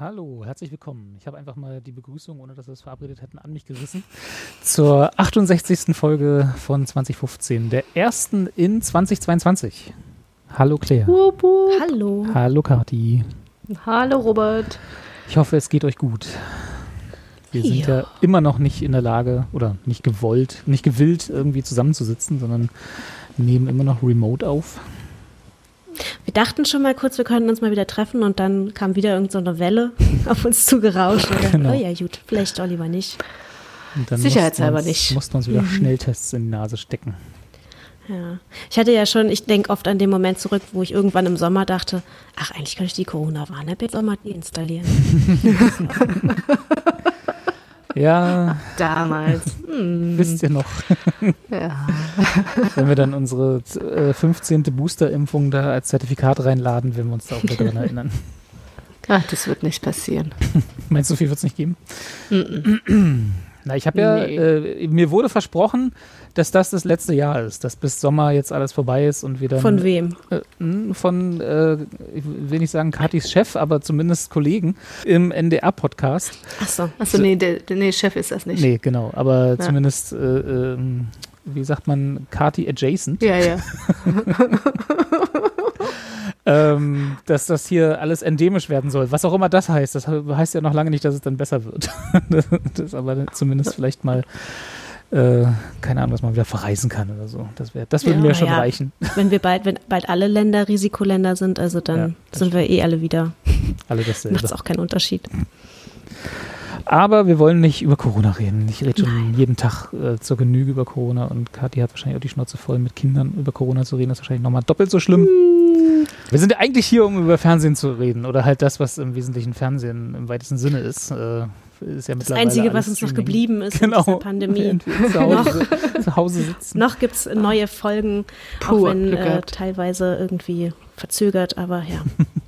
Hallo, herzlich willkommen. Ich habe einfach mal die Begrüßung, ohne dass wir es verabredet hätten, an mich gerissen. Zur 68. Folge von 2015, der ersten in 2022. Hallo Claire. Wup, wup. Hallo. Hallo Kati. Hallo Robert. Ich hoffe, es geht euch gut. Wir sind ja. Ja. immer noch nicht in der Lage oder nicht gewollt, nicht gewillt, irgendwie zusammenzusitzen, sondern nehmen immer noch remote auf. Wir dachten schon mal kurz, wir könnten uns mal wieder treffen und dann kam wieder irgendeine so Welle auf uns zugerauscht. Dachten, Genau. Oh ja, gut, vielleicht doch lieber nicht. Und dann Sicherheitshalber mussten uns- nicht. Mussten uns wieder Schnelltests in die Nase stecken. Ja. Ich hatte ja schon, ich denke oft an den Moment zurück, wo ich irgendwann im Sommer dachte, ach, eigentlich könnte ich die Corona-Warn-App jetzt auch mal deinstallieren. Ja, Damals. Hm, wisst ihr noch, ja. wenn wir dann unsere äh, 15. Boosterimpfung da als Zertifikat reinladen, wenn wir uns da auch wieder daran erinnern. Ach, das wird nicht passieren. Meinst du, so viel wird es nicht geben? Na, ich habe ja, Nee. äh, mir wurde versprochen, dass das das letzte Jahr ist, dass bis Sommer jetzt alles vorbei ist und dann Von wem? Äh, mh, von, äh, ich will nicht sagen Katis Chef, aber zumindest Kollegen im NDR-Podcast. Ach so. Achso, nee, der, der nee, Chef ist das nicht. Nee, genau, aber Ja. zumindest, äh, ähm, wie sagt man, Kati adjacent, Ja, ja. ähm, dass das hier alles endemisch werden soll. Was auch immer das heißt. Das he- heißt ja noch lange nicht, dass es dann besser wird. das, das aber zumindest vielleicht mal, äh, keine Ahnung, dass man wieder verreisen kann oder so. Das, wär, das würde Ja, mir schon ja. reichen. Wenn wir bald, wenn bald alle Länder Risikoländer sind, also dann Ja, sind wir eh alle wieder. Alle Macht es dasselbe. auch keinen Unterschied. Aber wir wollen nicht über Corona reden. Ich rede schon jeden Tag äh, zur Genüge über Corona und Kathi hat wahrscheinlich auch die Schnauze voll, mit Kindern über Corona zu reden. Das ist wahrscheinlich nochmal doppelt so schlimm. Wir sind ja eigentlich hier, um über Fernsehen zu reden oder halt das, was im Wesentlichen Fernsehen im weitesten Sinne ist. Äh, ist ja Das mittlerweile Einzige, alles was uns noch Streaming. geblieben ist Genau. in dieser Pandemie. Zu Hause, zu Hause sitzen. Noch gibt es neue Folgen, Puh, auch wenn äh, teilweise irgendwie verzögert, aber ja.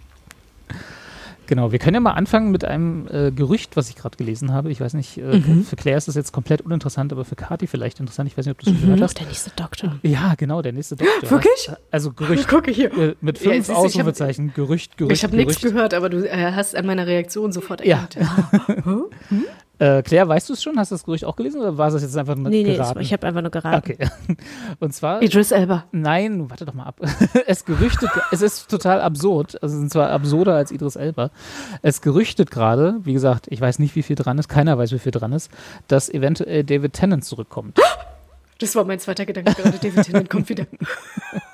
Genau, wir können ja mal anfangen mit einem äh, Gerücht, was ich gerade gelesen habe. Ich weiß nicht, äh, Mhm. für Claire ist das jetzt komplett uninteressant, aber für Kathi vielleicht interessant. Ich weiß nicht, ob du es schon gehört hast. der nächste Doktor. Ja, genau, der nächste Doktor. Wirklich? Also Gerücht. Gucke hier. Äh, mit Ja, fünf du, ich hab- Ausrufezeichen. Gerücht, Gerücht, Ich habe nichts gehört, aber du äh, hast an meiner Reaktion sofort Ja. erkannt. Äh, Claire, weißt du es schon? Hast du das Gerücht auch gelesen oder war es jetzt einfach nur Nee, nee, geraten? ich habe einfach nur geraten. Okay. Und zwar, Idris Elba. nein, warte doch mal ab. Es gerüchtet, es ist total absurd. Also es sind zwar absurder als Idris Elba. Es gerüchtet gerade, wie gesagt, ich weiß nicht, wie viel dran ist, keiner weiß, wie viel dran ist, dass eventuell David Tennant zurückkommt. Das war mein zweiter Gedanke gerade. David Tennant kommt wieder.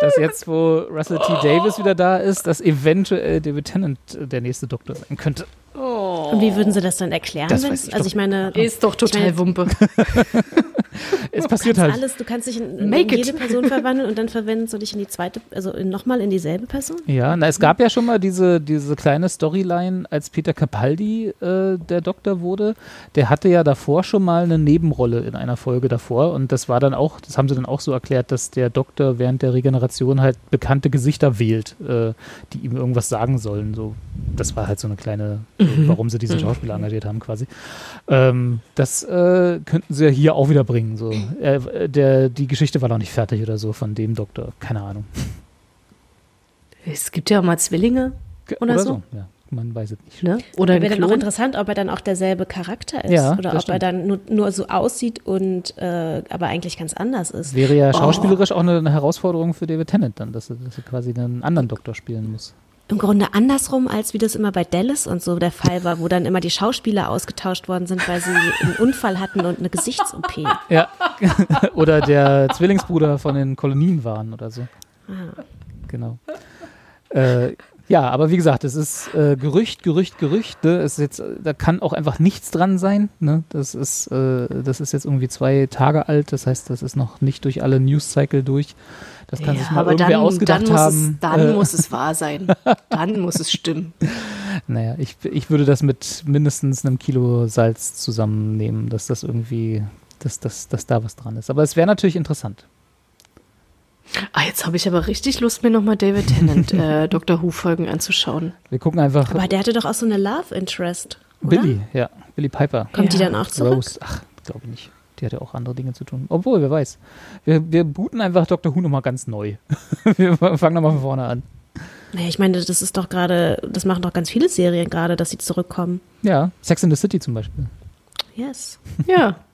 dass jetzt, wo Russell T. Davis wieder da ist, dass eventuell David Tennant äh, der nächste Doktor sein könnte. Und wie würden Sie das dann erklären? Das wenn- weiß ich also doch ich meine, Ist doch total meine- Wumpe. Es passiert halt. alles, du kannst dich in, in Make it. jede Person verwandeln und dann verwendest du dich in die zweite, also nochmal in dieselbe Person? Ja, na, es gab ja schon mal diese, diese kleine Storyline, als Peter Capaldi äh, der Doktor wurde. Der hatte ja davor schon mal eine Nebenrolle in einer Folge davor und das war dann auch, das haben sie dann auch so erklärt, dass der Doktor während der Regeneration halt bekannte Gesichter wählt, äh, die ihm irgendwas sagen sollen. So, das war halt so eine kleine, äh, warum sie diesen Schauspieler engagiert haben quasi. Ähm, das äh, könnten sie ja hier auch wieder bringen. So. Äh, der, die Geschichte war noch nicht fertig oder so von dem Doktor. Keine Ahnung. Es gibt ja auch mal Zwillinge, Oder so? Ja, man weiß es nicht. ne? Oder Wäre dann auch interessant, ob er dann auch derselbe Charakter ist Ja, oder ob er stimmt. dann nur, nur so aussieht und äh, aber eigentlich ganz anders ist. Wäre Oh. ja schauspielerisch auch eine, eine Herausforderung für David Tennant dann, dass er, dass er quasi einen anderen Doktor spielen muss. Im Grunde andersrum, als wie das immer bei Dallas und so der Fall war, wo dann immer die Schauspieler ausgetauscht worden sind, weil sie einen Unfall hatten und eine Gesichts-OP. Ja. oder der Zwillingsbruder von den Kolonien waren oder so. Ah. Genau. Äh, ja, aber wie gesagt, es ist äh, Gerücht, Gerücht, Gerücht. Ne? Es ist jetzt, da kann auch einfach nichts dran sein. Ne? Das, ist, äh, das ist jetzt irgendwie zwei Tage alt. Das heißt, das ist noch nicht durch alle News-Cycle durch. Das kann sich mal aber irgendwer dann, ausgedacht dann, muss haben. Es, dann Äh, muss es wahr sein. Dann muss es stimmen. Naja, ich, ich würde das mit mindestens einem Kilo Salz zusammennehmen, dass das irgendwie, dass, dass, dass da was dran ist. Aber es wäre natürlich interessant. Ah, jetzt habe ich aber richtig Lust, mir nochmal David Tennant äh, Dr. Who-Folgen anzuschauen. Wir gucken einfach. Aber der hatte doch auch so eine Love Interest. Oder? Billy, ja, Billy Piper. Kommt die Ja. dann auch zurück? Rose, ach, glaube nicht. Die hat ja auch andere Dinge zu tun. Obwohl, wer weiß. Wir, wir booten einfach Dr. Who nochmal ganz neu. wir fangen nochmal von vorne an. Naja, ich meine, das ist doch gerade, das machen doch ganz viele Serien gerade, dass sie zurückkommen. Ja, Sex in the City zum Beispiel. Yes. Ja.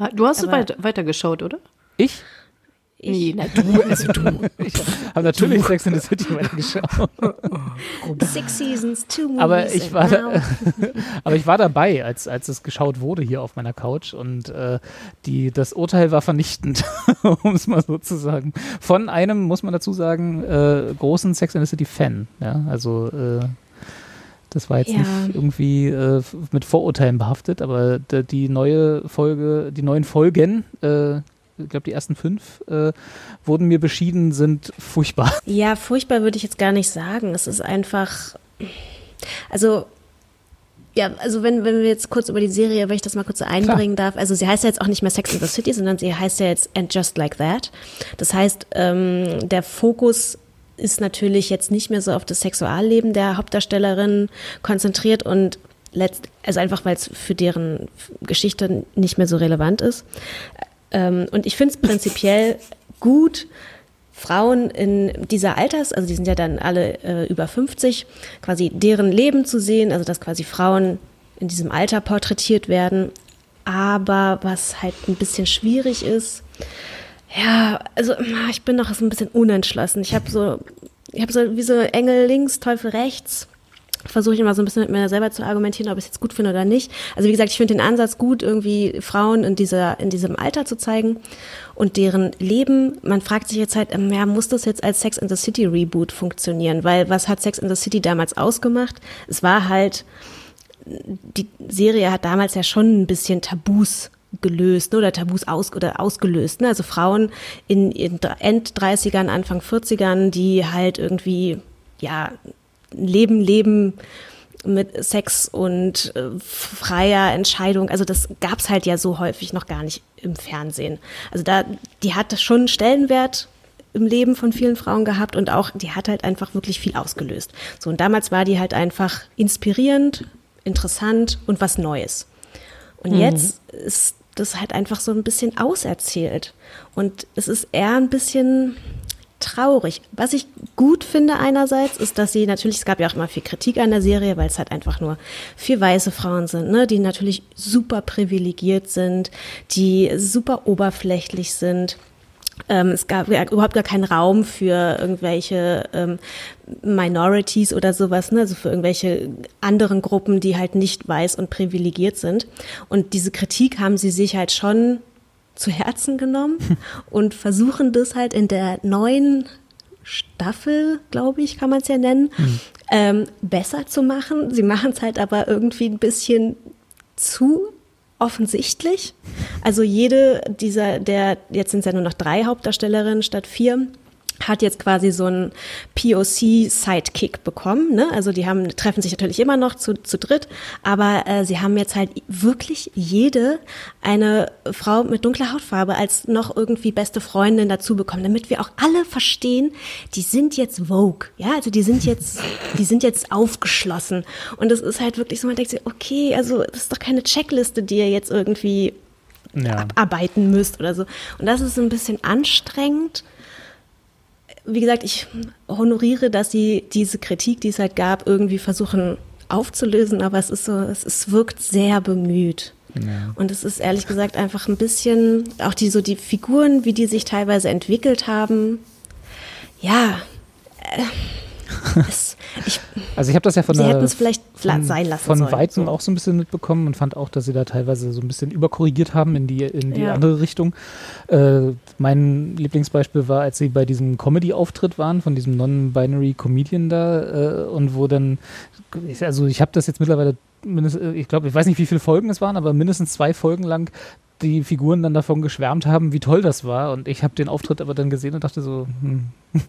Ah, Du hast Aber- weit, weitergeschaut, oder? Ich? Ich, na du, also du. Ich habe natürlich Sex in the City weitergeschaut. Six Seasons, two Movies. Aber ich war, da, aber ich war dabei, als, als es geschaut wurde hier auf meiner Couch und äh, die, das Urteil war vernichtend, um es mal so zu sagen. Von einem, muss man dazu sagen, äh, großen Sex in the City Fan. Ja? Also äh, das war jetzt Ja. nicht irgendwie äh, mit Vorurteilen behaftet, aber die neue Folge, die neuen Folgen, äh, ich glaube die ersten fünf, äh, wurden mir beschieden, sind furchtbar. Ja, furchtbar würde ich jetzt gar nicht sagen. Es ist einfach, also, ja, also wenn, wenn wir jetzt kurz über die Serie, wenn ich das mal kurz so einbringen darf, also sie heißt ja jetzt auch nicht mehr Sex in the City, sondern sie heißt ja jetzt And Just Like That. Das heißt, ähm, der Fokus ist natürlich jetzt nicht mehr so auf das Sexualleben der Hauptdarstellerin konzentriert und letzt, also einfach weil es für deren Geschichte nicht mehr so relevant ist. Ähm, und ich finde es prinzipiell gut, Frauen in dieser Alters, also die sind ja dann alle äh, über 50, quasi deren Leben zu sehen, also dass quasi Frauen in diesem Alter porträtiert werden. Aber was halt ein bisschen schwierig ist, ja, also ich bin noch so ein bisschen unentschlossen. Ich habe so, ich habe so wie so Engel links, Teufel rechts. Versuche ich immer so ein bisschen mit mir selber zu argumentieren, ob ich es jetzt gut finde oder nicht. Also wie gesagt, ich finde den Ansatz gut, irgendwie Frauen in dieser in diesem Alter zu zeigen und deren Leben. Man fragt sich jetzt halt, ähm, ja, muss das jetzt als Sex in the City Reboot funktionieren? Weil was hat Sex in the City damals ausgemacht? Es war halt die Serie hat damals ja schon ein bisschen Tabus gelöst ne, oder Tabus aus, oder ausgelöst. Ne? Also Frauen in, in End-30ern, Anfang 40ern, die halt irgendwie, ja, Leben leben mit Sex und äh, freier Entscheidung. Also das gab's halt ja so häufig noch gar nicht im Fernsehen. Also da, die hat schon einen Stellenwert im Leben von vielen Frauen gehabt und auch, die hat halt einfach wirklich viel ausgelöst. So, und damals war die halt einfach inspirierend, interessant und was Neues. Und jetzt ist das halt einfach so ein bisschen auserzählt. Und es ist eher ein bisschen traurig. Was ich gut finde einerseits, ist, dass sie natürlich, es gab ja auch immer viel Kritik an der Serie, weil es halt einfach nur vier weiße Frauen sind, ne, die natürlich super privilegiert sind, die super oberflächlich sind. Ähm, es gab ja überhaupt gar keinen Raum für irgendwelche ähm, Minorities oder sowas, ne? also für irgendwelche anderen Gruppen, die halt nicht weiß und privilegiert sind. Und diese Kritik haben sie sich halt schon zu Herzen genommen und versuchen das halt in der neuen Staffel, glaube ich, kann man es ja nennen, ähm, besser zu machen. Sie machen es halt aber irgendwie ein bisschen zu offensichtlich. Also jede dieser, der, jetzt sind es ja nur noch drei Hauptdarstellerinnen statt vier, hat jetzt quasi so einen POC-Sidekick bekommen. Ne? Also die haben, treffen sich natürlich immer noch zu, zu dritt, aber äh, sie haben jetzt halt wirklich jede eine Frau mit dunkler Hautfarbe als noch irgendwie beste Freundin dazu bekommen, damit wir auch alle verstehen, die sind jetzt Vogue. Ja, also die sind jetzt, die sind jetzt aufgeschlossen. Und es ist halt wirklich so, man denkt sich, okay, also das ist doch keine Checkliste, die ihr jetzt irgendwie Ja. abarbeiten müsst oder so. Und das ist ein bisschen anstrengend. Wie gesagt, ich honoriere, dass sie diese Kritik, die es halt gab, irgendwie versuchen aufzulösen, aber es ist so, es, es wirkt sehr bemüht. Und es ist ehrlich gesagt einfach ein bisschen, auch die so die Figuren, wie die sich teilweise entwickelt haben. Ja, äh, es, ich, Also ich habe das ja von Sie hätten es vielleicht von, sein lassen von sollen, Weitem so. auch so ein bisschen mitbekommen und fand auch, dass sie da teilweise so ein bisschen überkorrigiert haben in die, in die Ja. andere Richtung. Äh, mein Lieblingsbeispiel war, als sie bei diesem Comedy-Auftritt waren von diesem Non-Binary Comedian da äh, und wo dann, also ich habe das jetzt mittlerweile, äh, ich glaube, ich weiß nicht, wie viele Folgen es waren, aber mindestens zwei Folgen lang die Figuren dann davon geschwärmt haben, wie toll das war und ich habe den Auftritt aber dann gesehen und dachte so, hm,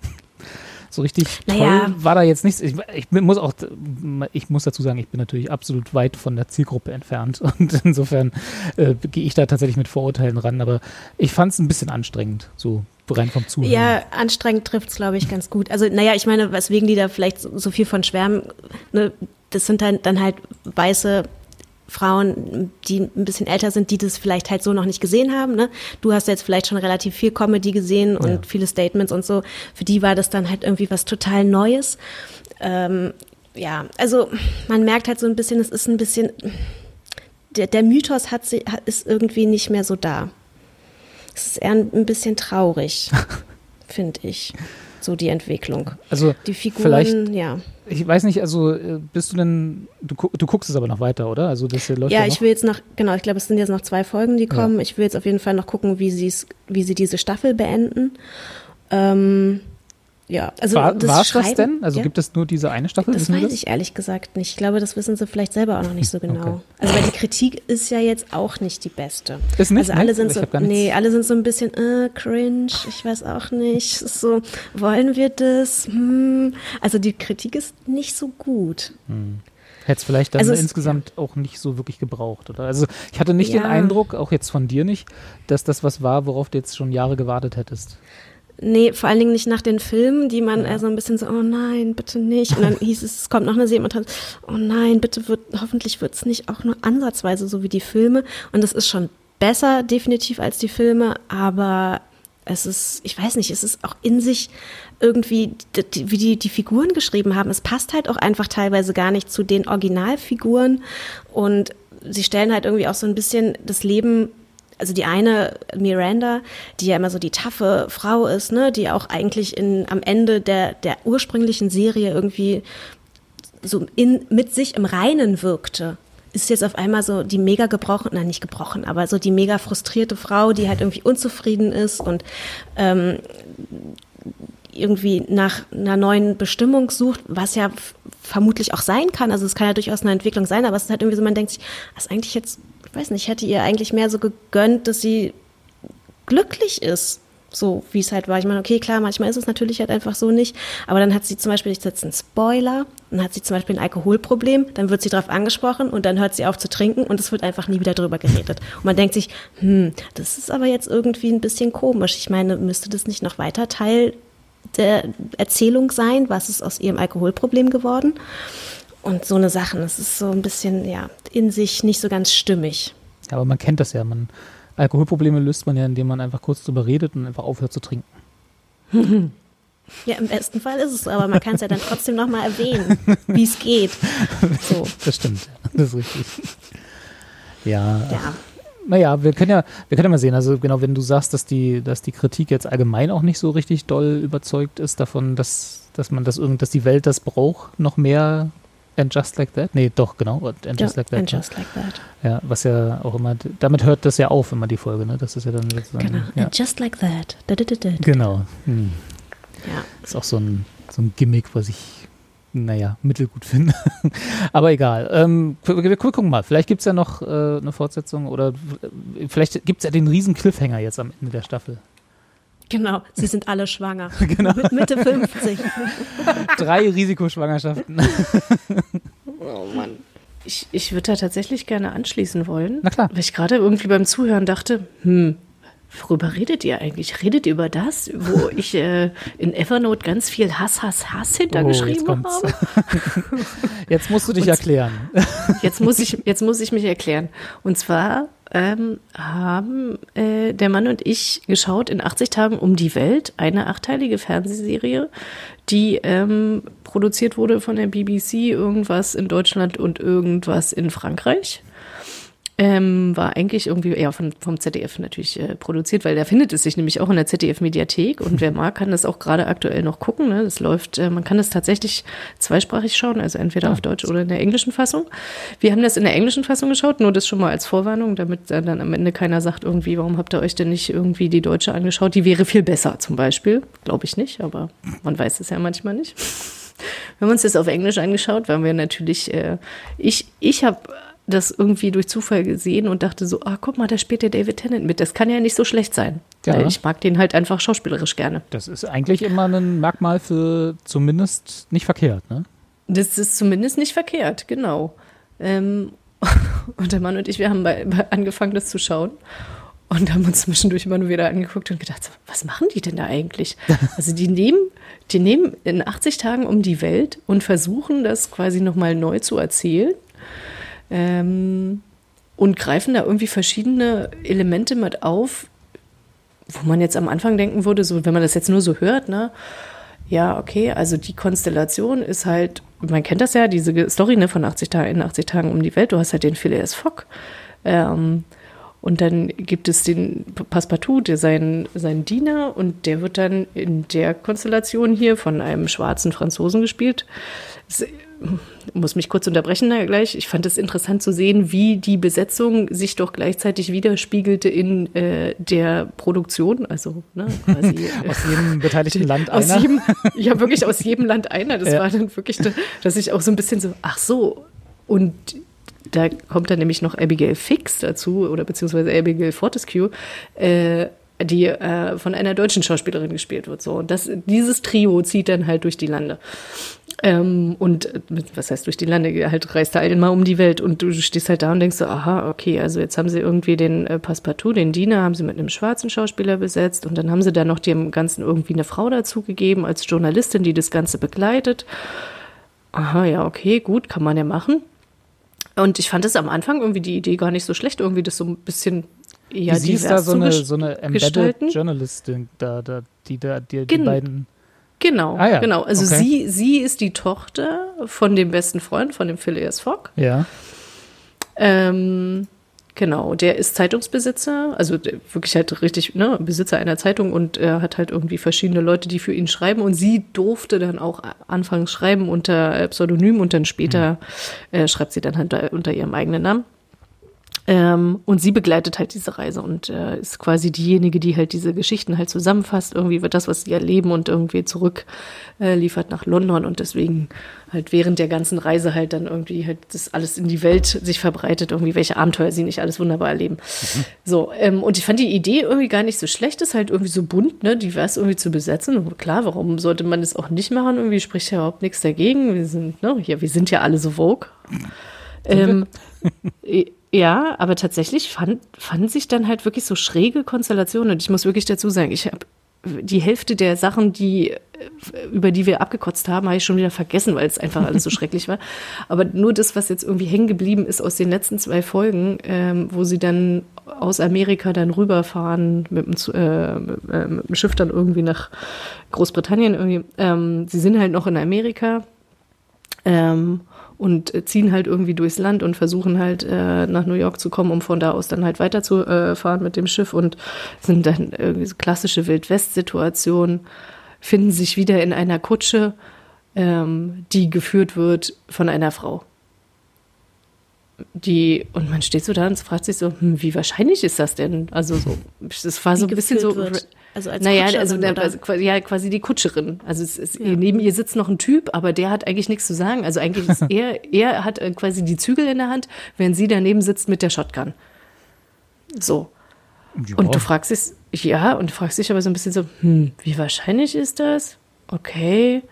so richtig Naja. toll war da jetzt nichts. Ich, ich muss auch, ich muss dazu sagen, ich bin natürlich absolut weit von der Zielgruppe entfernt und insofern äh, gehe ich da tatsächlich mit Vorurteilen ran, aber ich fand es ein bisschen anstrengend, so rein vom Zuhören. Ja, anstrengend trifft es, glaube ich, ganz gut. Also, naja, ich meine, weswegen die da vielleicht so, so viel von schwärmen, ne, das sind dann, dann halt weiße Frauen, die ein bisschen älter sind, die das vielleicht halt so noch nicht gesehen haben. Ne? Du hast jetzt vielleicht schon relativ viel Comedy gesehen und Ja. viele Statements und so. Für die war das dann halt irgendwie was total Neues. Ähm, ja, also man merkt halt so ein bisschen, es ist ein bisschen, der, der Mythos hat, ist irgendwie nicht mehr so da. Es ist eher ein bisschen traurig, finde ich, so die Entwicklung. Also Die Figuren, vielleicht, ja. ich weiß nicht, also äh, bist du denn, du, du guckst es aber noch weiter, oder? Also das hier läuft ja, Ja, ich will jetzt noch, genau, ich glaube, es sind jetzt noch zwei Folgen, die kommen. Ich will jetzt auf jeden Fall noch gucken, wie, wie sie diese Staffel beenden. Ähm, ja, also war das war's das denn? Also ja? gibt es nur diese eine Staffel? Das weiß ich ehrlich gesagt nicht. Ich glaube, das wissen sie vielleicht selber auch noch nicht so genau. Okay. Also weil die Kritik ist ja jetzt auch nicht die beste. Ist nicht, also alle ne? sind so, nee, alle sind so ein bisschen äh, cringe. Ich weiß auch nicht. So, wollen wir das? Hm. Also die Kritik ist nicht so gut. Hätte es vielleicht dann Also es- insgesamt auch nicht so wirklich gebraucht, oder? Also ich hatte nicht den Ja. Eindruck, auch jetzt von dir nicht, dass das was war, worauf du jetzt schon Jahre gewartet hättest. Nee, vor allen Dingen nicht nach den Filmen, die man also ein bisschen so, oh nein, bitte nicht. Und dann hieß es, es kommt noch eine Serie und dann, oh nein, bitte wird, hoffentlich wird es nicht auch nur ansatzweise so wie die Filme. Und es ist schon besser, definitiv als die Filme, aber es ist, ich weiß nicht, es ist auch in sich irgendwie, wie die die Figuren geschrieben haben. Es passt halt auch einfach teilweise gar nicht zu den Originalfiguren. Und sie stellen halt irgendwie auch so ein bisschen das Leben also die eine Miranda, die ja immer so die taffe Frau ist, ne, die auch eigentlich in, am Ende der, der ursprünglichen Serie irgendwie so in, mit sich im Reinen wirkte, ist jetzt auf einmal so die mega gebrochen, nein, nicht gebrochen, aber so die mega frustrierte Frau, die halt irgendwie unzufrieden ist und ähm, irgendwie nach einer neuen Bestimmung sucht, was ja vermutlich auch sein kann. Also es kann ja durchaus eine Entwicklung sein, aber es ist halt irgendwie so, man denkt sich, das ist eigentlich jetzt, weiß nicht, ich hätte ihr eigentlich mehr so gegönnt, dass sie glücklich ist. So wie es halt war. Ich meine, okay, klar, manchmal ist es natürlich halt einfach so nicht. Aber dann hat sie zum Beispiel, ich setze einen Spoiler, dann hat sie zum Beispiel ein Alkoholproblem, dann wird sie darauf angesprochen und dann hört sie auf zu trinken und es wird einfach nie wieder drüber geredet. Und man denkt sich, hm, das ist aber jetzt irgendwie ein bisschen komisch. Ich meine, müsste das nicht noch weiter Teil der Erzählung sein? Was ist aus ihrem Alkoholproblem geworden? Und so eine Sachen, das ist so ein bisschen, ja, in sich nicht so ganz stimmig. Ja, aber man kennt das ja. Man, Alkoholprobleme löst man ja, indem man einfach kurz drüber redet und einfach aufhört zu trinken. Ja, im besten Fall ist es so, aber man kann es ja dann trotzdem nochmal erwähnen, wie es geht. So, Das stimmt. ja. Das ist richtig. Ja, ja. naja, wir können ja, wir können ja mal sehen. Also genau, wenn du sagst, dass die, dass die Kritik jetzt allgemein auch nicht so richtig doll überzeugt ist davon, dass, dass man das irgend, dass die Welt das braucht, noch mehr And Just Like That? Nee, doch, genau. And Just Like That. and ne? just like that. Ja, was ja auch immer, damit hört das ja auf, immer die Folge, ne? Das ist ja dann sozusagen. Genau, Ja. and just like that. Da, da, da. Genau. Hm. Ja. Ist auch so ein, so ein Gimmick, was ich, naja, mittelgut finde. Aber egal. Ähm, wir, wir, wir gucken mal. Vielleicht gibt es ja noch äh, eine Fortsetzung oder äh, vielleicht gibt es ja den riesen Cliffhanger jetzt am Ende der Staffel. Genau, sie sind alle schwanger. Genau. Mit Mitte 50. Drei Risikoschwangerschaften. Oh Mann. Ich, ich würde da tatsächlich gerne anschließen wollen. Na klar. Weil ich gerade irgendwie beim Zuhören dachte, hm, worüber redet ihr eigentlich? Redet ihr über das, wo ich äh, in Evernote ganz viel Hass, Hass, Hass Oh, jetzt hintergeschrieben habe? Jetzt musst du dich erklären. Jetzt muss ich, jetzt muss ich mich erklären. Und zwar ähm, haben äh, der Mann und ich geschaut in 80 Tagen um die Welt, eine achteilige Fernsehserie, die ähm, produziert wurde von der BBC, irgendwas in Deutschland und irgendwas in Frankreich. Ähm, war eigentlich irgendwie eher von, vom ZDF natürlich äh, produziert, weil da findet es sich nämlich auch in der ZDF-Mediathek und wer mag, kann das auch gerade aktuell noch gucken. Ne? Das läuft, äh, man kann das tatsächlich zweisprachig schauen, also entweder auf Deutsch oder in der englischen Fassung. Wir haben das in der englischen Fassung geschaut, nur das schon mal als Vorwarnung, damit äh, dann am Ende keiner sagt irgendwie, warum habt ihr euch denn nicht irgendwie die deutsche angeschaut? Die wäre viel besser zum Beispiel. Glaube ich nicht, aber man weiß es ja manchmal nicht. Wir haben uns das auf Englisch angeschaut, weil wir natürlich, äh, ich, ich habe das irgendwie durch Zufall gesehen und dachte so, ah, guck mal, da spielt der David Tennant mit. Das kann ja nicht so schlecht sein. Ja. Weil ich mag den halt einfach schauspielerisch gerne. Das ist eigentlich immer ein Merkmal für zumindest nicht verkehrt, ne? Das ist zumindest nicht verkehrt, genau. Ähm, und der Mann und ich, wir haben bei, bei angefangen, das zu schauen. Und haben uns zwischendurch immer nur wieder angeguckt und gedacht, so, was machen die denn da eigentlich? Also die nehmen, die nehmen in 80 Tagen um die Welt und versuchen das quasi nochmal neu zu erzählen. Ähm, und greifen da irgendwie verschiedene Elemente mit auf, wo man jetzt am Anfang denken würde, so wenn man das jetzt nur so hört, ne? Ja, okay, also die Konstellation ist halt, man kennt das ja, diese Story ne, von 80 Tagen in 80 Tagen um die Welt. Du hast halt den Phileas Fogg. Ähm, und dann gibt es den Passepartout, der seinen, seinen Diener, und der wird dann in der Konstellation hier von einem schwarzen Franzosen gespielt. Es, muss mich kurz unterbrechen da gleich. Ich fand es interessant zu sehen, wie die Besetzung sich doch gleichzeitig widerspiegelte in äh, der Produktion. Also ne, quasi aus jedem beteiligten Land aus einer. Jedem, ja, wirklich aus jedem Land einer. Das Ja. war dann wirklich, dass ich auch so ein bisschen so, ach so. Und da kommt dann nämlich noch Abigail Fix dazu, oder beziehungsweise Abigail Fortescue, äh, die äh, von einer deutschen Schauspielerin gespielt wird. So. Und das, dieses Trio zieht dann halt durch die Lande. Ähm, und äh, was heißt durch die Lande? Halt reist da einmal um die Welt und du stehst halt da und denkst so, aha, okay, also jetzt haben sie irgendwie den äh, Passepartout, den Diener, haben sie mit einem schwarzen Schauspieler besetzt und dann haben sie da noch dem Ganzen irgendwie eine Frau dazu gegeben als Journalistin, die das Ganze begleitet. Aha, ja, okay, gut, kann man ja machen. Und ich fand es am Anfang irgendwie die Idee gar nicht so schlecht, irgendwie das so ein bisschen ja, sie ist da so eine, so eine Embedded. Journalistin, da, da, die da, die, die Gen- beiden. Genau, Ah ja, genau. Also okay. sie, sie ist die Tochter von dem besten Freund, von dem Phileas Fogg. Ja. Ähm, genau, der ist Zeitungsbesitzer, also wirklich halt richtig ne, Besitzer einer Zeitung und er hat halt irgendwie verschiedene Leute, die für ihn schreiben und sie durfte dann auch anfangs schreiben unter äh, Pseudonym und dann später äh, schreibt sie dann halt unter ihrem eigenen Namen. Ähm, und sie begleitet halt diese Reise und äh, ist quasi diejenige, die halt diese Geschichten halt zusammenfasst. Irgendwie wird das, was sie erleben und irgendwie zurück äh, nach London und deswegen halt während der ganzen Reise halt dann irgendwie halt das alles in die Welt sich verbreitet, irgendwie welche Abenteuer sie nicht alles wunderbar erleben. So, ähm, und ich fand die Idee irgendwie gar nicht so schlecht, ist halt irgendwie so bunt, ne, divers irgendwie zu besetzen. Und klar, warum sollte man das auch nicht machen? Irgendwie spricht ja überhaupt nichts dagegen. Wir sind, ne, ja, wir sind ja alle so vogue. Ähm, ja, aber tatsächlich fand, fanden sich dann halt wirklich so schräge Konstellationen. Und ich muss wirklich dazu sagen, ich habe die Hälfte der Sachen, die, äh, über die wir abgekotzt haben, habe ich schon wieder vergessen, weil es einfach alles so schrecklich war. Aber nur das, was jetzt irgendwie hängen geblieben ist aus den letzten zwei Folgen, ähm, wo sie dann aus Amerika dann rüberfahren mit dem, äh, äh, mit dem Schiff dann irgendwie nach Großbritannien. Irgendwie. Ähm, sie sind halt noch in Amerika ähm, und äh, ziehen halt irgendwie durchs Land und versuchen halt äh, nach New York zu kommen, um von da aus dann halt weiterzufahren äh, mit dem Schiff und sind dann irgendwie so klassische Wildwest-Situationen, finden sich wieder in einer Kutsche, ähm, die geführt wird von einer Frau. Die, und man steht so da und fragt sich so, hm, wie wahrscheinlich ist das denn? Also so, das war so ein bisschen so. wird. Also als naja, Kutscherin, also, oder? ja, quasi die Kutscherin. Also es ist, neben ihr sitzt noch ein Typ, aber der hat eigentlich nichts zu sagen. Also eigentlich ist er, er hat äh, quasi die Zügel in der Hand, während sie daneben sitzt mit der Shotgun. So. Und du fragst dich, ja, und du fragst dich aber so ein bisschen so, hm, wie wahrscheinlich ist das? Okay.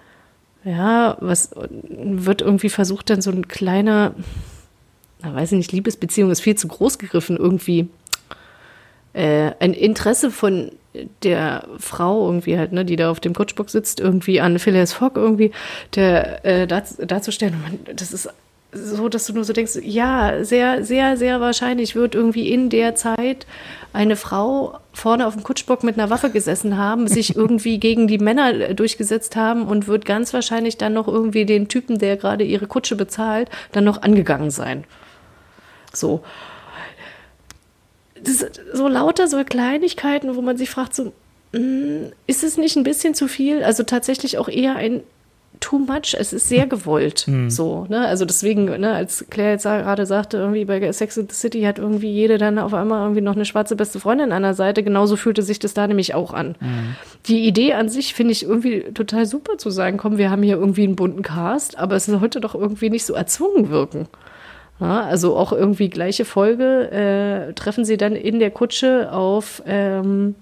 Ja, was wird irgendwie versucht, dann so ein kleiner, na, weiß ich nicht, Liebesbeziehung ist viel zu groß gegriffen, irgendwie äh, ein Interesse von der Frau irgendwie halt, ne, die da auf dem Coachbox sitzt, irgendwie an Phileas Fogg irgendwie, der äh, darz- darzustellen. Und man, das ist so, dass du nur so denkst, ja, sehr, sehr, sehr wahrscheinlich wird irgendwie in der Zeit eine Frau vorne auf dem Kutschbock mit einer Waffe gesessen haben, sich irgendwie gegen die Männer äh, durchgesetzt haben und wird ganz wahrscheinlich dann noch irgendwie den Typen, der gerade ihre Kutsche bezahlt, dann noch angegangen sein. So das so lauter so Kleinigkeiten, wo man sich fragt, so, mm, ist es nicht ein bisschen zu viel? Also tatsächlich auch eher ein too much. Es ist sehr gewollt. So, ne? Also deswegen, ne, als Claire jetzt gerade sagte, irgendwie bei Sex in the City hat irgendwie jede dann auf einmal irgendwie noch eine schwarze beste Freundin an der Seite. Genauso fühlte sich das da nämlich auch an. Die Idee an sich finde ich irgendwie total super zu sagen, komm, wir haben hier irgendwie einen bunten Cast, aber es sollte doch irgendwie nicht so erzwungen wirken. Ja, also auch irgendwie gleiche Folge äh, treffen sie dann in der Kutsche auf ähm,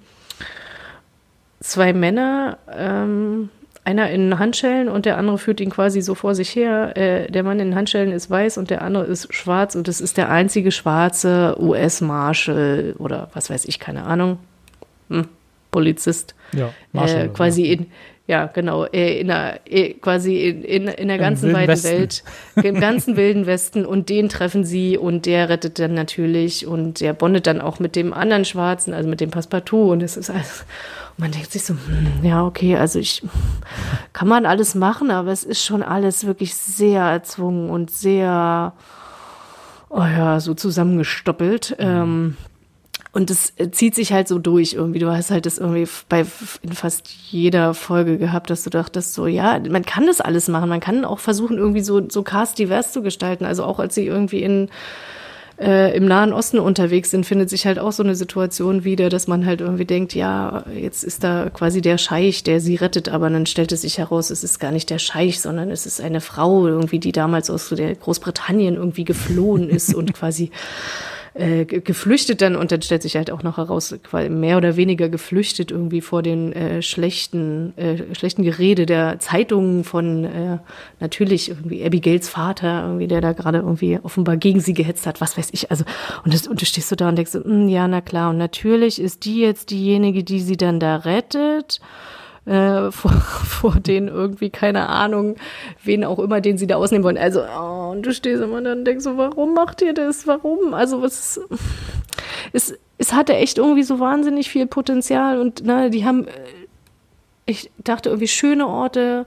zwei Männer, ähm, einer in Handschellen und der andere führt ihn quasi so vor sich her. Äh, der Mann in Handschellen ist weiß und der andere ist schwarz und das ist der einzige schwarze US-Marshal oder was weiß ich, keine Ahnung, hm, Polizist. Ja, äh, quasi ja. in ja, genau, äh, in der, äh, quasi in, in, in der ganzen weiten Westen. Welt, im ganzen wilden Westen. Und den treffen sie und der rettet dann natürlich und der bondet dann auch mit dem anderen Schwarzen, also mit dem Passepartout. Und es ist alles, und man denkt sich so, hm, ja, okay, also ich, kann man alles machen, aber es ist schon alles wirklich sehr erzwungen und sehr, oh ja, so zusammengestoppelt. Ähm, und das äh, zieht sich halt so durch irgendwie. Du hast halt das irgendwie bei in fast jeder Folge gehabt, dass du dachtest so, ja, man kann das alles machen. Man kann auch versuchen, irgendwie so, so cast divers zu gestalten. Also auch als sie irgendwie in, äh, im Nahen Osten unterwegs sind, findet sich halt auch so eine Situation wieder, dass man halt irgendwie denkt, ja, jetzt ist da quasi der Scheich, der sie rettet, aber dann stellt es sich heraus, es ist gar nicht der Scheich, sondern es ist eine Frau irgendwie, die damals aus der Großbritannien irgendwie geflohen ist und quasi äh, ge- geflüchtet dann und dann stellt sich halt auch noch heraus, mehr oder weniger geflüchtet irgendwie vor den äh, schlechten, äh, schlechten Gerede der Zeitungen von äh, natürlich irgendwie Abigails Vater, irgendwie, der da gerade irgendwie offenbar gegen sie gehetzt hat, was weiß ich. Also, und, das, und du stehst so da und denkst "Hm, ja, na klar, und natürlich ist die jetzt diejenige, die sie dann da rettet äh, vor, vor den irgendwie, keine Ahnung, wen auch immer, den sie da ausnehmen wollen. Also, oh, und du stehst immer dann und denkst so, warum macht ihr das? Warum? Also, was es, es hatte echt irgendwie so wahnsinnig viel Potenzial und ne, die haben, äh, ich dachte irgendwie schöne Orte,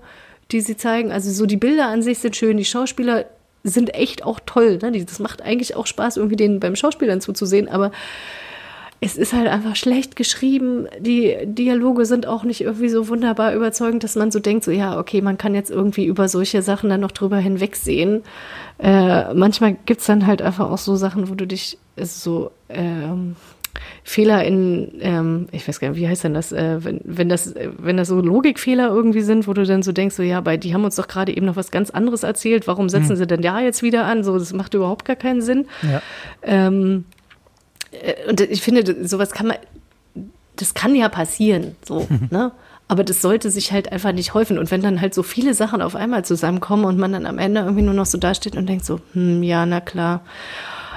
die sie zeigen. Also so die Bilder an sich sind schön, die Schauspieler sind echt auch toll. Ne? Das macht eigentlich auch Spaß, irgendwie denen beim Schauspielern zuzusehen, aber es ist halt einfach schlecht geschrieben. Die Dialoge sind auch nicht irgendwie so wunderbar überzeugend, dass man so denkt, so ja, okay, man kann jetzt irgendwie über solche Sachen dann noch drüber hinwegsehen. Äh, manchmal gibt's dann halt einfach auch so Sachen, wo du dich so ähm, Fehler in, ähm, ich weiß gar nicht, wie heißt denn das, äh, wenn, wenn das, wenn das so Logikfehler irgendwie sind, wo du dann so denkst, so ja, bei die haben uns doch gerade eben noch was ganz anderes erzählt, warum setzen sie denn da jetzt wieder an? So, das macht überhaupt gar keinen Sinn. Ja. Ähm, äh, und ich finde, sowas kann man, das kann ja passieren, so, ne? Aber das sollte sich halt einfach nicht häufen. Und wenn dann halt so viele Sachen auf einmal zusammenkommen und man dann am Ende irgendwie nur noch so dasteht und denkt so, hm, ja, na klar.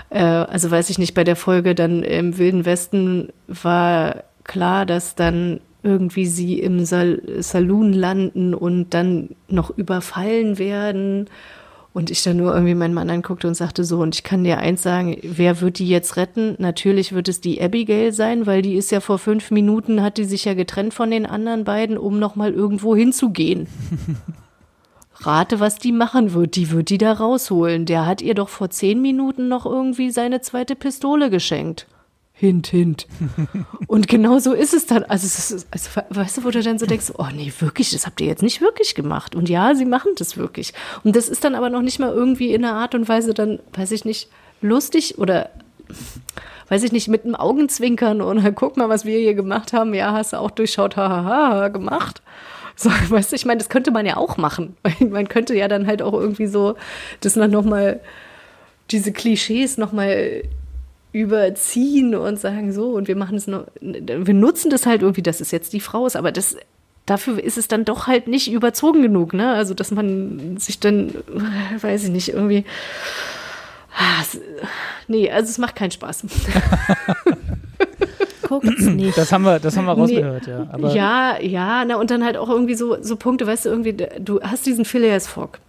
Äh, also weiß ich nicht, bei der Folge dann im Wilden Westen war klar, dass dann irgendwie sie im Sal Saloon landen und dann noch überfallen werden. Und ich dann nur irgendwie meinen Mann anguckte und sagte so, und ich kann dir eins sagen, wer wird die jetzt retten? Natürlich wird es die Abigail sein, weil die ist ja vor fünf Minuten, hat die sich ja getrennt von den anderen beiden, um nochmal irgendwo hinzugehen. Rate, was die machen wird. Die wird die da rausholen. Der hat ihr doch vor zehn Minuten noch irgendwie seine zweite Pistole geschenkt. Hint, hint. Und genau so ist es dann. Also, es ist, also, weißt du, wo du dann so denkst, oh nee, wirklich, das habt ihr jetzt nicht wirklich gemacht. Und ja, sie machen das wirklich. Und das ist dann aber noch nicht mal irgendwie in einer Art und Weise dann, weiß ich nicht, lustig oder weiß ich nicht, mit einem Augenzwinkern oder guck mal, was wir hier gemacht haben. Ja, hast du auch durchschaut, hahaha, gemacht. So, weißt du, ich meine, das könnte man ja auch machen. Man könnte ja dann halt auch irgendwie so, das dann nochmal, diese Klischees nochmal überziehen und sagen so, und wir machen es nur, wir nutzen das halt irgendwie, dass es jetzt die Frau ist, aber das, dafür ist es dann doch halt nicht überzogen genug, ne? Also, dass man sich dann, weiß ich nicht, irgendwie, ah, nee, also es macht keinen Spaß. Guckt's nicht. Das haben wir, das haben wir rausgehört, ja. Aber ja, ja, na, und dann halt auch irgendwie so, so Punkte, weißt du, irgendwie, du hast diesen Phileas Fogg.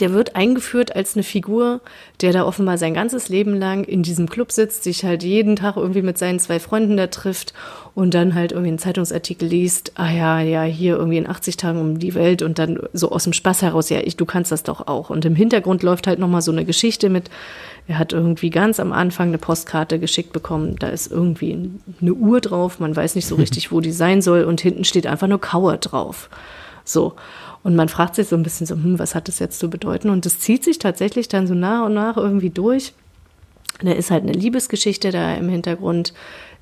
Der wird eingeführt als eine Figur, der da offenbar sein ganzes Leben lang in diesem Club sitzt, sich halt jeden Tag irgendwie mit seinen zwei Freunden da trifft und dann halt irgendwie einen Zeitungsartikel liest, ah ja, ja, hier irgendwie in 80 Tagen um die Welt und dann so aus dem Spaß heraus, ja, ich, du kannst das doch auch. Und im Hintergrund läuft halt nochmal so eine Geschichte mit, er hat irgendwie ganz am Anfang eine Postkarte geschickt bekommen, da ist irgendwie eine Uhr drauf, man weiß nicht so richtig, wo die sein soll und hinten steht einfach nur Kauer drauf. So. Und man fragt sich so ein bisschen so, hm, was hat das jetzt zu bedeuten? Und das zieht sich tatsächlich dann so nach und nach irgendwie durch. Da ist halt eine Liebesgeschichte da im Hintergrund.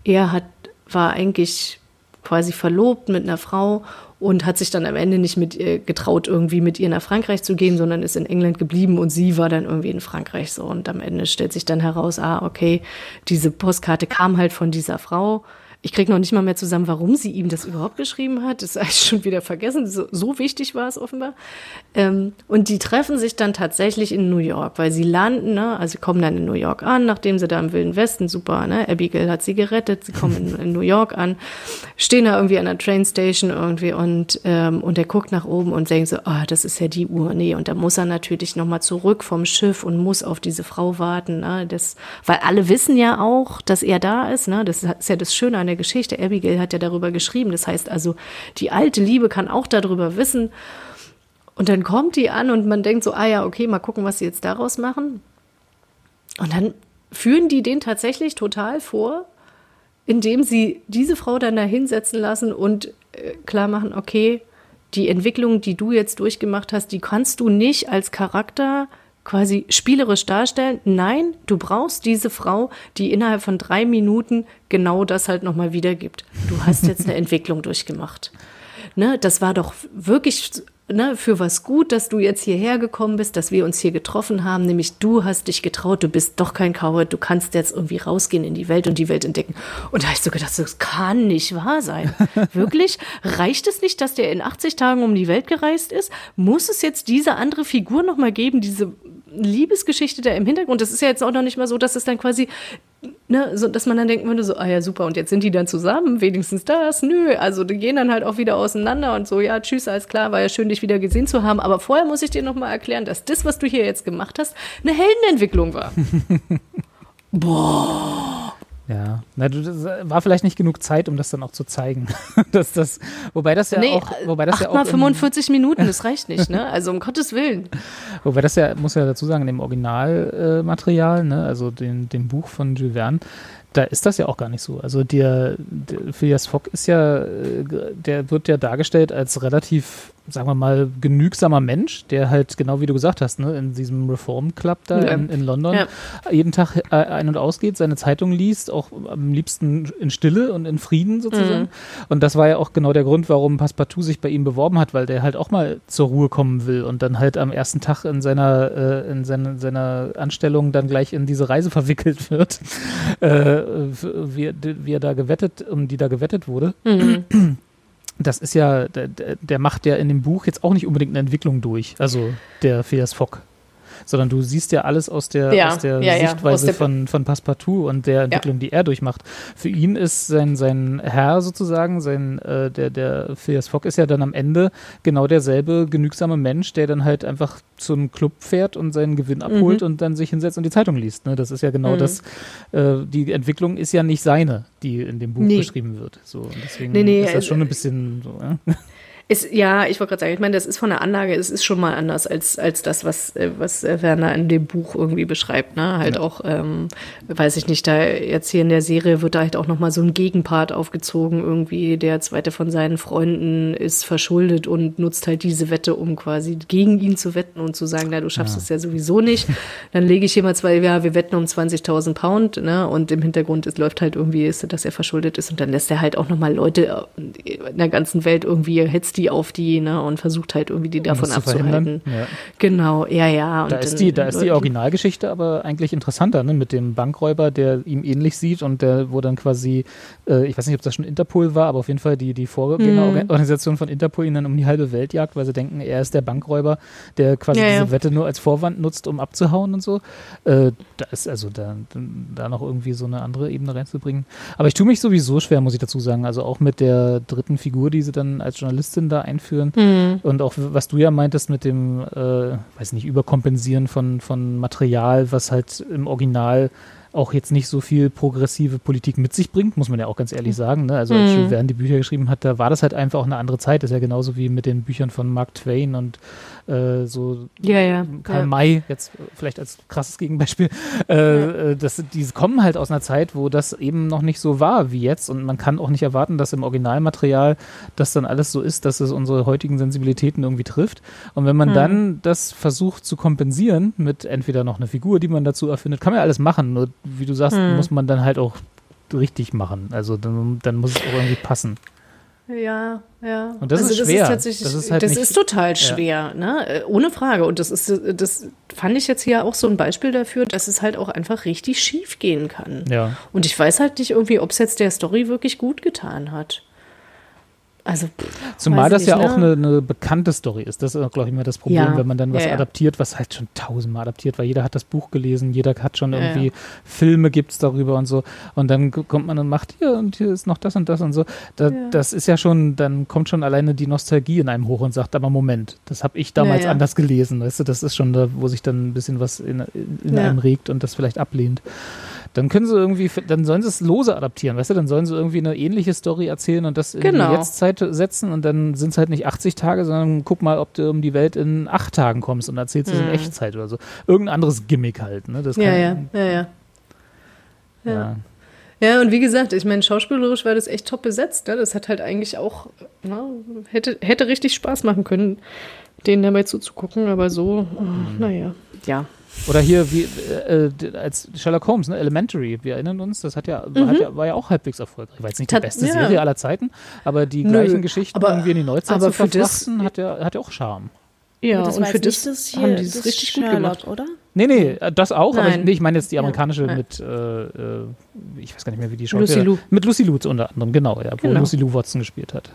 Er hat, war eigentlich quasi verlobt mit einer Frau und hat sich dann am Ende nicht mit ihr getraut, irgendwie mit ihr nach Frankreich zu gehen, sondern ist in England geblieben und sie war dann irgendwie in Frankreich so. Und am Ende stellt sich dann heraus, ah, okay, diese Postkarte kam halt von dieser Frau. Ich kriege noch nicht mal mehr zusammen, warum sie ihm das überhaupt geschrieben hat. Das ist eigentlich schon wieder vergessen. So, so wichtig war es offenbar. Ähm, und die treffen sich dann tatsächlich in New York, weil sie landen, ne? also sie kommen dann in New York an, nachdem sie da im Wilden Westen, super, ne? Abigail hat sie gerettet, sie kommen in, in New York an, stehen da irgendwie an der Trainstation irgendwie und, ähm, und er guckt nach oben und denkt so, ah, das ist ja die Uhr. Nee, und da muss er natürlich nochmal zurück vom Schiff und muss auf diese Frau warten. Ne? Das, weil alle wissen ja auch, dass er da ist. Ne? Das ist ja das Schöne an der Geschichte. Abigail hat ja darüber geschrieben. Das heißt also, die alte Liebe kann auch darüber wissen. Und dann kommt die an und man denkt so, ah ja, okay, mal gucken, was sie jetzt daraus machen. Und dann führen die den tatsächlich total vor, indem sie diese Frau dann da hinsetzen lassen und äh, klar machen, okay, die Entwicklung, die du jetzt durchgemacht hast, die kannst du nicht als Charakter quasi spielerisch darstellen. Nein, du brauchst diese Frau, die innerhalb von drei Minuten genau das halt nochmal wiedergibt. Du hast jetzt eine Entwicklung durchgemacht. Ne, das war doch wirklich ne, für was gut, dass du jetzt hierher gekommen bist, dass wir uns hier getroffen haben, nämlich du hast dich getraut, du bist doch kein Coward, du kannst jetzt irgendwie rausgehen in die Welt und die Welt entdecken. Und da habe ich so gedacht, das kann nicht wahr sein. Wirklich? Reicht es nicht, dass der in 80 Tagen um die Welt gereist ist? Muss es jetzt diese andere Figur nochmal geben, diese Liebesgeschichte da im Hintergrund? Das ist ja jetzt auch noch nicht mal so, dass es dann quasi ne, so, dass man dann denken würde, so, ah ja, super, und jetzt sind die dann zusammen, wenigstens das, nö, also die gehen dann halt auch wieder auseinander und so, ja, tschüss, alles klar, war ja schön, dich wieder gesehen zu haben, aber vorher muss ich dir nochmal erklären, dass das, was du hier jetzt gemacht hast, eine Heldenentwicklung war. Boah. Ja, Na, du, das war vielleicht nicht genug Zeit, um das dann auch zu zeigen. dass das, wobei das ja nee, auch, wobei das ja auch mal 45 Minuten, das reicht nicht, ne? Also um Gottes Willen. Wobei das ja, muss ja dazu sagen, in dem Originalmaterial, äh, ne, also dem, dem Buch von Jules Verne, da ist das ja auch gar nicht so. Also der, der Phileas Fogg ist ja, äh, der wird ja dargestellt als relativ, sagen wir mal, genügsamer Mensch, der halt, genau wie du gesagt hast, ne, in diesem Reform Club da Ja. in, in London Ja. jeden Tag äh, ein- und ausgeht, seine Zeitung liest, auch am liebsten in Stille und in Frieden sozusagen. Und das war ja auch genau der Grund, warum Passepartout sich bei ihm beworben hat, weil der halt auch mal zur Ruhe kommen will und dann halt am ersten Tag in seiner, äh, in seine, seiner Anstellung dann gleich in diese Reise verwickelt wird, äh, wie, wie er da gewettet, um die da gewettet wurde. Das ist ja, der, der- der macht ja in dem Buch jetzt auch nicht unbedingt eine Entwicklung durch, also der Phileas Fogg. Sondern du siehst ja alles aus der, Ja, aus der ja, ja, Sichtweise aus der- von, von Passepartout und der Entwicklung, die er durchmacht. Für ihn ist sein, sein Herr sozusagen, sein, äh, der, der Phileas Fogg ist ja dann am Ende genau derselbe genügsame Mensch, der dann halt einfach zum Club fährt und seinen Gewinn abholt Mhm. und dann sich hinsetzt und die Zeitung liest. Ne? Das ist ja genau das, äh, die Entwicklung ist ja nicht seine, die in dem Buch Nee. beschrieben wird. So, deswegen Nee, nee, ist das schon äh, ein bisschen so, ja? Ist, ja, ich wollte gerade sagen, ich meine, das ist von der Anlage, es ist schon mal anders als, als das, was, äh, was äh, Werner in dem Buch irgendwie beschreibt. Ne? Halt auch, ähm, weiß ich nicht, da jetzt hier in der Serie wird da halt auch nochmal so ein Gegenpart aufgezogen. Irgendwie der zweite von seinen Freunden ist verschuldet und nutzt halt diese Wette, um quasi gegen ihn zu wetten und zu sagen, na, du schaffst es ja sowieso nicht. Dann lege ich hier mal zwei, ja, wir wetten um 20.000 Pound, ne? Und im Hintergrund es läuft halt irgendwie, ist, dass er verschuldet ist und dann lässt er halt auch nochmal Leute äh, in der ganzen Welt irgendwie, hetzt die auf die, ne? Und versucht halt irgendwie die davon verhindern. abzuhalten. Ja. Genau, ja, ja. Da ist die, da ist die Originalgeschichte aber eigentlich interessanter, ne? Mit dem Bankräuber, der ihm ähnlich sieht und der, wo dann quasi, äh, ich weiß nicht, ob das schon Interpol war, aber auf jeden Fall die, die Vorgängerorganisation von Interpol ihn dann um die halbe Welt jagt, weil sie denken, er ist der Bankräuber, der quasi ja. diese Wette nur als Vorwand nutzt, um abzuhauen und so. Äh, da ist also da, da noch irgendwie so eine andere Ebene reinzubringen. Aber ich tue mich sowieso schwer, muss ich dazu sagen. Also auch mit der dritten Figur, die sie dann als Journalistin da einführen. Mhm. Und auch was du ja meintest mit dem, äh, weiß nicht, Überkompensieren von, von Material, was halt im Original auch jetzt nicht so viel progressive Politik mit sich bringt, muss man ja auch ganz ehrlich sagen. Ne? Also als Mhm. Jules Verne die Bücher geschrieben hat, da war das halt einfach auch eine andere Zeit. Das ist ja genauso wie mit den Büchern von Mark Twain und äh, so Ja, ja. Karl ja. May, jetzt vielleicht als krasses Gegenbeispiel, äh, äh, das, die kommen halt aus einer Zeit, wo das eben noch nicht so war wie jetzt und man kann auch nicht erwarten, dass im Originalmaterial das dann alles so ist, dass es unsere heutigen Sensibilitäten irgendwie trifft. Und wenn man Mhm. dann das versucht zu kompensieren mit entweder noch eine Figur, die man dazu erfindet, kann man ja alles machen, nur wie du sagst, Mhm. muss man dann halt auch richtig machen. Also dann, dann muss es auch irgendwie passen. Ja, ja. Und das ist schwer. tatsächlich, Das das ist ist, halt das ist total schwer, ne? Äh, Ohne Frage. Und das ist, das fand ich jetzt hier auch so ein Beispiel dafür, dass es halt auch einfach richtig schief gehen kann. Ja. Und ich weiß halt nicht irgendwie, ob es jetzt der Story wirklich gut getan hat. Also, pff, Zumal das ich ja nicht, auch ne? eine, eine bekannte Story ist. Das ist, glaube ich, immer das Problem, Ja. wenn man dann was Ja, ja. adaptiert, was halt schon tausendmal adaptiert, weil jeder hat das Buch gelesen, jeder hat schon irgendwie. Filme gibt's darüber und so. Und dann kommt man und macht hier und hier ist noch das und das und so. Da. Das ist ja schon, dann kommt schon alleine die Nostalgie in einem hoch und sagt, aber Moment, das habe ich damals anders gelesen. Weißt du, das ist schon da, wo sich dann ein bisschen was in, in, einem regt und das vielleicht ablehnt. Dann können sie irgendwie, dann sollen sie es lose adaptieren, weißt du, dann sollen sie irgendwie eine ähnliche Story erzählen und das in Genau. die Jetztzeit setzen und dann sind es halt nicht 80 Tage, sondern guck mal, ob du um die Welt in acht Tagen kommst und erzählst es in Mhm. Echtzeit oder so. Irgendein anderes Gimmick halt, ne? Das Ja, kann- ja, ja, ja. ja. Ja, und wie gesagt, ich meine, schauspielerisch war das echt top besetzt. Ne? Das hat halt eigentlich auch, na, hätte, hätte richtig Spaß machen können, denen dabei zuzugucken, aber so, äh, Mhm. naja, ja. Oder hier wie äh, äh, als Sherlock Holmes, ne? Elementary, wir erinnern uns, das hat ja, hat ja war ja auch halbwegs erfolgreich. War jetzt nicht die beste Mhm. ja. Serie aller Zeiten, aber die Nö, gleichen Geschichten aber- irgendwie in die Neuzeit aber zu für das- verfrachten, hat ja, hat ja auch Charme. Ja, und war für das, das hier, haben die es das richtig gut Sherlock, gemacht. oder? Nee, nee, äh, das auch, aber ich, Nein. nee, ich meine jetzt die amerikanische ja. mit, äh, äh, ich weiß gar nicht mehr, wie die Lucy Schauspielerin- Liu. Mit Lucy Liu unter anderem, genau, ja, wo Genau. Lucy Liu Watson gespielt hat,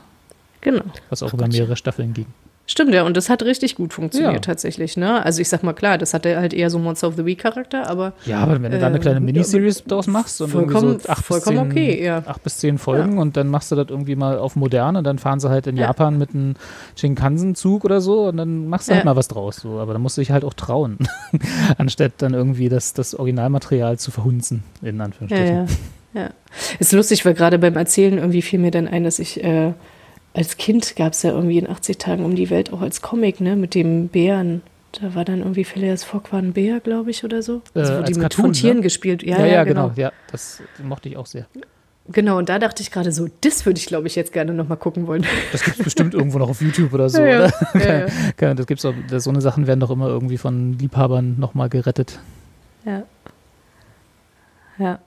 Genau. was auch über mehrere Staffeln ging. Stimmt, ja, und das hat richtig gut funktioniert Ja. tatsächlich, ne? Also ich sag mal, klar, das hatte halt eher so Monster of the Week Charakter, aber Ja, aber wenn du da eine Äh, kleine ja, Miniseries draus machst und vollkommen- so acht vollkommen bis zehn, okay, ja. acht bis zehn Folgen und dann machst du das irgendwie mal auf modern und dann fahren sie halt in Ja. Japan mit einem Shinkansen-Zug oder so und dann machst du halt Ja. mal was draus. So. Aber da musst du dich halt auch trauen, anstatt dann irgendwie das, das Originalmaterial zu verhunzen, in ja, Anführungsstrichen. ja, ja. Ist lustig, weil gerade beim Erzählen irgendwie fiel mir dann ein, dass ich äh, als Kind gab es ja irgendwie in 80 Tagen um die Welt auch als Comic, ne, mit dem Bären. Da war dann irgendwie Phileas Fogg war ein Bär, glaube ich, oder so. Äh, Also, wo als die mit Cartoon, von Tieren ne? gespielt. Ja, Ja, ja, ja, genau. genau. Ja, das mochte ich auch sehr. Genau, und da dachte ich gerade so, das würde ich, glaube ich, jetzt gerne nochmal gucken wollen. Das gibt es bestimmt irgendwo noch auf YouTube oder so, Ja, oder? Ja, ja. Das gibt's auch, das, so eine Sachen werden doch immer irgendwie von Liebhabern nochmal gerettet. Ja. Ja.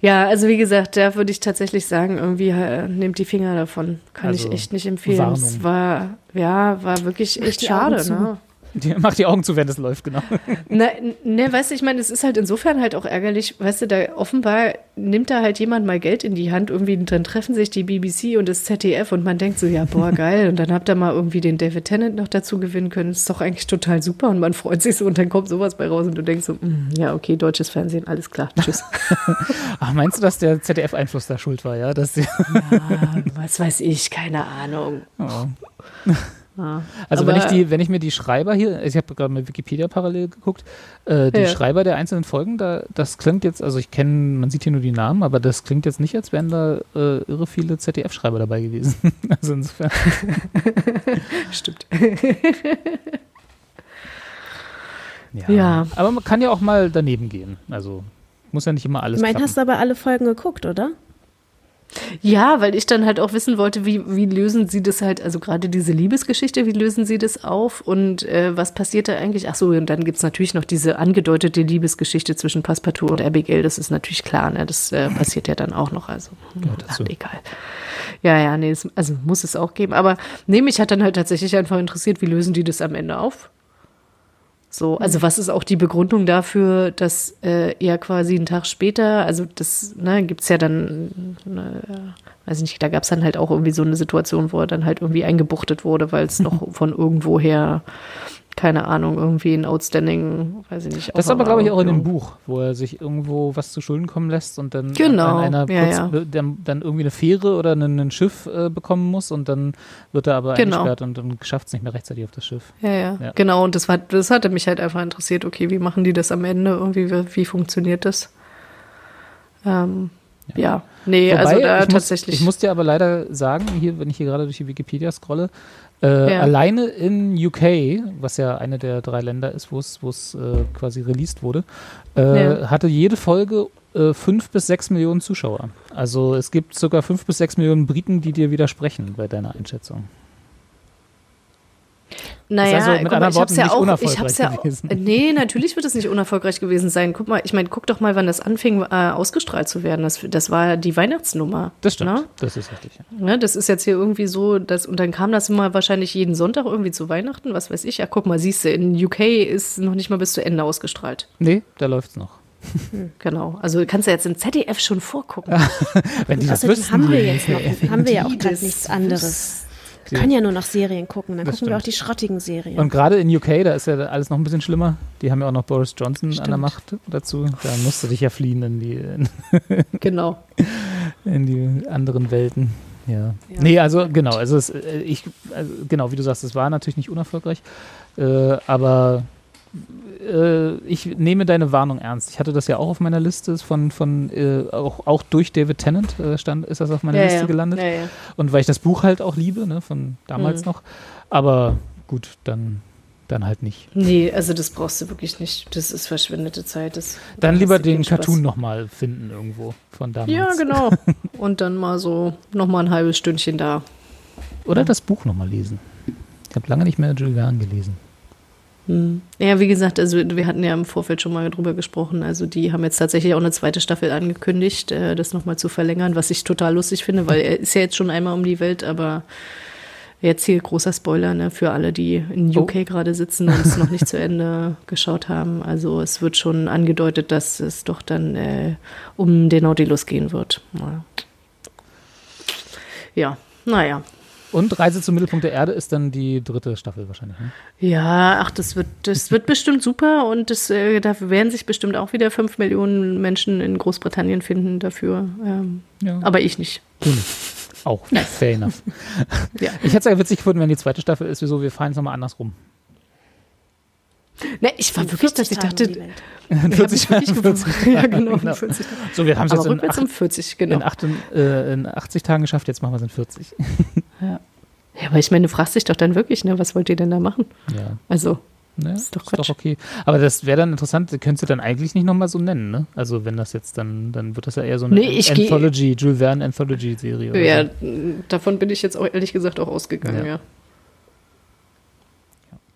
Ja, also wie gesagt, da würde ich tatsächlich sagen, irgendwie äh, nehmt die Finger davon. Kann Also, ich echt nicht empfehlen. Warnung. Es war, ja, war wirklich echt schade, ne? Die, mach die Augen zu, wenn es läuft, genau. Na, ne, weißt du, ich meine, es ist halt insofern halt auch ärgerlich, weißt du, da offenbar nimmt da halt jemand mal Geld in die Hand, irgendwie, dann treffen sich die BBC und das ZDF und man denkt so, ja, boah, geil, und dann habt ihr mal irgendwie den David Tennant noch dazu gewinnen können, ist doch eigentlich total super und man freut sich so und dann kommt sowas bei raus und du denkst so, mm, ja, okay, deutsches Fernsehen, alles klar, tschüss. Ach, meinst du, dass der ZDF-Einfluss da schuld war, ja? Dass ja, was weiß ich, keine Ahnung. oh. Ja. Also wenn ich, die, wenn ich mir die Schreiber hier, ich habe gerade mit Wikipedia parallel geguckt, äh, die Ja. Schreiber der einzelnen Folgen, da, das klingt jetzt, also ich kenne, man sieht hier nur die Namen, aber das klingt jetzt nicht, als wären da äh, irre viele ZDF-Schreiber dabei gewesen. also insofern. Stimmt. Ja. Ja. Aber man kann ja auch mal daneben gehen. Also muss ja nicht immer alles Ich meine, hast du aber alle Folgen geguckt, oder? Ja, weil ich dann halt auch wissen wollte, wie, wie lösen sie das halt, also gerade diese Liebesgeschichte, wie lösen sie das auf und äh, was passiert da eigentlich? Ach so, und dann gibt's natürlich noch diese angedeutete Liebesgeschichte zwischen Passepartout und Abigail, das ist natürlich klar, ne? das äh, passiert ja dann auch noch, also hm, dazu. ach, egal. Ja, ja, nee, es, also muss es auch geben, aber nee, mich hat dann halt tatsächlich einfach interessiert, wie lösen die das am Ende auf? So, also was ist auch die Begründung dafür, dass äh, er quasi einen Tag später, also das ne, gibt es ja dann, ne, weiß ich nicht, da gab es dann halt auch irgendwie so eine Situation, wo er dann halt irgendwie eingebuchtet wurde, weil es noch von irgendwoher, keine Ahnung, irgendwie ein Outstanding, weiß ich nicht. Das ist aber, glaube ich, auch in dem. Buch, wo er sich irgendwo was zu Schulden kommen lässt und dann Genau, einer ja, kurz, ja. Dann, dann irgendwie eine Fähre oder ein, ein Schiff äh, bekommen muss und dann wird er aber Genau. eingesperrt und dann schafft es nicht mehr rechtzeitig auf das Schiff. Ja, ja, Ja. genau. Und das, war, das hatte mich halt einfach interessiert. Okay, wie machen die das am Ende? Irgendwie, wie, wie funktioniert das? Ähm, ja. nee, Wobei, also da ich muss, tatsächlich. Ich muss dir aber leider sagen, hier, wenn ich hier gerade durch die Wikipedia scrolle, äh, Ja. alleine in UK, was ja eine der drei Länder ist, wo es äh, quasi released wurde, äh, Ja. hatte jede Folge äh, fünf bis sechs Millionen Zuschauer. Also es gibt sogar fünf bis sechs Millionen Briten, die dir widersprechen bei deiner Einschätzung. Naja, also mit guck mal, anderen ich hab's Worten ja nicht auch, ich unerfolgreich hab's ja gewesen. Auch, nee, natürlich wird es nicht unerfolgreich gewesen sein. Guck mal, ich meine, guck doch mal, wann das anfing, äh, ausgestrahlt zu werden. Das, das war die Weihnachtsnummer. Das stimmt. Ne? Das ist richtig. Ja. Ne, das ist jetzt hier irgendwie so, dass, und dann kam das immer wahrscheinlich jeden Sonntag irgendwie zu Weihnachten, was weiß ich. Ja, guck mal, siehst du, in UK ist noch nicht mal bis zu Ende ausgestrahlt. Nee, da läuft's noch. Genau. Also du kannst ja jetzt im ZDF schon vorgucken. Wenn die das Außerdem wüssten. haben wir jetzt noch, haben wir ja auch gerade nichts anderes. Wir können ja nur noch Serien gucken, dann Das gucken wir auch stimmt. die schrottigen Serien. Und gerade in UK, da ist ja alles noch ein bisschen schlimmer. Die haben ja auch noch Boris Johnson an der Stimmt. Macht dazu. Da musst du dich ja fliehen in die, in, Genau. in die anderen Welten. Ja. Ja. Nee, also genau, also es, äh, ich, also genau, wie du sagst, es war natürlich nicht unerfolgreich, äh, aber äh, ich nehme deine Warnung ernst. Ich hatte das ja auch auf meiner Liste von, von äh, auch, auch durch David Tennant äh, stand, ist das auf meiner Ja, Liste ja. gelandet. Ja, ja. Und weil ich das Buch halt auch liebe, ne, von damals Mhm. noch. Aber gut, dann, dann halt nicht. Nee, also das brauchst du wirklich nicht. Das ist verschwendete Zeit. Das, Dann da lieber den. Cartoon nochmal finden irgendwo von damals. Ja, genau. Und dann mal so nochmal ein halbes Stündchen da. Oder das Buch nochmal lesen. Ich habe lange nicht mehr Jules Verne gelesen. Hm. Ja, wie gesagt, also wir hatten ja im Vorfeld schon mal drüber gesprochen. Also die haben jetzt tatsächlich auch eine zweite Staffel angekündigt, äh, das nochmal zu verlängern, was ich total lustig finde, weil er ist ja jetzt schon einmal um die Welt, aber jetzt hier großer Spoiler ne, für alle, die in UK Oh. gerade sitzen und es noch nicht zu Ende geschaut haben. Also es wird schon angedeutet, dass es doch dann äh, um den Nautilus gehen wird. Ja. Ja, naja. Und Reise zum Mittelpunkt der Erde ist dann die dritte Staffel wahrscheinlich. Ne? Ja, ach, das wird, das wird bestimmt super und das, äh, dafür werden sich bestimmt auch wieder fünf Millionen Menschen in Großbritannien finden dafür. Ähm, Ja. aber ich nicht. Du nicht. Auch. Fair enough. Ja. Ich hätte es ja witzig gefunden, wenn die zweite Staffel ist, wieso wir fahren es nochmal andersrum. Ne, ich war In wirklich, dass 40 ich Tagen dachte, Welt. ich hab mich wirklich gewundert. ja, genau, Genau. 40. So, wir haben es Aber jetzt in, rückwärts acht, um 40, genau. in, acht, äh, in 80 Tagen geschafft, jetzt machen wir es in 40. Ja, aber ich meine, du fragst dich doch dann wirklich, ne, was wollt ihr denn da machen? Ja. Also, Ne? Ist doch ist doch Quatsch. okay. Aber das wäre dann interessant, könntest du dann eigentlich nicht nochmal so nennen, ne? Also wenn das jetzt dann, dann wird das ja eher so eine Nee, Anthology, Jules Verne Anthology-Serie. ja, so. davon bin ich jetzt auch ehrlich gesagt auch ausgegangen, Ja. ja.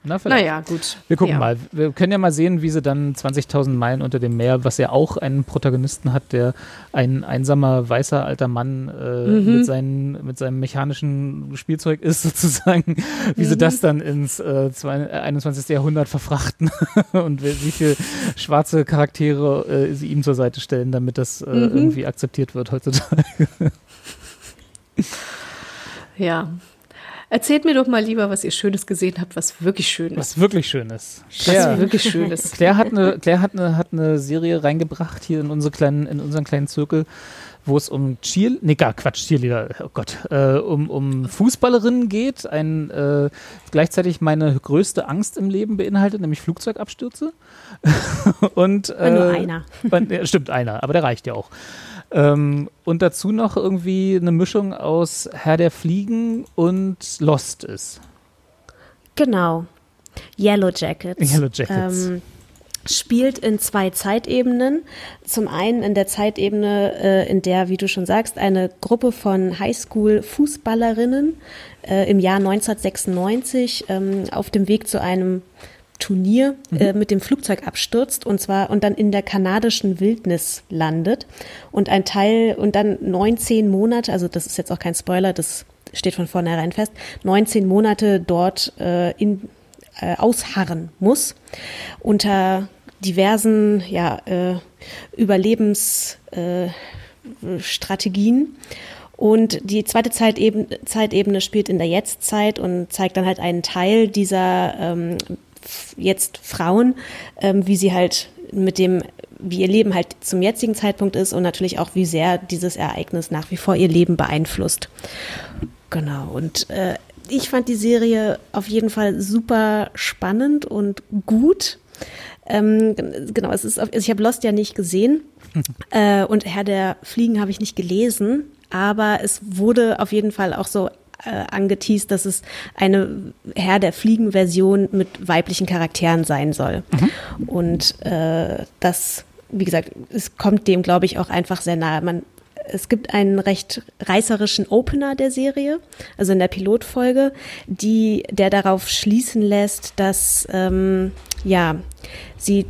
Na, vielleicht. Naja, gut. Wir gucken ja. mal. Wir können ja mal sehen, wie sie dann 20.000 Meilen unter dem Meer, was ja auch einen Protagonisten hat, der ein einsamer weißer alter Mann äh, Mhm. mit, seinen, mit seinem mechanischen Spielzeug ist, sozusagen, wie Mhm. sie das dann ins äh, zwei- äh, 21. Jahrhundert verfrachten und wie, wie viele schwarze Charaktere äh, sie ihm zur Seite stellen, damit das äh, Mhm. irgendwie akzeptiert wird heutzutage. Ja. Erzählt mir doch mal lieber, was ihr Schönes gesehen habt, was wirklich schön ist. Was wirklich schön ist. Was wirklich schön ist. Claire hat eine, Claire hat eine, hat eine Serie reingebracht hier in, unsere kleinen, in unseren kleinen Zirkel, wo es um Cheer, nee, gar Quatsch, Cheerleader, oh Gott, äh, um, um Fußballerinnen geht, ein äh, gleichzeitig meine größte Angst im Leben beinhaltet, nämlich Flugzeugabstürze. und, äh, nur einer. Und, ja, stimmt, einer, aber der reicht ja auch. Ähm, und dazu noch irgendwie eine Mischung aus Herr der Fliegen und Lost ist. Genau. Yellow Jackets. Yellow Jackets. Ähm, spielt in zwei Zeitebenen. Zum einen in der Zeitebene, äh, in der, wie du schon sagst, eine Gruppe von Highschool-Fußballerinnen äh, im Jahr 1996 ähm, auf dem Weg zu einem Turnier äh, mit dem Flugzeug abstürzt und zwar und dann in der kanadischen Wildnis landet und ein Teil und dann 19 Monate, also das ist jetzt auch kein Spoiler, das steht von vornherein fest, 19 Monate dort äh, in, äh, ausharren muss unter diversen ja, äh, Überlebensstrategien. Äh, und die zweite Zeitebene, Zeitebene spielt in der Jetztzeit und zeigt dann halt einen Teil dieser ähm, jetzt Frauen, ähm, wie sie halt mit dem, wie ihr Leben halt zum jetzigen Zeitpunkt ist und natürlich auch, wie sehr dieses Ereignis nach wie vor ihr Leben beeinflusst. Genau, und äh, ich fand die Serie auf jeden Fall super spannend und gut. Ähm, genau, es ist, also ich habe Lost ja nicht gesehen äh, und Herr der Fliegen habe ich nicht gelesen, aber es wurde auf jeden Fall auch so äh, angeteased, dass es eine Herr der Fliegen-Version mit weiblichen Charakteren sein soll. Und äh, das, wie gesagt, es kommt dem, glaube ich, auch einfach sehr nahe. Man es gibt einen recht reißerischen Opener der Serie, also in der Pilotfolge, die, der darauf schließen lässt, dass ähm, ja, sie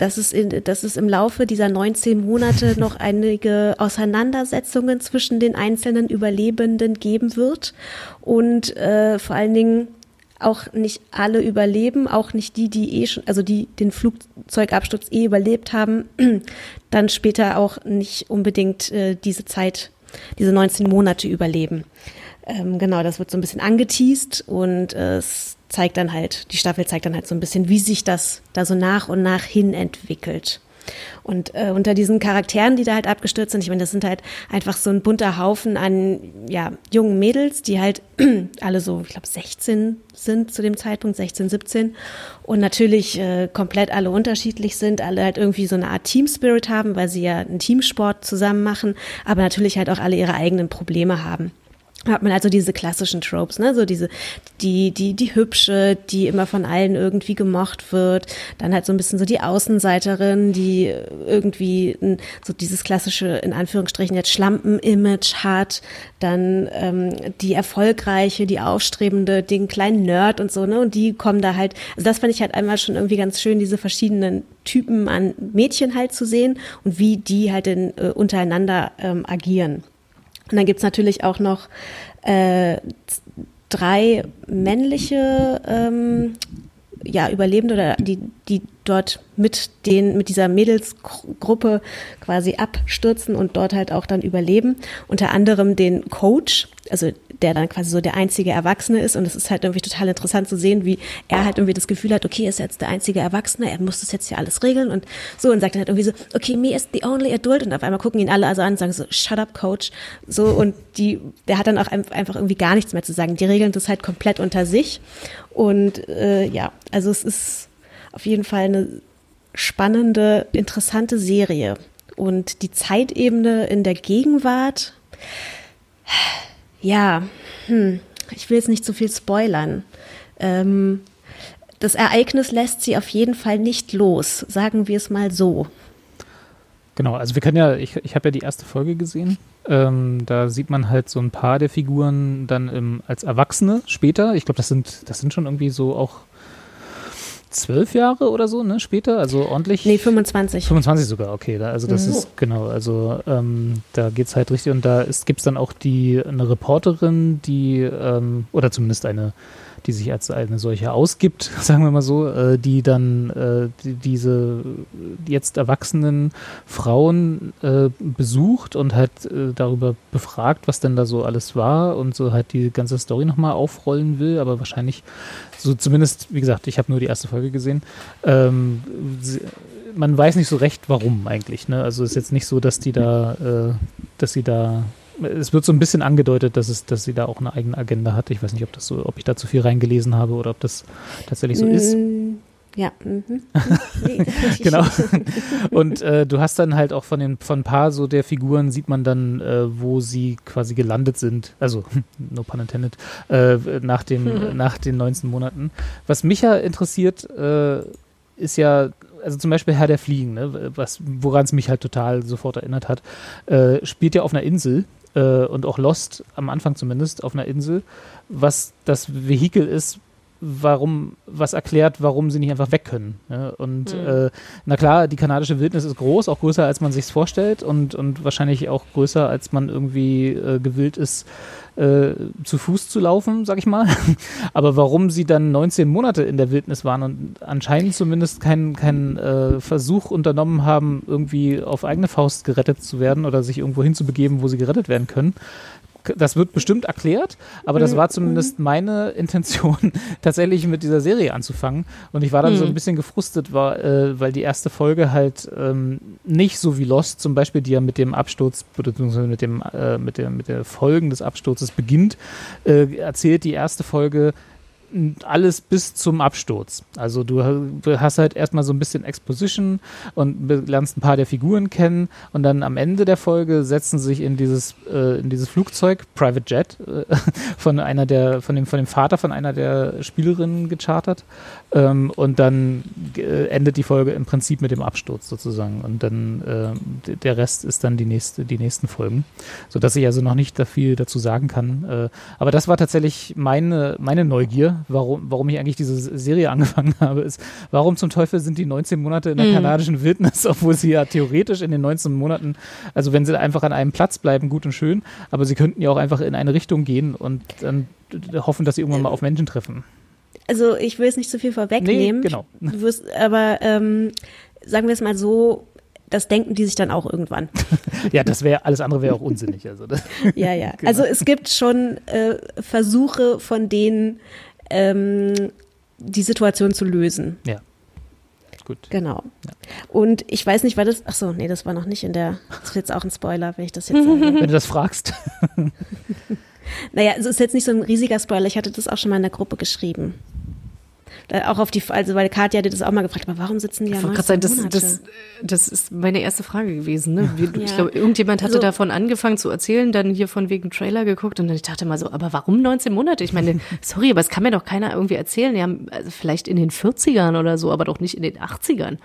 dass es, in, dass es im Laufe dieser 19 Monate noch einige Auseinandersetzungen zwischen den einzelnen Überlebenden geben wird und äh, vor allen Dingen auch nicht alle überleben, auch nicht die, die eh schon, also die den Flugzeugabsturz eh überlebt haben, dann später auch nicht unbedingt äh, diese Zeit, diese 19 Monate überleben. Ähm, genau, das wird so ein bisschen angeteased und äh, es zeigt dann halt, die Staffel zeigt dann halt so ein bisschen, wie sich das da so nach und nach hin entwickelt. Und äh, unter diesen Charakteren, die da halt abgestürzt sind, ich meine, das sind halt einfach so ein bunter Haufen an ja, jungen Mädels, die halt alle so, ich glaube, 16 sind zu dem Zeitpunkt, 16, 17. Und natürlich äh, komplett alle unterschiedlich sind, alle halt irgendwie so eine Art Team-Spirit haben, weil sie ja einen Teamsport zusammen machen, aber natürlich halt auch alle ihre eigenen Probleme haben hat man also diese klassischen Tropes, ne, so diese, die, die, die hübsche, die immer von allen irgendwie gemocht wird, dann halt so ein bisschen so die Außenseiterin, die irgendwie so dieses klassische, in Anführungsstrichen jetzt Schlampen-Image hat, dann ähm, die erfolgreiche, die aufstrebende, den kleinen Nerd und so, ne, und die kommen da halt, also das fand ich halt einmal schon irgendwie ganz schön, diese verschiedenen Typen an Mädchen halt zu sehen und wie die halt in, äh, untereinander ähm, agieren. Und dann gibt's natürlich auch noch äh, drei männliche ähm, ja, Überlebende oder die, die dort mit den, mit dieser Mädelsgruppe quasi abstürzen und dort halt auch dann überleben. Unter anderem den Coach, also der dann quasi so der einzige Erwachsene ist. Und es ist halt irgendwie total interessant zu sehen, wie er halt irgendwie das Gefühl hat, okay, er ist jetzt der einzige Erwachsene, er muss das jetzt hier alles regeln und so und sagt dann halt irgendwie so, okay, me is the only adult. Und auf einmal gucken ihn alle also an und sagen so, shut up, Coach. So und die, der hat dann auch einfach irgendwie gar nichts mehr zu sagen. Die regeln das halt komplett unter sich. Und äh, ja, also es ist auf jeden Fall eine spannende, interessante Serie. Und die Zeitebene in der Gegenwart, ja, hm, ich will jetzt nicht zu viel spoilern. Ähm, das Ereignis lässt sie auf jeden Fall nicht los, sagen wir es mal so. Genau, also wir können ja, ich, ich habe ja die erste Folge gesehen. Ähm, da sieht man halt so ein paar der Figuren dann im, als Erwachsene später. Ich glaube, das sind, das sind schon irgendwie so auch zwölf Jahre oder so, ne, später, also ordentlich. Nee, 25. 25 sogar, okay. Da, also das mhm. ist, genau, also ähm, da geht's halt richtig und da gibt es dann auch die, eine Reporterin, die, ähm, oder zumindest eine, die sich als eine solche ausgibt, sagen wir mal so, äh, die dann äh, die, diese jetzt erwachsenen Frauen äh, besucht und halt äh, darüber befragt, was denn da so alles war und so halt die ganze Story nochmal aufrollen will, aber wahrscheinlich so zumindest, wie gesagt, ich habe nur die erste Folge gesehen. Ähm, sie, man weiß nicht so recht, warum eigentlich. Ne? Also ist jetzt nicht so, dass die da, äh, dass sie da es wird so ein bisschen angedeutet, dass es, dass sie da auch eine eigene Agenda hat. Ich weiß nicht, ob das so, ob ich da zu viel reingelesen habe oder ob das tatsächlich so mm, ist. Ja. Mhm. genau. Und äh, du hast dann halt auch von den von ein paar so der Figuren sieht man dann, äh, wo sie quasi gelandet sind. Also no pun intended äh, nach dem mhm. nach den 19 Monaten. Was mich ja interessiert, äh, ist ja also zum Beispiel Herr der Fliegen, ne, woran es mich halt total sofort erinnert hat, äh, spielt ja auf einer Insel äh, und auch Lost am Anfang zumindest auf einer Insel, was das Vehikel ist, warum, was erklärt, warum sie nicht einfach weg können. Ja? Und mhm. äh, na klar, die kanadische Wildnis ist groß, auch größer, als man sich vorstellt und, und wahrscheinlich auch größer, als man irgendwie äh, gewillt ist, äh, zu Fuß zu laufen, sag ich mal. Aber warum sie dann 19 Monate in der Wildnis waren und anscheinend zumindest keinen kein, äh, Versuch unternommen haben, irgendwie auf eigene Faust gerettet zu werden oder sich irgendwo hinzubegeben, wo sie gerettet werden können, das wird bestimmt erklärt, aber das war zumindest meine Intention, tatsächlich mit dieser Serie anzufangen. Und ich war dann mhm. so ein bisschen gefrustet, war, äh, weil die erste Folge halt ähm, nicht so wie Lost zum Beispiel, die ja mit dem Absturz, beziehungsweise mit dem, äh, mit der, mit der Folgen des Absturzes beginnt, äh, erzählt die erste Folge alles bis zum Absturz. Also du hast halt erstmal so ein bisschen Exposition und lernst ein paar der Figuren kennen und dann am Ende der Folge setzen sich in dieses, äh, in dieses Flugzeug, Private Jet, äh, von einer der, von dem, von dem Vater von einer der Spielerinnen gechartert. Ähm, und dann äh, endet die Folge im Prinzip mit dem Absturz sozusagen. Und dann äh, der Rest ist dann die nächste, die nächsten Folgen. Sodass ich also noch nicht da viel dazu sagen kann. Äh, aber das war tatsächlich meine, meine Neugier warum, warum ich eigentlich diese Serie angefangen habe, ist, warum zum Teufel sind die 19 Monate in der mhm. kanadischen Wildnis, obwohl sie ja theoretisch in den 19 Monaten, also wenn sie einfach an einem Platz bleiben, gut und schön, aber sie könnten ja auch einfach in eine Richtung gehen und dann hoffen, dass sie irgendwann mal auf Menschen treffen. Also ich will es nicht zu so viel vorwegnehmen. Nee, genau. Wirst, aber ähm, sagen wir es mal so, das denken die sich dann auch irgendwann. ja, das wäre, alles andere wäre auch unsinnig. Also, ja, ja. Genau. Also es gibt schon äh, Versuche von denen, ähm, die Situation zu lösen. Ja. Gut. Genau. Ja. Und ich weiß nicht, war das, ach so, nee, das war noch nicht in der, das ist jetzt auch ein Spoiler, wenn ich das jetzt sage. Wenn du das fragst. naja, es ist jetzt nicht so ein riesiger Spoiler, ich hatte das auch schon mal in der Gruppe geschrieben. Äh, auch auf die, also weil Katja hatte das auch mal gefragt, aber warum sitzen die ja noch sagen, das, das, das ist meine erste Frage gewesen. Ne? Wie, ja. Ich glaube, irgendjemand hatte also, davon angefangen zu erzählen, dann hier von wegen Trailer geguckt und dann ich dachte mal so, aber warum 19 Monate? Ich meine, sorry, aber es kann mir doch keiner irgendwie erzählen. Ja, also vielleicht in den 40ern oder so, aber doch nicht in den 80ern.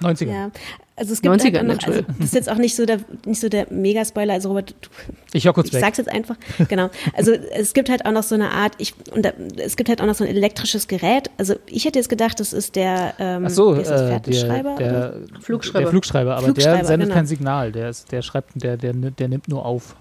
90er. Ja, also es gibt 90er, halt noch, also das ist jetzt auch nicht so der, nicht so der Mega-Spoiler, also Robert, du, ich kurz ich weg. sag's jetzt einfach, genau. Also es gibt halt auch noch so eine Art, ich, und da, es gibt halt auch noch so ein elektrisches Gerät, also ich hätte jetzt gedacht, das ist der, ähm, Ach so, ist äh, der, der, Flugschreiber. Der Flugschreiber, aber Flugschreiber, der sendet genau. kein Signal, der, ist, der schreibt, der, der, der nimmt nur auf.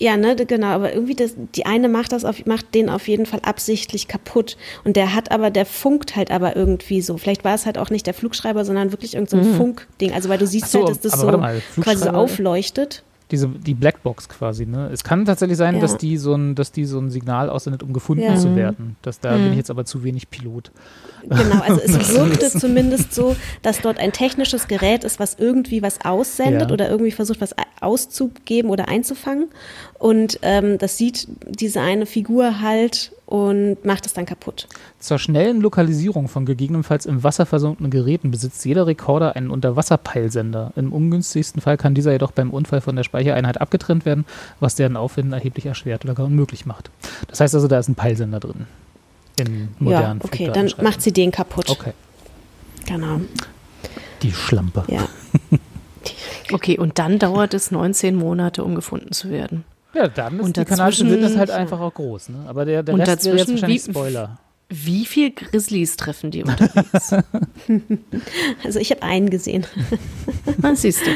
Ja, ne, genau, aber irgendwie das, die eine macht das auf, macht den auf jeden Fall absichtlich kaputt. Und der hat aber, der funkt halt aber irgendwie so. Vielleicht war es halt auch nicht der Flugschreiber, sondern wirklich irgendein so mhm. Funkding. Also weil du siehst so, halt, dass das so mal, quasi so aufleuchtet diese die Blackbox quasi. Ne? Es kann tatsächlich sein, ja. dass die so ein, dass die so ein Signal aussendet, um gefunden ja. zu werden. Das, da mhm. bin ich jetzt aber zu wenig Pilot. Genau, also es wirkte zumindest so, dass dort ein technisches Gerät ist, was irgendwie was aussendet ja. oder irgendwie versucht, was auszugeben oder einzufangen. Und ähm, das sieht diese eine Figur halt und macht es dann kaputt. Zur schnellen Lokalisierung von gegebenenfalls im Wasser versunkenen Geräten besitzt jeder Rekorder einen Unterwasserpeilsender. Im ungünstigsten Fall kann dieser jedoch beim Unfall von der Speichereinheit abgetrennt werden, was deren Aufwenden erheblich erschwert oder gar unmöglich macht. Das heißt also, da ist ein Peilsender drin. In modernen Ja, okay, dann macht sie den kaputt. Okay. Genau. Die Schlampe. Ja. okay, und dann dauert es 19 Monate, um gefunden zu werden. Ja, dann ist und die kanadische Wildnis halt einfach auch groß. Ne? Aber der, der Rest wäre jetzt wahrscheinlich wie, Spoiler. Wie viel Grizzlies treffen die unterwegs? also ich habe einen gesehen. Ah, siehst du.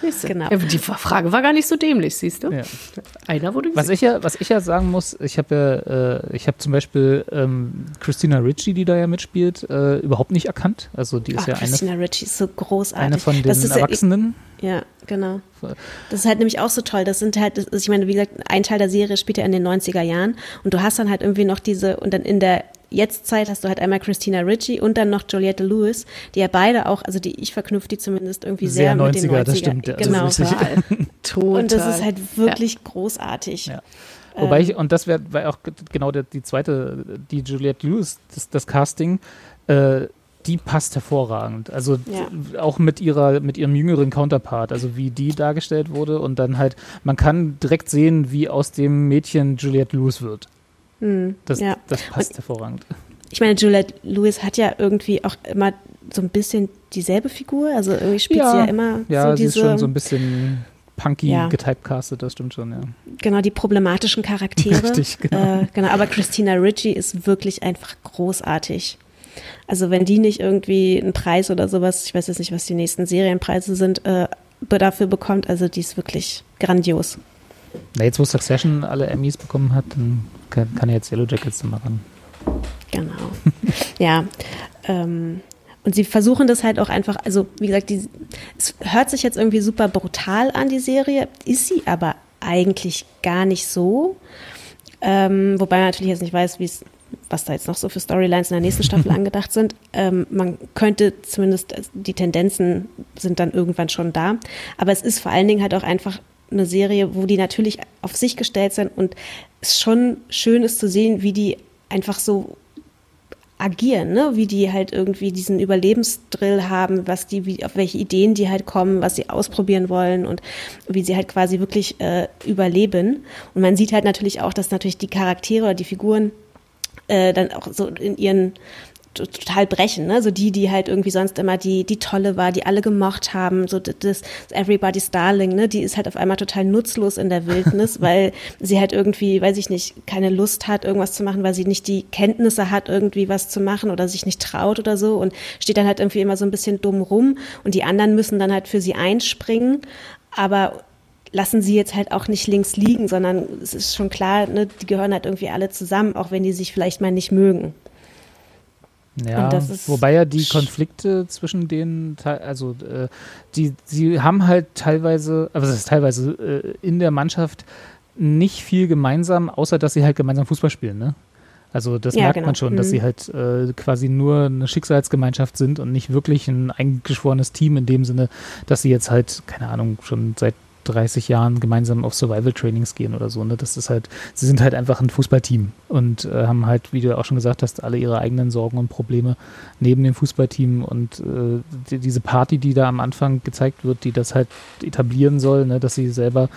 Siehst du. Genau. Ja, die Frage war gar nicht so dämlich, siehst du? Ja. Einer wurde gesehen. Was ich ja, was ich ja sagen muss, ich habe ja, äh, ich habe zum Beispiel ähm, Christina Ritchie, die da ja mitspielt, äh, überhaupt nicht erkannt. Also die ist Ach, ja eine. Christina Ritchie ist so großartig. Eine von den Erwachsenen. Ja, ja, genau. Das ist halt nämlich auch so toll. Das sind halt, das, ich meine, wie gesagt, ein Teil der Serie spielt ja in den 90er Jahren und du hast dann halt irgendwie noch diese, und dann in der Jetztzeit hast du halt einmal Christina Ritchie und dann noch Juliette Lewis, die ja beide auch, also die ich verknüpfe die zumindest irgendwie sehr, sehr 90er, mit den 90er. Das stimmt, ja, genau. Das total. total. Und das ist halt wirklich ja. großartig. Ja. Wobei ich, und das wäre auch genau der, die zweite, die Juliette Lewis, das, das Casting, äh, die passt hervorragend. Also ja. auch mit ihrer, mit ihrem jüngeren Counterpart, also wie die dargestellt wurde und dann halt, man kann direkt sehen, wie aus dem Mädchen Juliette Lewis wird. Mhm. Das, ja. das passt und hervorragend. Ich meine, Juliette Lewis hat ja irgendwie auch immer so ein bisschen dieselbe Figur, also irgendwie spielt ja. sie ja immer ja, so sie diese, ist schon so ein bisschen punky ja. getypecastet, das stimmt schon, ja. Genau, die problematischen Charaktere. Richtig, genau. Äh, genau. Aber Christina Ritchie ist wirklich einfach großartig. Also wenn die nicht irgendwie einen Preis oder sowas, ich weiß jetzt nicht, was die nächsten Serienpreise sind, äh, dafür bekommt, also die ist wirklich grandios. Na, jetzt wo Succession alle Emmys bekommen hat, dann kann, kann jetzt Yellow Jackets machen. Genau. ja. Ähm, und sie versuchen das halt auch einfach, also wie gesagt, die, es hört sich jetzt irgendwie super brutal an, die Serie, ist sie aber eigentlich gar nicht so. Ähm, wobei man natürlich jetzt nicht weiß, was da jetzt noch so für Storylines in der nächsten Staffel angedacht sind. Ähm, man könnte zumindest, also die Tendenzen sind dann irgendwann schon da. Aber es ist vor allen Dingen halt auch einfach eine Serie, wo die natürlich auf sich gestellt sind und es schon schön ist zu sehen, wie die einfach so agieren, ne? wie die halt irgendwie diesen Überlebensdrill haben, was die, wie, auf welche Ideen die halt kommen, was sie ausprobieren wollen und wie sie halt quasi wirklich äh, überleben. Und man sieht halt natürlich auch, dass natürlich die Charaktere oder die Figuren äh, dann auch so in ihren total brechen, ne? So die, die halt irgendwie sonst immer die, die tolle war, die alle gemocht haben, so das Everybody's Darling, ne? Die ist halt auf einmal total nutzlos in der Wildnis, weil sie halt irgendwie, weiß ich nicht, keine Lust hat, irgendwas zu machen, weil sie nicht die Kenntnisse hat, irgendwie was zu machen oder sich nicht traut oder so und steht dann halt irgendwie immer so ein bisschen dumm rum und die anderen müssen dann halt für sie einspringen, aber lassen sie jetzt halt auch nicht links liegen, sondern es ist schon klar, ne, die gehören halt irgendwie alle zusammen, auch wenn die sich vielleicht mal nicht mögen. Ja, wobei ja die Konflikte zwischen denen, also äh, die, sie haben halt teilweise, aber das ist teilweise äh, in der Mannschaft nicht viel gemeinsam, außer dass sie halt gemeinsam Fußball spielen, ne? Also das ja, merkt genau. man schon, dass mhm. sie halt äh, quasi nur eine Schicksalsgemeinschaft sind und nicht wirklich ein eingeschworenes Team in dem Sinne, dass sie jetzt halt, keine Ahnung, schon seit 30 Jahren gemeinsam auf Survival-Trainings gehen oder so. Ne? Das ist halt, sie sind halt einfach ein Fußballteam und äh, haben halt, wie du auch schon gesagt hast, alle ihre eigenen Sorgen und Probleme neben dem Fußballteam und äh, die, diese Party, die da am Anfang gezeigt wird, die das halt etablieren soll, ne? dass sie selber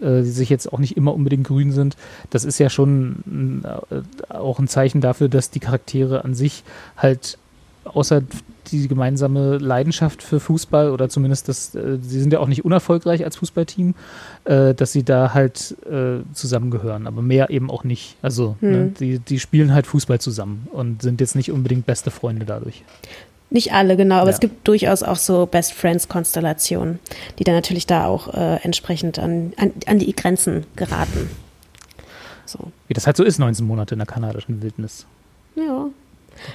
äh, sich jetzt auch nicht immer unbedingt grün sind, das ist ja schon äh, auch ein Zeichen dafür, dass die Charaktere an sich halt außer die gemeinsame Leidenschaft für Fußball oder zumindest das, äh, sie sind ja auch nicht unerfolgreich als Fußballteam, äh, dass sie da halt äh, zusammengehören, aber mehr eben auch nicht. Also hm. ne, die, die spielen halt Fußball zusammen und sind jetzt nicht unbedingt beste Freunde dadurch. Nicht alle, genau, aber ja. es gibt durchaus auch so Best Friends-Konstellationen, die dann natürlich da auch äh, entsprechend an, an, an die Grenzen geraten. So. Wie das halt so ist, 19 Monate in der kanadischen Wildnis. Ja,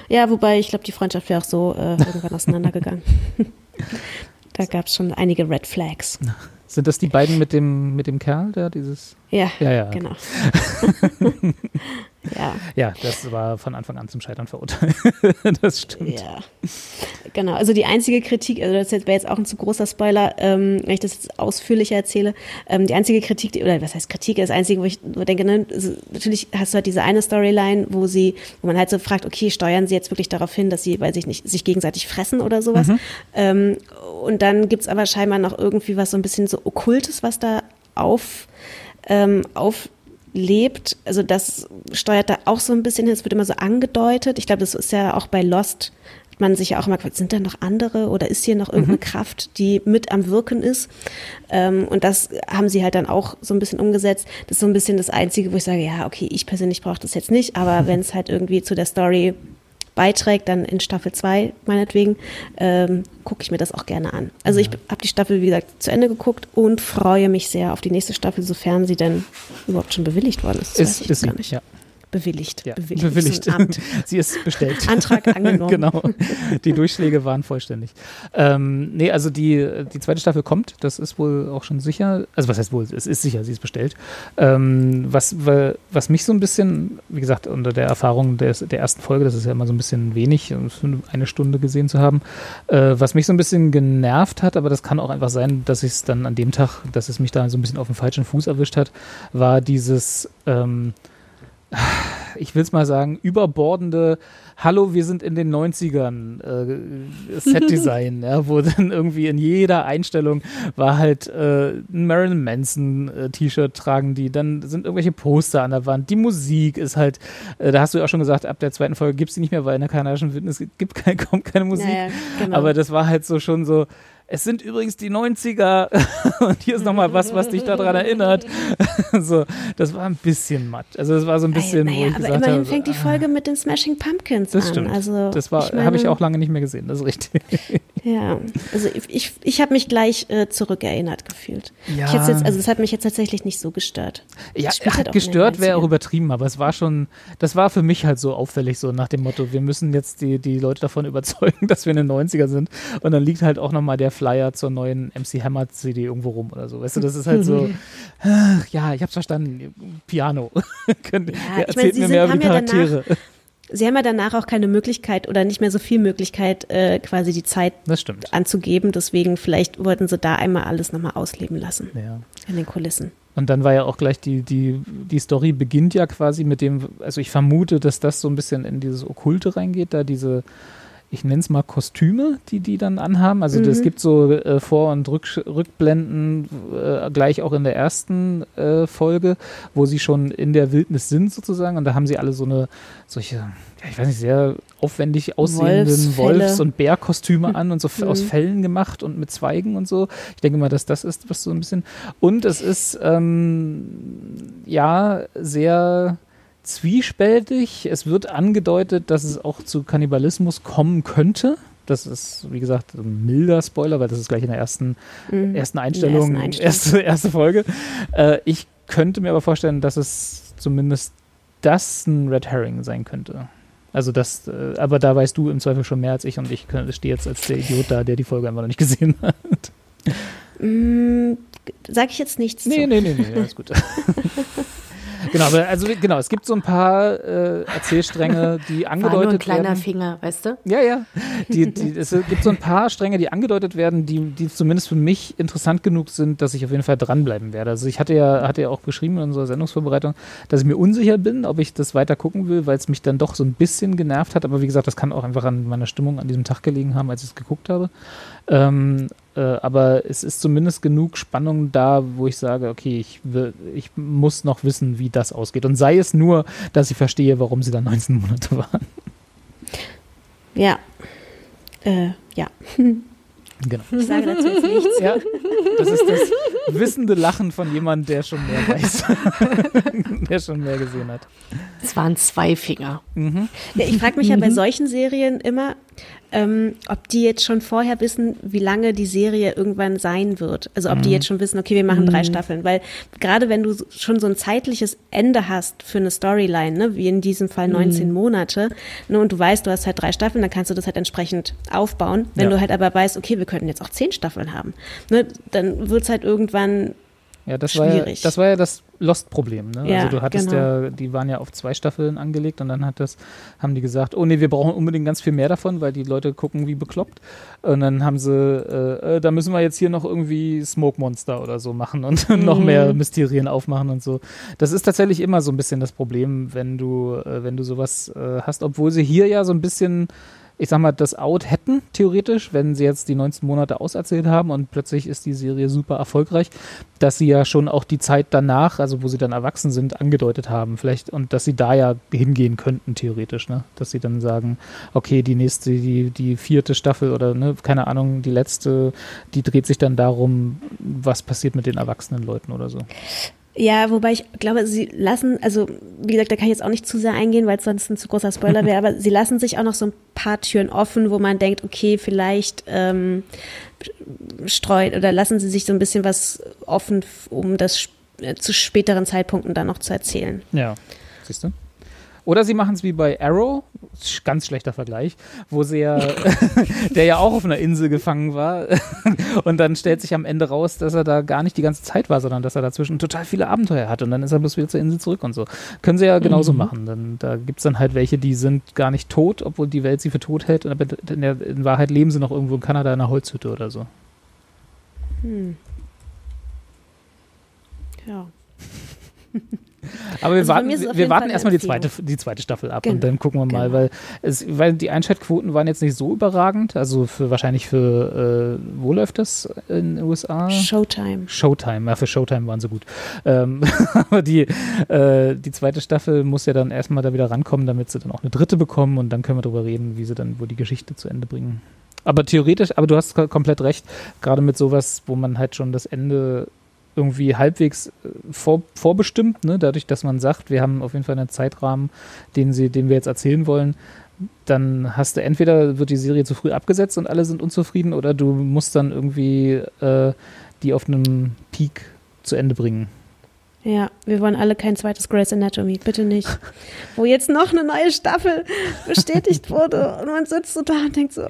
ja, wobei ich glaube, die Freundschaft wäre auch so äh, irgendwann auseinandergegangen. da gab es schon einige Red Flags. Sind das die beiden mit dem, mit dem Kerl, der dieses. Ja, ja, ja genau. Ja. Ja, das war von Anfang an zum Scheitern verurteilt. das stimmt. Ja. Genau. Also die einzige Kritik, also das wäre jetzt auch ein zu großer Spoiler, ähm, wenn ich das jetzt ausführlicher erzähle. Ähm, die einzige Kritik, oder was heißt Kritik, das einzige, wo ich nur denke, ne, also natürlich hast du halt diese eine Storyline, wo sie, wo man halt so fragt, okay, steuern sie jetzt wirklich darauf hin, dass sie, weiß ich nicht, sich gegenseitig fressen oder sowas. Mhm. Ähm, und dann gibt es aber scheinbar noch irgendwie was so ein bisschen so Okkultes, was da auf, ähm, auf lebt, also das steuert da auch so ein bisschen hin, es wird immer so angedeutet. Ich glaube, das ist ja auch bei Lost, hat man sich ja auch immer gefragt, sind da noch andere oder ist hier noch irgendeine mhm. Kraft, die mit am Wirken ist? Ähm, und das haben sie halt dann auch so ein bisschen umgesetzt. Das ist so ein bisschen das Einzige, wo ich sage, ja, okay, ich persönlich brauche das jetzt nicht, aber mhm. wenn es halt irgendwie zu der Story beiträgt, dann in Staffel 2 meinetwegen, ähm, gucke ich mir das auch gerne an. Also ich habe die Staffel, wie gesagt, zu Ende geguckt und freue mich sehr auf die nächste Staffel, sofern sie denn überhaupt schon bewilligt worden ist. Das ist, ist gar nicht. Ja bewilligt. Ja, bewilligt. bewilligt. Sie ist bestellt. Antrag angenommen. genau. Die Durchschläge waren vollständig. Ähm, nee, also die, die zweite Staffel kommt, das ist wohl auch schon sicher. Also was heißt wohl, es ist sicher, sie ist bestellt. Ähm, was, was mich so ein bisschen, wie gesagt, unter der Erfahrung des, der ersten Folge, das ist ja immer so ein bisschen wenig, eine Stunde gesehen zu haben, äh, was mich so ein bisschen genervt hat, aber das kann auch einfach sein, dass ich es dann an dem Tag, dass es mich da so ein bisschen auf dem falschen Fuß erwischt hat, war dieses ähm, ich will es mal sagen, überbordende Hallo, wir sind in den 90ern äh, Set-Design, ja, wo dann irgendwie in jeder Einstellung war halt äh, ein Marilyn Manson äh, T-Shirt tragen die, dann sind irgendwelche Poster an der Wand, die Musik ist halt, äh, da hast du ja auch schon gesagt, ab der zweiten Folge gibt es die nicht mehr, weil in der kanadischen Wildnis gibt kein, kaum keine Musik, naja, genau. aber das war halt so schon so, es sind übrigens die 90er und hier ist nochmal was, was dich daran erinnert. so, das war ein bisschen matt. Also das war so ein bisschen, naja, wo ich aber gesagt immerhin habe, fängt die Folge mit den Smashing Pumpkins das an. Stimmt. Also, das war, habe ich auch lange nicht mehr gesehen, das ist richtig. ja, also ich, ich habe mich gleich äh, zurückerinnert gefühlt. Ja. Jetzt, also es hat mich jetzt tatsächlich nicht so gestört. Ja, halt gestört wäre auch übertrieben, aber es war schon, das war für mich halt so auffällig, so nach dem Motto, wir müssen jetzt die, die Leute davon überzeugen, dass wir in den 90er sind. Und dann liegt halt auch nochmal der Flyer zur neuen MC Hammer CD irgendwo rum oder so. Weißt du, das ist halt so, ja, ich hab's verstanden, Piano. Könnt, ja, erzählt meine, mir mehr über die Charaktere. Ja Sie haben ja danach auch keine Möglichkeit oder nicht mehr so viel Möglichkeit, äh, quasi die Zeit anzugeben. Deswegen vielleicht wollten sie da einmal alles nochmal ausleben lassen. Ja. In den Kulissen. Und dann war ja auch gleich die, die, die Story beginnt ja quasi mit dem, also ich vermute, dass das so ein bisschen in dieses Okkulte reingeht, da diese, ich nenne es mal Kostüme, die die dann anhaben. Also es Mhm. gibt so äh, Vor- und Rück Rückblenden äh, gleich auch in der ersten äh, Folge, wo sie schon in der Wildnis sind sozusagen. Und da haben sie alle so eine solche, ja, ich weiß nicht, sehr aufwendig aussehenden. Wolfs- und Bärkostüme an und so f- aus Mhm. Fellen gemacht und mit Zweigen und so. Ich denke mal, dass das ist, was so ein bisschen. Und es ist ähm, ja sehr zwiespältig. Es wird angedeutet, dass es auch zu Kannibalismus kommen könnte. Das ist, wie gesagt, ein milder Spoiler, weil das ist gleich in der ersten, Mhm. ersten Einstellung, ersten Einstellung. Erste, erste Folge. Äh, ich könnte mir aber vorstellen, dass es zumindest das ein Red Herring sein könnte. Also das, äh, aber da weißt du im Zweifel schon mehr als ich und ich stehe jetzt als der Idiot da, der die Folge einfach noch nicht gesehen hat. Mm, Sag ich jetzt nichts Nee, zu. nee, nee, nee, alles gut. genau, also genau, es gibt so ein paar äh, Erzählstränge, die War nur ein angedeutet kleiner werden. Finger, weißt du? Ja, ja. Die, die, es gibt so ein paar Stränge, die angedeutet werden, die, die zumindest für mich interessant genug sind, dass ich auf jeden Fall dranbleiben werde. Also ich hatte ja, hatte ja auch beschrieben in unserer Sendungsvorbereitung, dass ich mir unsicher bin, ob ich das weiter gucken will, weil es mich dann doch so ein bisschen genervt hat. Aber wie gesagt, das kann auch einfach an meiner Stimmung an diesem Tag gelegen haben, als ich es geguckt habe. Ähm, äh, aber es ist zumindest genug Spannung da, wo ich sage, okay, ich, will, ich muss noch wissen, wie das ausgeht. Und sei es nur, dass ich verstehe, warum sie da 19 Monate waren. Ja. Äh, ja. Genau. Ich sage dazu jetzt nichts. Ja, das ist das wissende Lachen von jemandem, der schon mehr weiß. der schon mehr gesehen hat. Es waren zwei Finger. Ja, ich frage mich ja bei solchen Serien immer, ähm, ob die jetzt schon vorher wissen, wie lange die Serie irgendwann sein wird. Also ob die jetzt schon wissen, okay, wir machen drei Staffeln. Weil gerade wenn du schon so ein zeitliches Ende hast für eine Storyline, ne, wie in diesem Fall 19 Monate, ne, und du weißt, du hast halt drei Staffeln, dann kannst du das halt entsprechend aufbauen. Wenn Ja. du halt aber weißt, okay, wir könnten jetzt auch zehn Staffeln haben, ne, dann wird's halt irgendwann Ja, das war ja, Schwierig. das war ja das Lost-Problem. Ne? Ja, also du hattest genau. ja, die waren ja auf zwei Staffeln angelegt und dann hat das, haben die gesagt, oh nee, wir brauchen unbedingt ganz viel mehr davon, weil die Leute gucken wie bekloppt. Und dann haben sie, äh, äh, da müssen wir jetzt hier noch irgendwie Smoke Monster oder so machen und noch Mhm. mehr Mysterien aufmachen und so. Das ist tatsächlich immer so ein bisschen das Problem, wenn du, äh, wenn du sowas äh, hast, obwohl sie hier ja so ein bisschen ich sag mal, das Out hätten, theoretisch, wenn sie jetzt die 19 Monate auserzählt haben und plötzlich ist die Serie super erfolgreich, dass sie ja schon auch die Zeit danach, also wo sie dann erwachsen sind, angedeutet haben. Vielleicht, und dass sie da ja hingehen könnten, theoretisch, ne? Dass sie dann sagen, okay, die nächste, die, die vierte Staffel oder ne, keine Ahnung, die letzte, die dreht sich dann darum, was passiert mit den erwachsenen Leuten oder so. Ja, wobei ich glaube, sie lassen, also wie gesagt, da kann ich jetzt auch nicht zu sehr eingehen, weil es sonst ein zu großer Spoiler wäre, aber sie lassen sich auch noch so ein paar Türen offen, wo man denkt, okay, vielleicht ähm, streut oder lassen sie sich so ein bisschen was offen, um das äh, zu späteren Zeitpunkten dann noch zu erzählen. Ja, siehst du? Oder sie machen es wie bei Arrow, ganz schlechter Vergleich, wo sie ja, der ja auch auf einer Insel gefangen war und dann stellt sich am Ende raus, dass er da gar nicht die ganze Zeit war, sondern dass er dazwischen total viele Abenteuer hat und dann ist er bloß wieder zur Insel zurück und so. Können sie ja genauso machen. Dann, da gibt es dann halt welche, die sind gar nicht tot, obwohl die Welt sie für tot hält, aber in, der, in Wahrheit leben sie noch irgendwo in Kanada in einer Holzhütte oder so. Ja. Aber wir Also warten, wir warten erstmal die zweite, die zweite Staffel ab und Genau. dann gucken wir mal, Genau. weil, es, weil die Einschaltquoten waren jetzt nicht so überragend. Also für wahrscheinlich für, äh, wo läuft das in den USA? Showtime. Showtime, ja, für Showtime waren sie gut. Ähm, aber die, äh, die zweite Staffel muss ja dann erstmal da wieder rankommen, damit sie dann auch eine dritte bekommen und dann können wir darüber reden, wie sie dann wohl die Geschichte zu Ende bringen. Aber theoretisch, aber du hast ko- komplett recht, gerade mit sowas, wo man halt schon das Ende irgendwie halbwegs äh, vor, vorbestimmt, ne? dadurch, dass man sagt, wir haben auf jeden Fall einen Zeitrahmen, den, sie, den wir jetzt erzählen wollen, dann hast du entweder wird die Serie zu früh abgesetzt und alle sind unzufrieden oder du musst dann irgendwie äh, die auf einem Peak zu Ende bringen. Ja, wir wollen alle kein zweites Grey's Anatomy, bitte nicht. Wo jetzt noch eine neue Staffel bestätigt wurde und man sitzt so da und denkt so,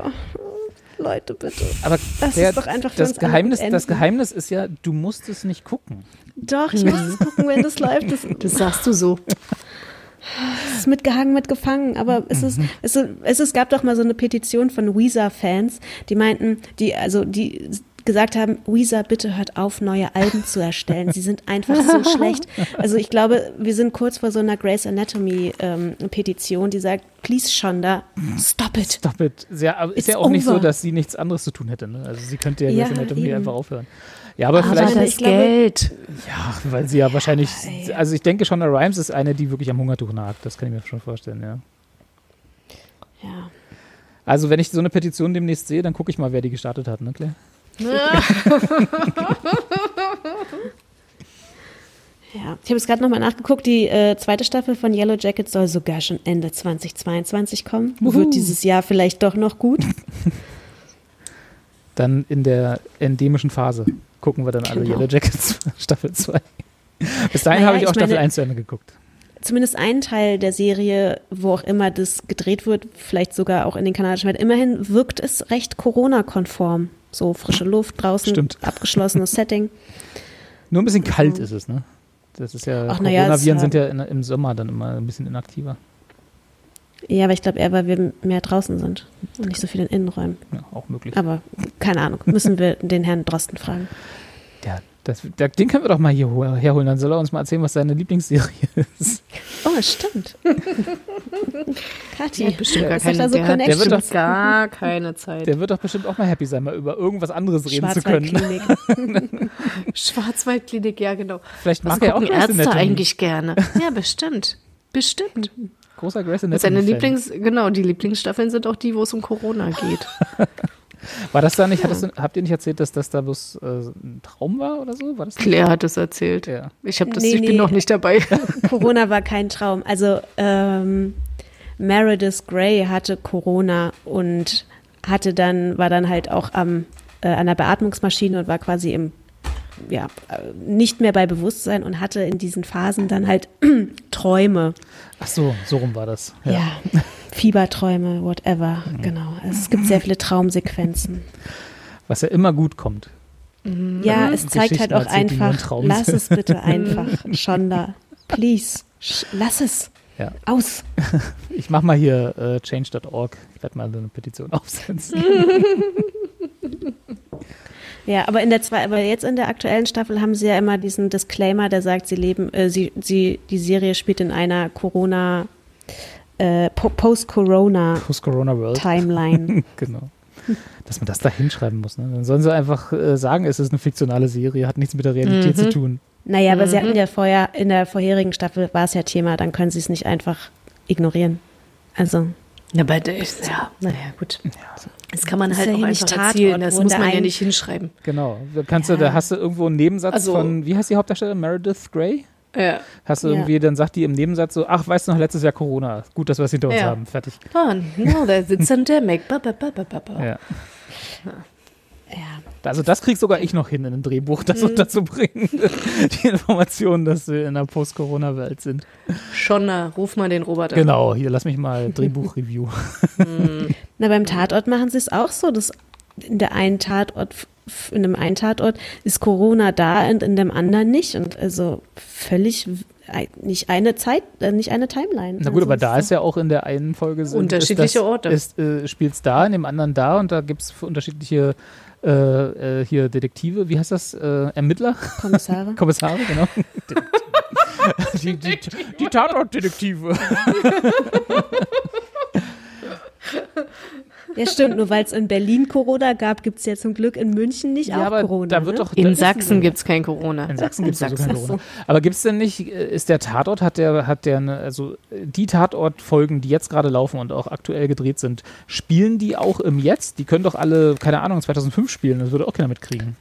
Leute, bitte. Aber Das der, ist doch einfach für das Geheimnis, das. Geheimnis ist ja, du musst es nicht gucken. Doch, ich muss es gucken, wenn das läuft. Das, Das sagst du so. es ist mitgehangen, mitgefangen. Aber es ist, es ist, es ist, gab doch mal so eine Petition von Weezer-Fans, die meinten, die, also die gesagt haben, Weezer, bitte hört auf, neue Alben zu erstellen. Sie sind einfach so schlecht. Also ich glaube, wir sind kurz vor so einer Grey's Anatomy ähm, Petition, die sagt, please Shonda, stop it. Stop it. Aber ist It's ja auch nicht so, over. dass sie nichts anderes zu tun hätte. Ne? Also sie könnte ja, Ja, Grey's Anatomy eben. einfach aufhören. Ja, aber Aber vielleicht, das ich glaube- Geld. ja, weil sie ja wahrscheinlich, also ich denke schon, Rhymes ist eine, die wirklich am Hungertuch nagt. Das kann ich mir schon vorstellen, ja. Ja. Also wenn ich so eine Petition demnächst sehe, dann gucke ich mal, wer die gestartet hat, ne, Claire? Ja, ich habe jetzt gerade nochmal nachgeguckt, die äh, zweite Staffel von Yellow Jackets soll sogar schon Ende 2022 kommen. Wird dieses Jahr vielleicht doch noch gut. Dann in der endemischen Phase gucken wir dann alle Genau. Yellow Jackets Staffel 2. Bis dahin Naja, habe ich auch ich Staffel meine- 1 zu Ende geguckt. Zumindest ein Teil der Serie, wo auch immer das gedreht wird, vielleicht sogar auch in den kanadischen Welt, immerhin wirkt es recht Corona-konform. So frische Luft draußen, Stimmt. abgeschlossenes Setting. Nur ein bisschen kalt ist es, ne? Das ist ja, Ach, na ja, Coronaviren es, sind ja in, im Sommer dann immer ein bisschen inaktiver. Ja, aber ich glaube eher, weil wir mehr draußen sind und nicht so viel in Innenräumen. Ja, auch möglich. Aber keine Ahnung, müssen wir den Herrn Drosten fragen. Ja, das, da, den können wir doch mal hier hol- herholen. Dann soll er uns mal erzählen, was seine Lieblingsserie ist. Oh, es stimmt. Kathi, Der hat bestimmt gar ist doch keine, da so der. Der wird bestimmt gar keine Zeit. Der wird doch bestimmt auch mal happy sein, mal über irgendwas anderes reden zu können. Schwarzwaldklinik. Schwarzwaldklinik, ja genau. Vielleicht Was mag er auch Grey's Ärzte Anatomy. eigentlich gerne? Ja, bestimmt. Bestimmt. Großer Grey's Seine Anatomy. Lieblings, genau, die Lieblingsstaffeln sind auch die, wo es um Corona geht. War das da nicht, hattest du, habt ihr nicht erzählt, dass das da bloß äh, ein Traum war oder so? War das nicht? Claire hat es erzählt. Ja. Ich habe das, Nee, ich bin nee. noch nicht dabei. Corona war kein Traum. Also ähm, Meredith Grey hatte Corona und hatte dann, war dann halt auch am, äh, an der Beatmungsmaschine und war quasi im, ja, äh, nicht mehr bei Bewusstsein und hatte in diesen Phasen dann halt Träume. Ach so, so rum war das. Ja. Ja. Fieberträume, whatever. Genau. Also es gibt sehr viele Traumsequenzen. Was ja immer gut kommt. Ja, es zeigt halt auch einfach, Traum lass es bitte einfach, Shonda. Please, sch- lass es. Ja. Aus. Ich mach mal hier äh, change.org. Ich werde mal eine Petition aufsetzen. Ja, aber in der zwei, aber jetzt in der aktuellen Staffel haben sie ja immer diesen Disclaimer, der sagt, sie leben, äh, sie, sie, die Serie spielt in einer Corona, äh, Po- Post-Corona World. Timeline. Genau. Dass man das da hinschreiben muss. Ne? Dann sollen sie einfach äh, sagen, es ist eine fiktionale Serie, hat nichts mit der Realität Mhm. zu tun. naja, aber sie hatten ja vorher, in der vorherigen Staffel war es ja Thema, dann können sie es nicht einfach ignorieren. Also, Ja, bei der ist, ja, naja, gut. Das kann man halt ja auch einfach nicht Tatort, erzählen. Das muss man ja nicht hinschreiben. Genau. Da, kannst du, da hast du irgendwo einen Nebensatz Also- von, wie heißt die Hauptdarstellerin? Meredith Grey? Ja. Hast du Ja. irgendwie, dann sagt die im Nebensatz so, ach, weißt du noch, letztes Jahr Corona. Gut, dass wir es hinter uns Ja. haben. Fertig. Oh, no, there's a pandemic. Ba, ba, ba, ba, ba. Ja. ja. Also das krieg sogar ich noch hin in ein Drehbuch, Mhm. das unterzubringen. Die Information, dass wir in einer Post-Corona-Welt sind. Shonda, ruf mal den Robert an. Genau, hier lass mich mal Drehbuch-Review. Na, beim Tatort machen sie es auch so, dass in der einen Tatort, in dem einen Tatort ist Corona da und in dem anderen nicht. Und also völlig nicht eine Zeit, äh, nicht eine Timeline. Na gut, also aber da ist ja auch in der einen Folge sind, Unterschiedliche ist das, Orte. Ist, äh, spielt's da, in dem anderen da und da gibt es unterschiedliche äh, äh, hier Detektive, wie heißt das? Äh, Ermittler? Kommissare. Kommissare, genau. die, die, die Tatortdetektive. Ja, stimmt, nur weil es in Berlin Corona gab, gibt es ja zum Glück in München nicht Ja, auch aber Corona. da wird ne? doch. da In Sachsen gibt es kein Corona. In Sachsen gibt es also kein Corona. Aber gibt es denn nicht, äh, ist der Tatort, hat der, hat der eine, also die Tatortfolgen, die jetzt gerade laufen und auch aktuell gedreht sind, spielen die auch im Jetzt? Die können doch alle, keine Ahnung, 2005 spielen, das würde auch keiner mitkriegen.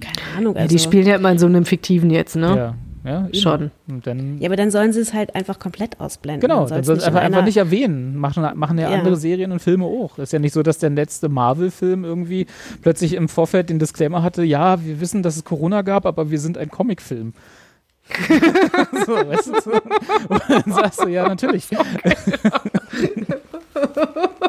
Keine Ahnung. Ja, Also. die spielen ja immer in so einem fiktiven jetzt, ne? Ja, ja, eben. Schon. Dann, ja, aber dann sollen sie es halt einfach komplett ausblenden. genau, dann sollen sie in einfach, einfach nicht erwähnen. Machen, machen ja, Ja. andere Serien und Filme auch. Ist ja nicht so, dass der letzte Marvel-Film irgendwie plötzlich im Vorfeld den Disclaimer hatte, ja, wir wissen, dass es Corona gab, aber wir sind ein Comicfilm. so, weißt du, so. Und dann sagst du, ja, natürlich.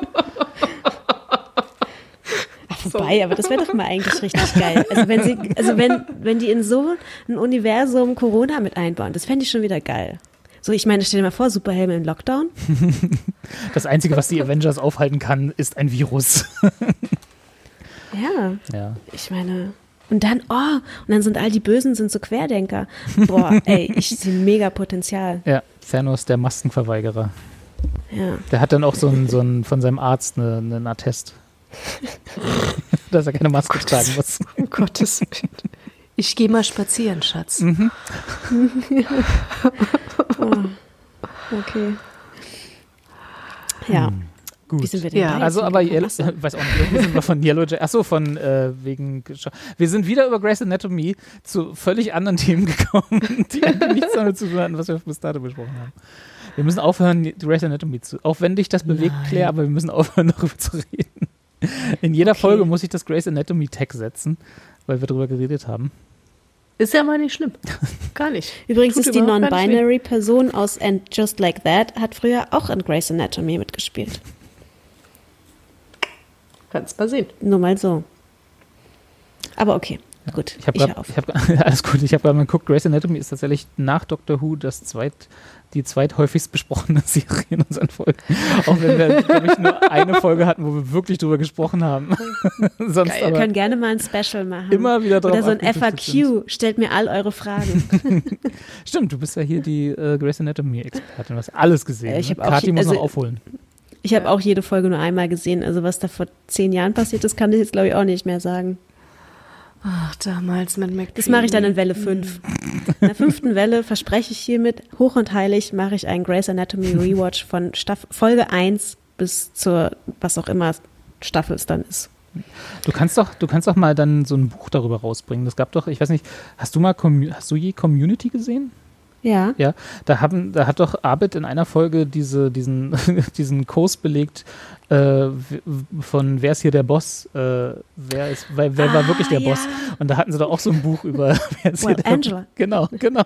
vorbei, aber das wäre doch mal eigentlich richtig geil. Also wenn sie, also wenn, wenn die in so ein Universum Corona mit einbauen, das fände ich schon wieder geil. So, ich meine, stell dir mal vor, Superhelme im Lockdown. Das Einzige, was die Avengers aufhalten kann, ist ein Virus. Ja, Ja. ich meine. Und dann, oh, und dann sind all die Bösen sind so Querdenker. Boah, ey, ich sehe mega Potenzial. Ja, Thanos, der Maskenverweigerer. Ja. Der hat dann auch so ein, so ein von seinem Arzt eine, einen Attest. Dass er keine Maske tragen muss. Um Gottes Willen. Ich gehe mal spazieren, Schatz. Okay. Ja. Gut. Wie sind wir denn Ja, Also, aber? Yellow, Achso. weiß auch nicht, irgendwie sind wir von Yellow Jacket, achso, von äh, wegen, wir sind wieder über Grey's Anatomy zu völlig anderen Themen gekommen, die nichts damit zu tun hatten, was wir bis dato besprochen haben. Wir müssen aufhören, Grey's Anatomy zu, auch wenn dich das bewegt, Nein. Claire, aber wir müssen aufhören, darüber zu reden. In jeder Okay. Folge muss ich das Grey's Anatomy Tag setzen, weil wir darüber geredet haben. Ist ja mal nicht schlimm. Gar nicht. Übrigens Tut ist die weh. Non-Binary-Person aus And Just Like That hat früher auch in Grey's Anatomy mitgespielt. Kannst mal sehen. Nur mal so. Aber okay, gut. Ich habe habe alles gut, ich habe gerade mal geguckt, Grey's Anatomy ist tatsächlich nach Doctor Who das zweit, die zweithäufigst besprochene Serie in unseren Folgen. Auch wenn wir, glaube ich, nur eine Folge hatten, wo wir wirklich drüber gesprochen haben. Sonst Wir aber können gerne mal ein Special machen. immer wieder drauf Oder so ein abgedriftet sind. FAQ. Stellt mir all eure Fragen. Stimmt, du bist ja hier die äh, Grey's Anatomy-Expertin. Du hast alles gesehen. Äh, ich ne? je- muss also- noch aufholen. Ich habe auch jede Folge nur einmal gesehen. Also was da vor zehn Jahren passiert ist, kann ich jetzt glaube ich auch nicht mehr sagen. Ach, damals mit McDreamy. Das mache ich dann in Welle 5. In der fünften Welle verspreche ich hiermit, hoch und heilig mache ich einen Grey's Anatomy Rewatch von Staff Folge 1 bis zur, was auch immer Staffel es dann ist. Du kannst doch, du kannst doch mal dann so ein Buch darüber rausbringen. Das gab doch, ich weiß nicht, hast du mal, hast du je Community gesehen? Ja. Ja, da, haben, da hat doch Abed in einer Folge diese, diesen, diesen Kurs belegt äh, von Wer ist hier der Boss? Äh, wer ist, wer, wer war Ah, wirklich der ja. Boss? Und da hatten sie doch auch so ein Buch über Wer ist Well, hier der Angela. Genau, genau.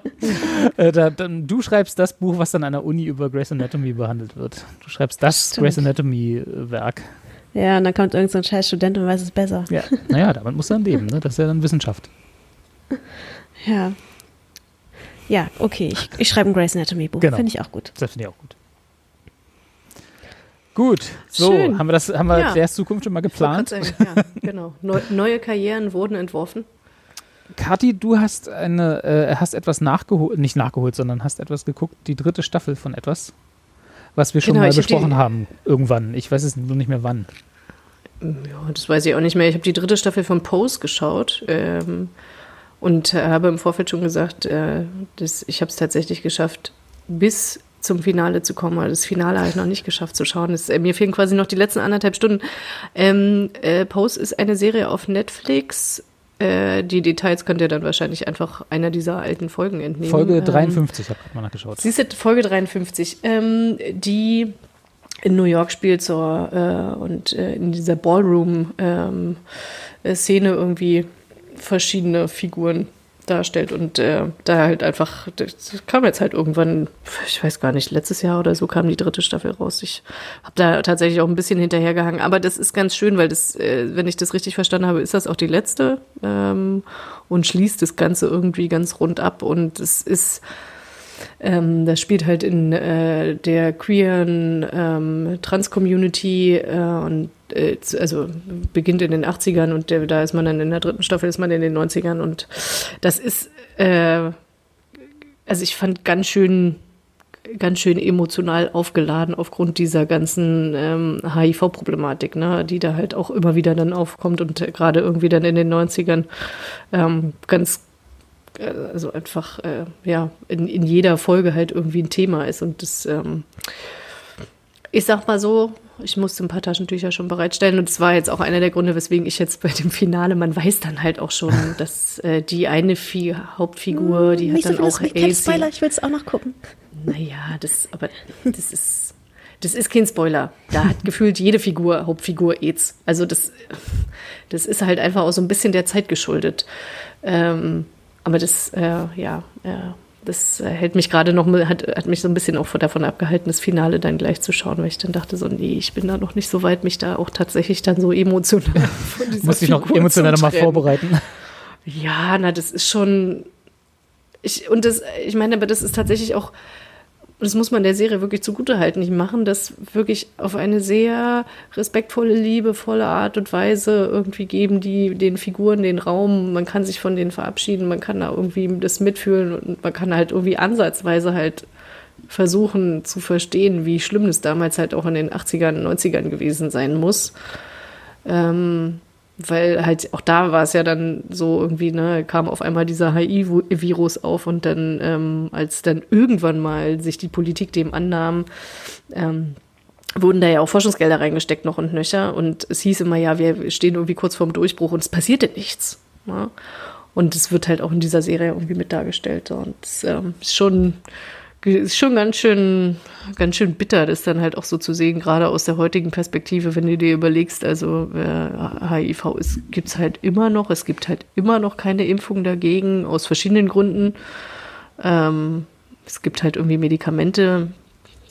äh, da, dann, du schreibst das Buch, was dann an der Uni über Grey's Anatomy behandelt wird. Du schreibst das Stimmt. Grey's Anatomy-Werk. Ja, und dann kommt irgendein so ein scheiß Student und weiß es besser. Ja, naja, damit muss er dann leben, ne? Das ist ja dann Wissenschaft. Ja. Ja, okay. Ich, ich schreibe ein Grey's Anatomy Buch. Genau. Finde ich auch gut. Das finde ich auch gut. Gut, so, Schön. haben wir das, haben wir Ja. Claires Zukunft schon mal geplant? Sagen, Ja, genau. Neu, neue Karrieren wurden entworfen. Kathi, du hast eine, äh, hast etwas nachgeholt, nicht nachgeholt, sondern hast etwas geguckt, die dritte Staffel von etwas, was wir schon Genau, mal besprochen haben, irgendwann. Ich weiß es nur nicht mehr wann. Ja, das weiß ich auch nicht mehr. Ich habe die dritte Staffel von Pose geschaut ähm, und habe im Vorfeld schon gesagt, äh, dass ich habe es tatsächlich geschafft, bis zum Finale zu kommen. Aber das Finale habe ich noch nicht geschafft zu schauen. Das, äh, mir fehlen quasi noch die letzten anderthalb Stunden. Ähm, äh, Pose ist eine Serie auf Netflix. Äh, die Details könnt ihr dann wahrscheinlich einfach einer dieser alten Folgen entnehmen. Folge Ähm, 53, habe ich mal nachgeschaut. Siehst du, Folge 53, ähm, die in New York spielt so, äh, und in dieser Ballroom-Szene irgendwie verschiedene Figuren darstellt und äh, da halt einfach, das kam jetzt halt irgendwann, ich weiß gar nicht, letztes Jahr oder so kam die dritte Staffel raus. Ich habe da tatsächlich auch ein bisschen hinterhergehangen, aber das ist ganz schön, weil das, äh, wenn ich das richtig verstanden habe, ist das auch die letzte ähm, und schließt das Ganze irgendwie ganz rund ab und es ist ähm, das spielt halt in äh, der queeren ähm, Trans-Community äh, und äh, also beginnt in den 80ern und da ist man dann in der dritten Staffel, ist man in den 90ern und das ist, äh, also ich fand ganz schön ganz schön emotional aufgeladen aufgrund dieser ganzen ähm, HIV-Problematik, ne, die da halt auch immer wieder dann aufkommt und gerade irgendwie dann in den 90ern ähm, ganz äh, also einfach äh, ja in, in jeder Folge halt irgendwie ein Thema ist und das ähm, ich sag mal so ich musste ein paar Taschentücher schon bereitstellen und es war jetzt auch einer der Gründe, weswegen ich jetzt bei dem Finale, man weiß dann halt auch schon, dass äh, die eine Fi Hauptfigur, die hat Nicht so dann viele auch AIDS. Spoiler, ich will es auch noch gucken. Naja, das, aber das ist, das ist kein Spoiler. Da hat gefühlt jede Figur, Hauptfigur AIDS. Also das, das ist halt einfach auch so ein bisschen der Zeit geschuldet. Ähm, aber das, äh, ja, äh, das äh, hält mich gerade noch, mal- hat, hat mich so ein bisschen auch davon abgehalten, das Finale dann gleich zu schauen, weil ich dann dachte so, nee, ich bin da noch nicht so weit, mich da auch tatsächlich dann so emotional von dieser Muss ich noch emotional mal vorbereiten. Ja, na, das ist schon. Ich, und das, ich meine, aber das ist tatsächlich auch das muss man der Serie wirklich zugutehalten, die machen das wirklich auf eine sehr respektvolle, liebevolle Art und Weise. Irgendwie geben, die den Figuren den Raum, man kann sich von denen verabschieden, man kann da irgendwie das mitfühlen und man kann halt irgendwie ansatzweise halt versuchen zu verstehen, wie schlimm es damals halt auch in den 80ern, 90ern gewesen sein muss. Ähm, weil halt auch da war es ja dann so irgendwie, ne, kam auf einmal dieser HIV-Virus auf und dann, ähm, als dann irgendwann mal sich die Politik dem annahm, ähm, wurden da ja auch Forschungsgelder reingesteckt noch und nöcher und es hieß immer, ja, wir stehen irgendwie kurz vorm Durchbruch und es passierte nichts. Ne? Und es wird halt auch in dieser Serie irgendwie mit dargestellt und es ähm, ist schon ist schon ganz schön, ganz schön bitter, das dann halt auch so zu sehen, gerade aus der heutigen Perspektive, wenn du dir überlegst, also äh, HIV gibt es halt immer noch, es gibt halt immer noch keine Impfung dagegen, aus verschiedenen Gründen. Ähm, es gibt halt irgendwie Medikamente,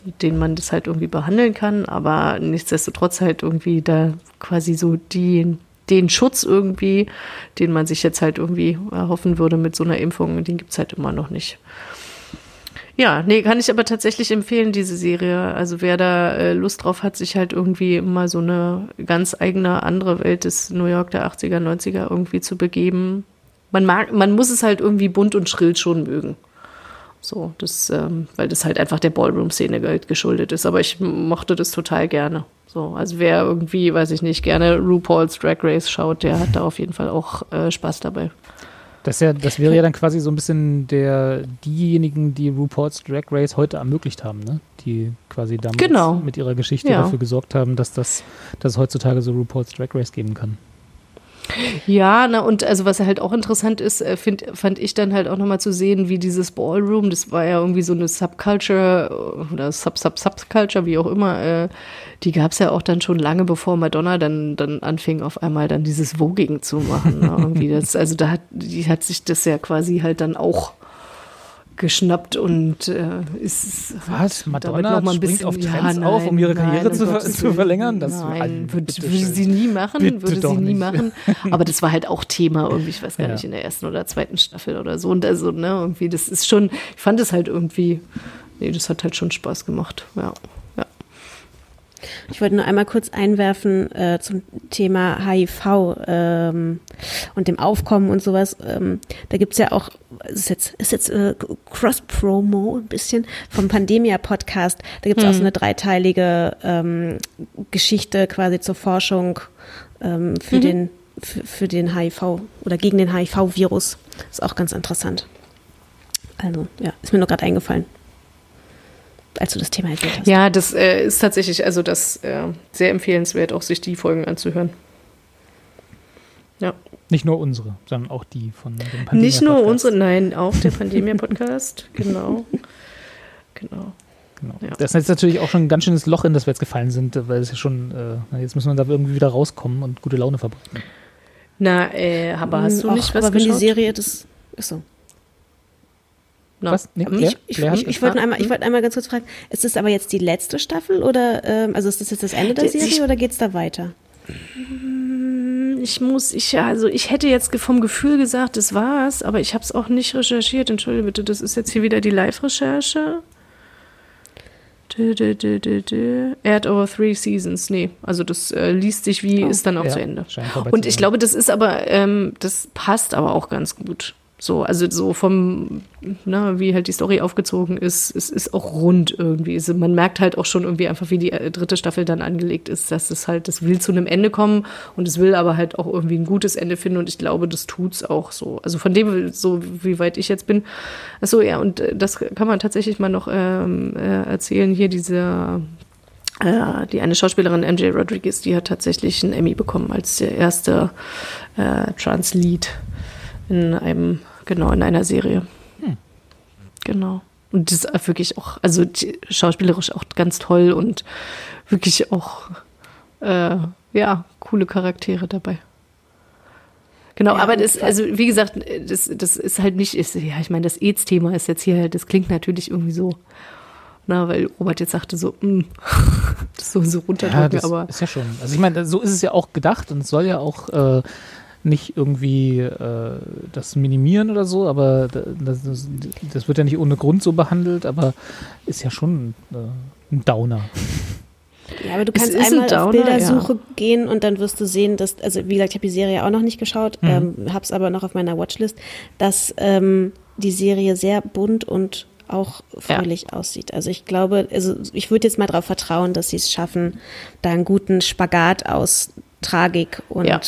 mit denen man das halt irgendwie behandeln kann, aber nichtsdestotrotz halt irgendwie da quasi so die, den Schutz irgendwie, den man sich jetzt halt irgendwie erhoffen würde mit so einer Impfung, den gibt es halt immer noch nicht. Ja, nee, kann ich aber tatsächlich empfehlen, diese Serie. Also wer da äh, Lust drauf hat, sich halt irgendwie mal so eine ganz eigene andere Welt des New York der 80er, 90er irgendwie zu begeben. Man mag, man muss es halt irgendwie bunt und schrill schon mögen. So, das, ähm, weil das halt einfach der Ballroom-Szene geschuldet ist. Aber ich mochte das total gerne. So, also wer irgendwie, weiß ich nicht, gerne RuPaul's Drag Race schaut, der hat da auf jeden Fall auch äh, Spaß dabei. Das, ja, das wäre ja dann quasi so ein bisschen der, diejenigen, die RuPaul's Drag Race heute ermöglicht haben, ne? Die quasi damals genau. mit ihrer Geschichte ja. dafür gesorgt haben, dass, das, dass es heutzutage so RuPaul's Drag Race geben kann. Ja, na und also was halt auch interessant ist, äh, find, fand ich dann halt auch nochmal zu sehen, wie dieses Ballroom, das war ja irgendwie so eine Subculture äh, oder Sub-Sub-Subculture, wie auch immer, äh, die gab es ja auch dann schon lange bevor Madonna dann, dann anfing, auf einmal dann dieses Voging zu machen. Ne? irgendwie das, also da hat, die hat sich das ja quasi halt dann auch geschnappt und äh, ist was Madonna noch mal ein bisschen auf Trends ja, nein, auf, um ihre Karriere nein, zu, ver zu, verlängern. Das nein, würde, würde sie nie machen, bitte würde sie nie nicht. machen. Aber das war halt auch Thema irgendwie, ich weiß gar ja. nicht in der ersten oder zweiten Staffel oder so und also ne irgendwie, das ist schon, ich fand es halt irgendwie, nee, das hat halt schon Spaß gemacht, ja. Ich wollte nur einmal kurz einwerfen äh, zum Thema HIV ähm, und dem Aufkommen und sowas. Ähm, da gibt's ja auch, ist jetzt, ist jetzt äh, Cross-Promo ein bisschen vom Pandemia-Podcast. Da gibt's mhm. auch so eine dreiteilige ähm, Geschichte quasi zur Forschung ähm, für, mhm. den, für, für den HIV oder gegen den HIV-Virus. Ist auch ganz interessant. Also, ja, ist mir nur gerade eingefallen als du das Thema erzählt hast. Ja, das äh, ist tatsächlich, also das äh, sehr empfehlenswert, auch sich die Folgen anzuhören. Ja. Nicht nur unsere, sondern auch die von dem Pandemia Nicht nur unsere, nein, auch der Pandemia-Podcast, genau. Genau. Genau. Ja. Das ist jetzt natürlich auch schon ein ganz schönes Loch, in das wir jetzt gefallen sind, weil es ja schon, äh, jetzt müssen wir da irgendwie wieder rauskommen und gute Laune verbreiten. Na, äh, aber hast du hm, nicht was Aber wenn die Serie das, ist so. No. Was? Nee, Claire? Ich, ich, ich, ich wollte einmal, hm? wollt einmal ganz kurz fragen, ist das aber jetzt die letzte Staffel oder, ähm, also ist das jetzt das Ende der Serie oder geht es da weiter? Hm, ich muss, ich, also ich hätte jetzt vom Gefühl gesagt, das war's, aber ich habe es auch nicht recherchiert. Entschuldige bitte, das ist jetzt hier wieder die Live-Recherche. Er hat over three seasons. Nee, also das äh, liest sich wie, oh, ist dann auch ja, zu Ende. Und ich glaube, das ist aber, ähm, das passt aber auch ganz gut. So, also so vom, na, wie halt die Story aufgezogen ist, es ist auch rund irgendwie. Man merkt halt auch schon irgendwie einfach, wie die äh, dritte Staffel dann angelegt ist, dass es halt, das will zu einem Ende kommen und es will aber halt auch irgendwie ein gutes Ende finden und ich glaube, das tut's auch so. Also von dem, so wie weit ich jetzt bin. Achso, ja, und äh, das kann man tatsächlich mal noch ähm, äh, erzählen. Hier diese die eine Schauspielerin MJ Rodriguez, die hat tatsächlich einen Emmy bekommen als der erste äh, Trans-Lead in einem genau, in einer Serie. Hm. Genau. Und das ist wirklich auch, also schauspielerisch auch ganz toll und wirklich auch, äh, ja, coole Charaktere dabei. Genau, ja, aber das, also wie gesagt, das, das ist halt nicht, ist, ja, ich meine, das AIDS-Thema ist jetzt hier, das klingt natürlich irgendwie so, na, weil Robert jetzt sagte so, mm, so, so runterdrücken, ja, das aber. Ist ja schon. Also ich meine, so ist es ja auch gedacht und es soll ja auch äh, nicht irgendwie äh, das minimieren oder so, aber das, das, das, wird ja nicht ohne Grund so behandelt, aber ist ja schon äh, ein Downer. Ja, aber du kannst einmal Downer, auf Bildersuche ja. gehen und dann wirst du sehen, dass, also wie gesagt, ich habe die Serie auch noch nicht geschaut, mhm. ähm, habe es aber noch auf meiner Watchlist, dass ähm, die Serie sehr bunt und auch fröhlich ja. aussieht. Also ich glaube, also ich würde jetzt mal darauf vertrauen, dass sie es schaffen, da einen guten Spagat aus Tragik und ja.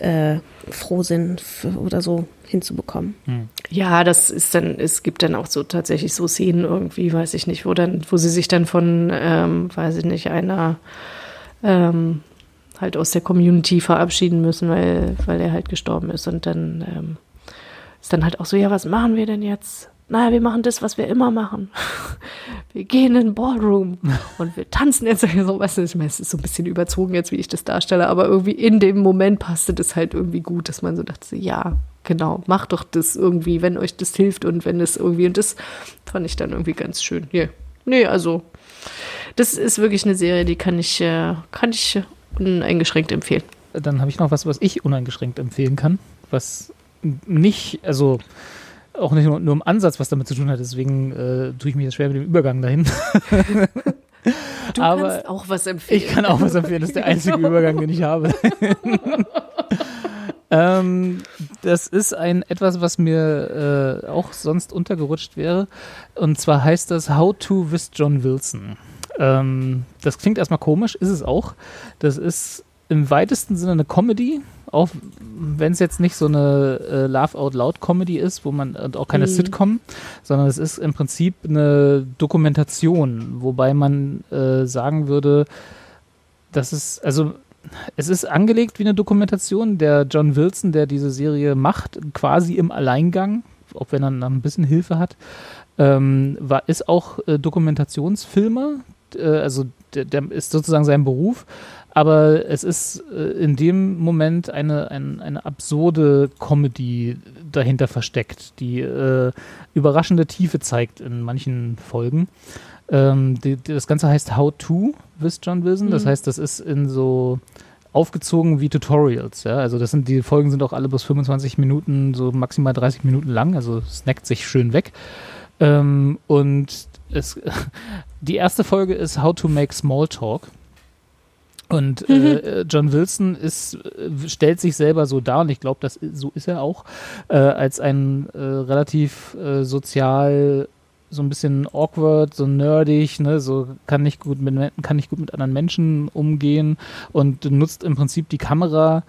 Äh, Frohsinn für, oder so hinzubekommen. Hm. Ja, das ist dann, es gibt dann auch so tatsächlich so Szenen irgendwie, weiß ich nicht, wo dann, wo sie sich dann von, ähm, weiß ich nicht, einer ähm, halt aus der Community verabschieden müssen, weil, weil er halt gestorben ist. Und dann ähm, ist dann halt auch so, ja, was machen wir denn jetzt? Naja, wir machen das, was wir immer machen. Wir gehen in den Ballroom und wir tanzen jetzt. So, weißt du, ich meine, es ist so ein bisschen überzogen jetzt, wie ich das darstelle, aber irgendwie in dem Moment passte das halt irgendwie gut, dass man so dachte, ja, genau, macht doch das irgendwie, wenn euch das hilft und wenn es irgendwie, und das fand ich dann irgendwie ganz schön. Yeah. Nee, also, das ist wirklich eine Serie, die kann ich, äh, kann ich uneingeschränkt empfehlen. Dann habe ich noch was, was ich uneingeschränkt empfehlen kann, was nicht, also auch nicht nur, nur, im Ansatz was damit zu tun hat. Deswegen äh, tue ich mich jetzt schwer mit dem Übergang dahin. du Aber kannst auch was empfehlen. Ich kann auch was empfehlen. Das ist der einzige Übergang, den ich habe. ähm, das ist ein etwas, was mir äh, auch sonst untergerutscht wäre. Und zwar heißt das How to with John Wilson. Ähm, das klingt erstmal komisch, ist es auch. Das ist im weitesten Sinne eine Comedy, auch wenn es jetzt nicht so eine äh, Laugh Out Loud Comedy ist, wo man und auch keine mhm. Sitcom, sondern es ist im Prinzip eine Dokumentation, wobei man äh, sagen würde, dass es also es ist angelegt wie eine Dokumentation. Der John Wilson, der diese Serie macht, quasi im Alleingang, auch wenn er dann ein bisschen Hilfe hat, ähm, war, ist auch äh, Dokumentationsfilmer. Äh, also der, der, ist sozusagen sein Beruf aber es ist äh, in dem Moment eine, eine, eine absurde Comedy dahinter versteckt, die äh, überraschende Tiefe zeigt in manchen Folgen. Ähm, die, die, das Ganze heißt How to with John Wilson. Das mhm. heißt, das ist in so aufgezogen wie Tutorials. Ja? Also das sind die Folgen sind auch alle bis 25 Minuten, so maximal 30 Minuten lang. Also snackt sich schön weg. Ähm, und es, die erste Folge ist How to make small talk. Und mhm. äh, John Wilson ist, äh, stellt sich selber so dar, und ich glaube, so ist er auch, äh, als ein äh, relativ äh, sozial so ein bisschen awkward, so nerdig, ne, so kann nicht gut mit kann nicht gut mit anderen Menschen umgehen und nutzt im Prinzip die Kamera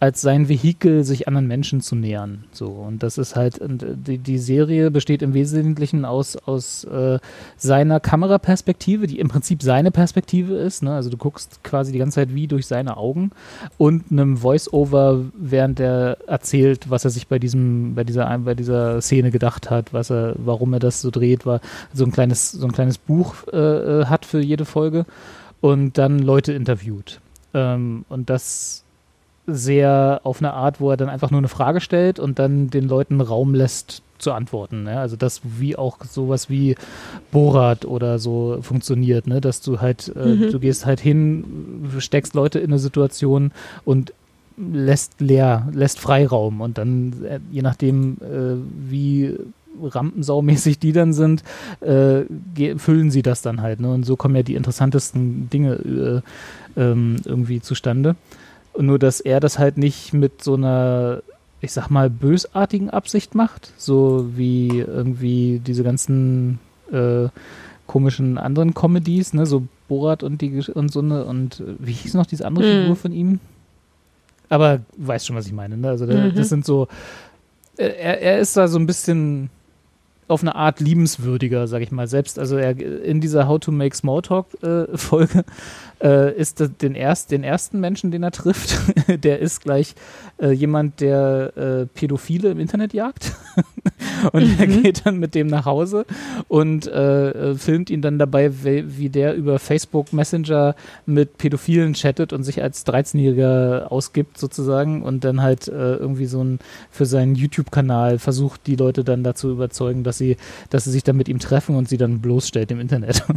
als sein Vehikel, sich anderen Menschen zu nähern. So und das ist halt die, die Serie besteht im Wesentlichen aus aus äh, seiner Kameraperspektive, die im Prinzip seine Perspektive ist. Ne? Also du guckst quasi die ganze Zeit wie durch seine Augen und einem Voice-Over, während er erzählt, was er sich bei diesem bei dieser bei dieser Szene gedacht hat, was er, warum er das so dreht, war so ein kleines so ein kleines Buch äh, äh hat für jede Folge und dann Leute interviewt. Ähm, und das sehr auf eine Art, wo er dann einfach nur eine Frage stellt und dann den Leuten Raum lässt zu antworten. Ne? Also das wie auch sowas wie Borat oder so funktioniert, ne? dass du halt, äh, mhm. du gehst halt hin, steckst Leute in eine Situation und lässt leer, lässt Freiraum und dann, äh, je nachdem, äh, wie rampensaumäßig die dann sind, äh, füllen sie das dann halt. Ne? Und so kommen ja die interessantesten Dinge äh, ähm, irgendwie zustande. Nur, dass er das halt nicht mit so einer, ich sag mal, bösartigen Absicht macht, so wie irgendwie diese ganzen äh, komischen anderen Comedies, ne, so Borat und die und so eine und äh, wie hieß noch diese andere mhm. Figur von ihm? Aber weißt schon, was ich meine, ne? Also der, mhm. das sind so äh, er, er ist da so ein bisschen auf eine Art liebenswürdiger, sag ich mal. Selbst, also er in dieser How to Make Smalltalk äh, ist den, erst, den ersten Menschen, den er trifft, der ist gleich äh, jemand, der äh, Pädophile im Internet jagt. Und er geht dann mit dem nach Hause und äh, äh, filmt ihn dann dabei, wie, wie der über Facebook Messenger mit Pädophilen chattet und sich als 13-Jähriger ausgibt sozusagen und dann halt äh, irgendwie so ein für seinen YouTube-Kanal versucht, die Leute dann dazu überzeugen, dass sie, dass sie sich dann mit ihm treffen und sie dann bloßstellt im Internet.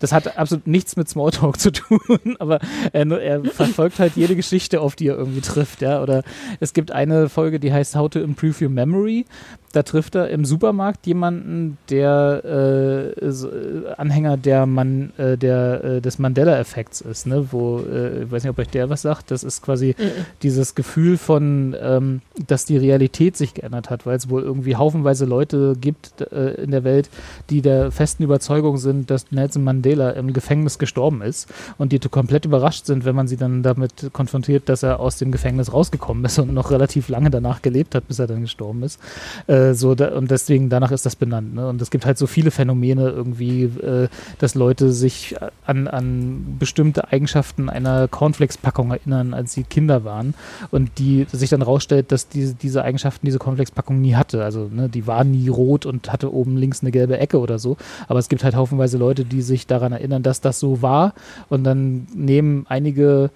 Das hat absolut nichts mit Smalltalk zu tun, aber er, er verfolgt halt jede Geschichte, auf die er irgendwie trifft, ja. Oder es gibt eine Folge, die heißt How to Improve Your Memory da trifft er im Supermarkt jemanden, der äh, äh, Anhänger der Man, äh, der, äh, des Mandela-Effekts ist, ne? Wo, äh, ich weiß nicht, ob euch der was sagt, das ist quasi mhm. dieses Gefühl von, ähm, dass die Realität sich geändert hat, weil es wohl irgendwie haufenweise Leute gibt äh, in der Welt, die der festen Überzeugung sind, dass Nelson Mandela im Gefängnis gestorben ist und die komplett überrascht sind, wenn man sie dann damit konfrontiert, dass er aus dem Gefängnis rausgekommen ist und noch relativ lange danach gelebt hat, bis er dann gestorben ist. Äh, äh, so da, und deswegen danach ist das benannt. Ne? Und es gibt halt so viele Phänomene irgendwie, äh, dass Leute sich an, an bestimmte Eigenschaften einer Cornflakes-Packung erinnern, als sie Kinder waren und die sich dann rausstellt, dass diese, diese Eigenschaften diese Cornflakes-Packung nie hatte. Also ne, die war nie rot und hatte oben links eine gelbe Ecke oder so. Aber es gibt halt haufenweise Leute, die sich daran erinnern, dass das so war und dann nehmen einige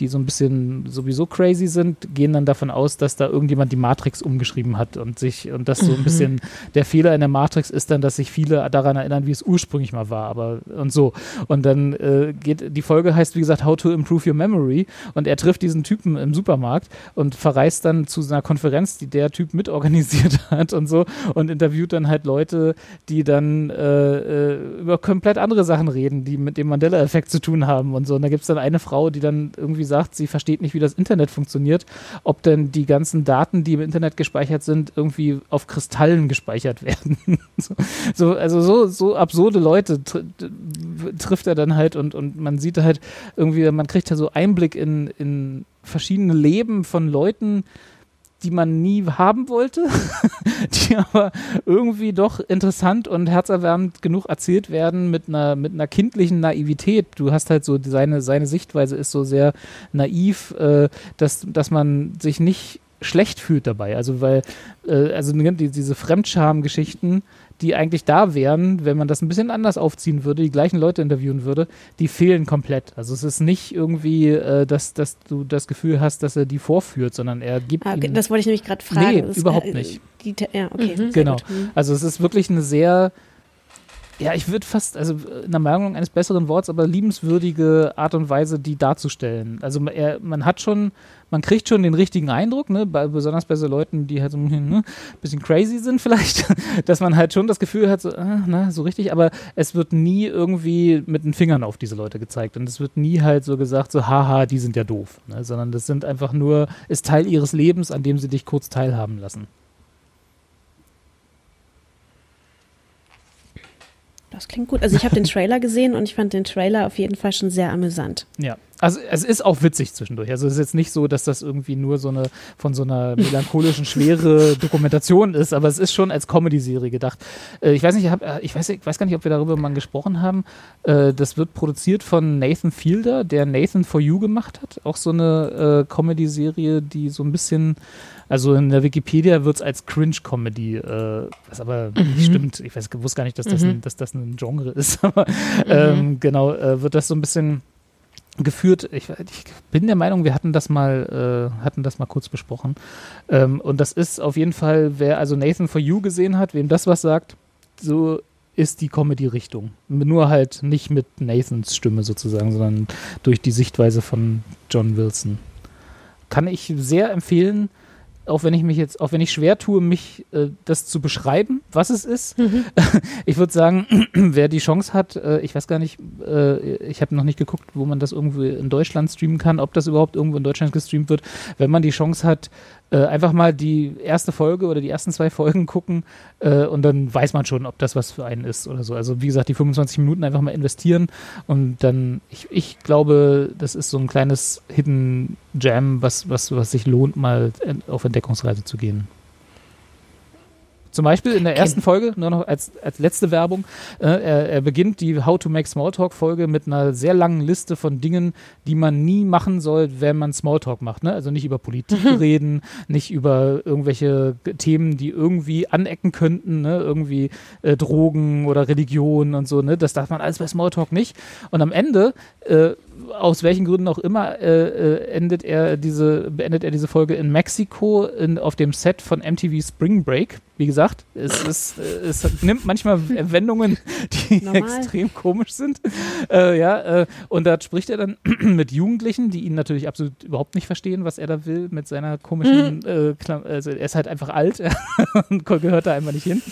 die so ein bisschen sowieso crazy sind, gehen dann davon aus, dass da irgendjemand die Matrix umgeschrieben hat und sich und das so ein mhm. bisschen der Fehler in der Matrix ist dann, dass sich viele daran erinnern, wie es ursprünglich mal war, aber und so und dann äh, geht die Folge heißt wie gesagt How to Improve Your Memory und er trifft diesen Typen im Supermarkt und verreist dann zu einer Konferenz, die der Typ mitorganisiert hat und so und interviewt dann halt Leute, die dann äh, äh, über komplett andere Sachen reden, die mit dem Mandela-Effekt zu tun haben und so und da gibt es dann eine Frau, die dann irgendwie sagt, sie versteht nicht, wie das Internet funktioniert, ob denn die ganzen Daten, die im Internet gespeichert sind, irgendwie auf Kristallen gespeichert werden. so, also so, so absurde Leute tr trifft er dann halt und, und man sieht halt irgendwie, man kriegt ja so Einblick in, in verschiedene Leben von Leuten, die man nie haben wollte, die aber irgendwie doch interessant und herzerwärmend genug erzählt werden mit einer, mit einer kindlichen Naivität. Du hast halt so, seine, seine Sichtweise ist so sehr naiv, äh, dass, dass man sich nicht schlecht fühlt dabei. Also weil, äh, also die, diese Fremdscham-Geschichten, die eigentlich da wären, wenn man das ein bisschen anders aufziehen würde, die gleichen Leute interviewen würde, die fehlen komplett. Also es ist nicht irgendwie, äh, dass, dass du das Gefühl hast, dass er die vorführt, sondern er gibt. Ah, okay, das wollte ich nämlich gerade fragen. Nee, das, überhaupt nicht. Die, ja, okay. Mhm. Genau. Mhm. Also es ist wirklich eine sehr ja, ich würde fast, also in der Meinung eines besseren Worts, aber liebenswürdige Art und Weise, die darzustellen. Also er, man hat schon, man kriegt schon den richtigen Eindruck, ne, bei, besonders bei so Leuten, die halt so ein ne, bisschen crazy sind vielleicht, dass man halt schon das Gefühl hat, so, äh, na, so richtig, aber es wird nie irgendwie mit den Fingern auf diese Leute gezeigt und es wird nie halt so gesagt, so haha, die sind ja doof, ne, sondern das sind einfach nur, ist Teil ihres Lebens, an dem sie dich kurz teilhaben lassen. Das klingt gut. Also ich habe den Trailer gesehen und ich fand den Trailer auf jeden Fall schon sehr amüsant. Ja, also es ist auch witzig zwischendurch. Also es ist jetzt nicht so, dass das irgendwie nur so eine von so einer melancholischen schwere Dokumentation ist, aber es ist schon als Comedy-Serie gedacht. Äh, ich weiß nicht, ich, hab, äh, ich, weiß, ich weiß gar nicht, ob wir darüber mal gesprochen haben. Äh, das wird produziert von Nathan Fielder, der Nathan for You gemacht hat. Auch so eine Comedy-Serie, die so ein bisschen also in der Wikipedia wird es als Cringe-Comedy, äh, was aber mhm. nicht stimmt. Ich weiß, wusste gar nicht, dass das, mhm. ein, dass das ein Genre ist, aber mhm. ähm, genau, äh, wird das so ein bisschen geführt. Ich, ich, bin der Meinung, wir hatten das mal, äh, hatten das mal kurz besprochen. Ähm, und das ist auf jeden Fall, wer also Nathan for You gesehen hat, wem das was sagt, so ist die Comedy-Richtung. Nur halt nicht mit Nathans Stimme sozusagen, sondern durch die Sichtweise von John Wilson. Kann ich sehr empfehlen auch wenn ich mich jetzt, auch wenn ich schwer tue, mich äh, das zu beschreiben, was es ist. Mhm. Ich würde sagen, wer die Chance hat, äh, ich weiß gar nicht, äh, ich habe noch nicht geguckt, wo man das irgendwo in Deutschland streamen kann, ob das überhaupt irgendwo in Deutschland gestreamt wird. Wenn man die Chance hat, äh, einfach mal die erste Folge oder die ersten zwei Folgen gucken äh, und dann weiß man schon, ob das was für einen ist oder so. Also wie gesagt, die 25 Minuten einfach mal investieren und dann, ich, ich glaube, das ist so ein kleines Hidden Jam, was, was, was sich lohnt, mal auf Entdeckungsreise zu gehen. Zum Beispiel in der ersten Folge, nur noch als, als letzte Werbung, äh, er, er beginnt die How to Make Smalltalk Folge mit einer sehr langen Liste von Dingen, die man nie machen soll, wenn man Smalltalk macht. Ne? Also nicht über Politik reden, nicht über irgendwelche Themen, die irgendwie anecken könnten, ne? irgendwie äh, Drogen oder Religion und so. Ne? Das darf man alles bei Smalltalk nicht. Und am Ende äh, aus welchen Gründen auch immer äh, äh, endet er diese, beendet er diese Folge in Mexiko in, auf dem Set von MTV Spring Break. Wie gesagt, es, ist, äh, es nimmt manchmal Wendungen, die Normal. extrem komisch sind. Äh, ja, äh, und da spricht er dann mit Jugendlichen, die ihn natürlich absolut überhaupt nicht verstehen, was er da will mit seiner komischen, Klam- also er ist halt einfach alt und gehört da einfach nicht hin.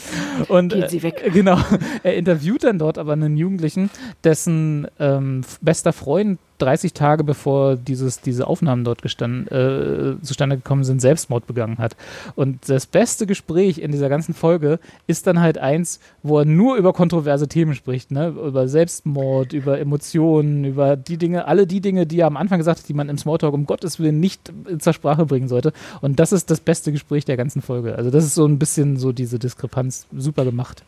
Und Gehen äh, Sie weg. Genau. Er interviewt dann dort aber einen Jugendlichen, dessen ähm, bester Freund 30 Tage bevor dieses, diese Aufnahmen dort gestanden, äh, zustande gekommen sind, Selbstmord begangen hat. Und das beste Gespräch in dieser ganzen Folge ist dann halt eins, wo er nur über kontroverse Themen spricht, ne? über Selbstmord, über Emotionen, über die Dinge, alle die Dinge, die er am Anfang gesagt hat, die man im Smalltalk um Gottes Willen nicht zur Sprache bringen sollte. Und das ist das beste Gespräch der ganzen Folge. Also das ist so ein bisschen so diese Diskrepanz super gemacht.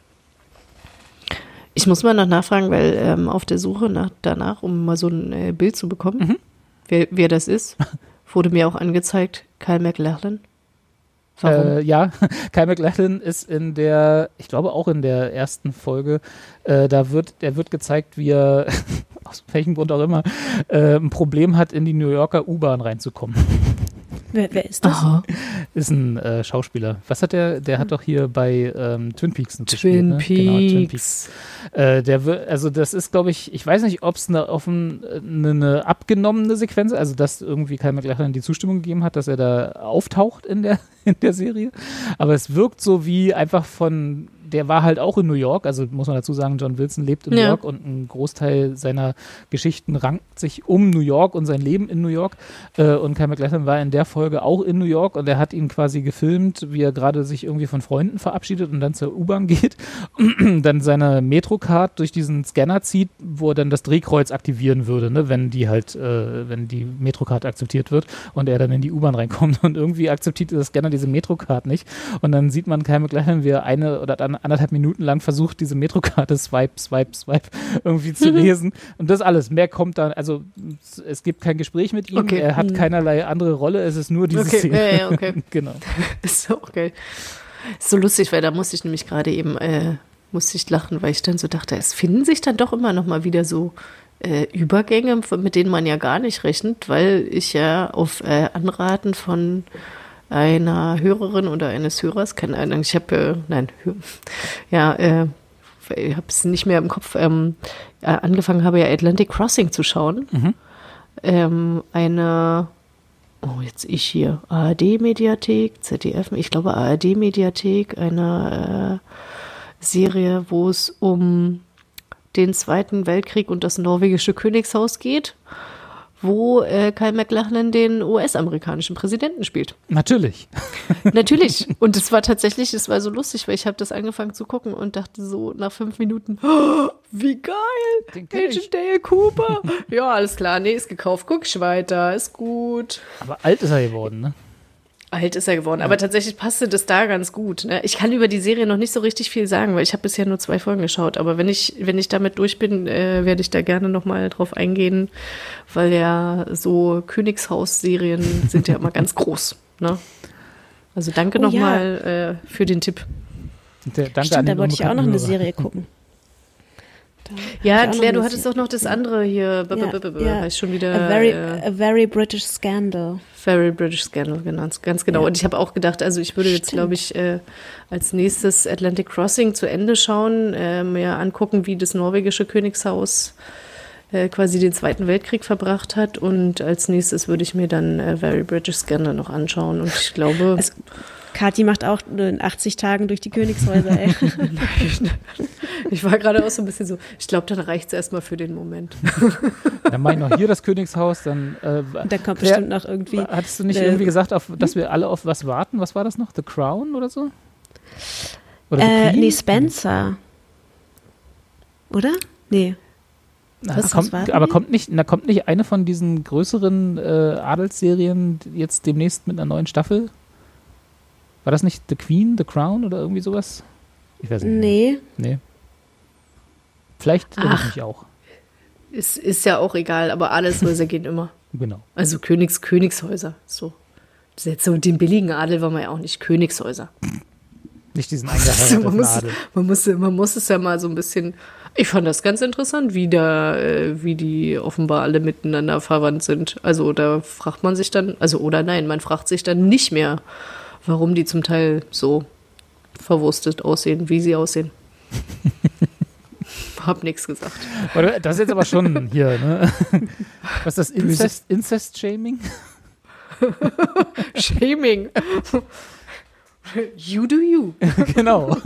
Ich muss mal noch nachfragen, weil ähm, auf der Suche nach, danach, um mal so ein äh, Bild zu bekommen, Mhm. wer, wer das ist, wurde mir auch angezeigt, Kyle MacLachlan. Warum? Äh, ja, Kyle MacLachlan ist in der, ich glaube auch in der ersten Folge, äh, da wird, der wird gezeigt, wie er, aus welchem Grund auch immer, äh, ein Problem hat, in die New Yorker U-Bahn reinzukommen. Wer, wer ist das? Aha. Ist ein äh, Schauspieler. Was hat der? Der hat doch hier bei ähm, Twin Peaks Twin gespielt, ne? Peaks. Genau, Twin Peaks. Äh, der also das ist, glaube ich, ich weiß nicht, ob es eine, offen, eine, eine abgenommene Sequenz, also dass irgendwie Kyle MacLachlan die Zustimmung gegeben hat, dass er da auftaucht in der, in der Serie. Aber es wirkt so wie einfach von, der war halt auch in New York, also muss man dazu sagen, John Wilson lebt in New Ja. York und ein Großteil seiner Geschichten rankt sich um New York und sein Leben in New York. Äh, und Kyle MacLachlan war in der Folge auch in New York und er hat ihn quasi gefilmt, wie er gerade sich irgendwie von Freunden verabschiedet und dann zur U-Bahn geht, dann seine Metrocard durch diesen Scanner zieht, wo er dann das Drehkreuz aktivieren würde, ne, wenn die halt, äh, wenn die Metrocard akzeptiert wird und er dann in die U-Bahn reinkommt und irgendwie akzeptiert der Scanner diese Metrocard nicht und dann sieht man Kyle MacLachlan, wie er eine oder dann anderthalb Minuten lang versucht, diese Metrokarte swipe, swipe, swipe irgendwie zu lesen und das alles. Mehr kommt dann, also es- gibt kein Gespräch mit ihm, Okay. er hat keinerlei andere Rolle, es ist nur diese Okay, Szene. ja, ja, okay. genau. Ist auch geil. Ist so lustig, weil da musste ich nämlich gerade eben, äh, musste ich lachen, weil ich dann so dachte, es finden sich dann doch immer noch mal wieder so äh, Übergänge, mit denen man ja gar nicht rechnet, weil ich ja auf äh, Anraten von einer Hörerin oder eines Hörers, keine Ahnung, ich habe, äh, nein, ja, äh, ich habe es nicht mehr im Kopf, ähm, äh, angefangen habe ja Atlantic Crossing zu schauen. Ähm, eine Oh, jetzt ich hier. ARD-Mediathek, ZDF, ich glaube ARD-Mediathek, eine äh, Serie, wo es um den Zweiten Weltkrieg und das norwegische Königshaus geht, wo äh, Kyle MacLachlan den US-amerikanischen Präsidenten spielt. Natürlich. Natürlich. Und es war tatsächlich, es war so lustig, weil ich habe das angefangen zu gucken und dachte so nach fünf Minuten, oh, wie geil. Agent Dale Cooper. ja, alles klar, nee, ist gekauft, guck ich weiter, ist gut. Aber alt ist er geworden, ne? Alt ist er geworden, aber tatsächlich passte das da ganz gut. Ne? Ich kann über die Serie noch nicht so richtig viel sagen, weil ich habe bisher nur zwei Folgen geschaut. Aber wenn ich, wenn ich damit durch bin, äh, werde ich da gerne noch mal drauf eingehen, weil ja so Königshaus-Serien sind ja immer ganz groß. Ne? Also danke Oh noch ja. mal äh, für den Tipp. Der, danke an Stimmt, da wollte ich auch noch eine. Serie gucken. Ja, auch Claire, du hattest doch noch das andere hier. Ja, ja. Weiß schon wieder. A very, äh, a very British Scandal. Very British Scandal genannt, ganz genau. Ja. Und ich habe auch gedacht, also ich würde jetzt, glaube ich, äh, als nächstes Atlantic Crossing zu Ende schauen, äh, mir angucken, wie das norwegische Königshaus quasi den Zweiten Weltkrieg verbracht hat. Und als nächstes würde ich mir dann Very British Scandal noch anschauen. Und ich glaube, Kathi macht auch nur in 80 Tagen durch die Königshäuser, ey. ich war gerade auch so ein bisschen so, ich glaube, dann reicht es erstmal für den Moment. Dann mach ich noch hier das Königshaus, dann äh, Und da kommt Wer- bestimmt noch irgendwie. hattest du nicht äh, irgendwie gesagt, auf, dass wir alle auf was warten? Was war das noch? The Crown oder so? Oder Äh, nee, Spencer. Oder? Nee. Na, was- kommt, aber kommt nicht, na, kommt nicht eine von diesen größeren äh, Adelsserien jetzt demnächst mit einer neuen Staffel? War das nicht The Queen, The Crown oder irgendwie sowas? Ich weiß nicht. Nee. Nee. Vielleicht irre ich auch. Ist, ist ja auch egal, aber Adelshäuser gehen immer. Genau. Also Königs, Königshäuser. So. Jetzt so den billigen Adel war man ja auch nicht. Königshäuser. Nicht diesen eingeheirateten man, muss, Adel. man, muss, man muss es ja mal so ein bisschen. Ich fand das ganz interessant, wie da, äh, wie die offenbar alle miteinander verwandt sind. Also da fragt man sich dann, also oder nein, man fragt sich dann nicht mehr, warum die zum Teil so verwurstet aussehen, wie sie aussehen. Hab nichts gesagt. Das ist jetzt aber schon hier, ne? Was ist das? Incest, Incest-Shaming? Shaming. You do you. genau.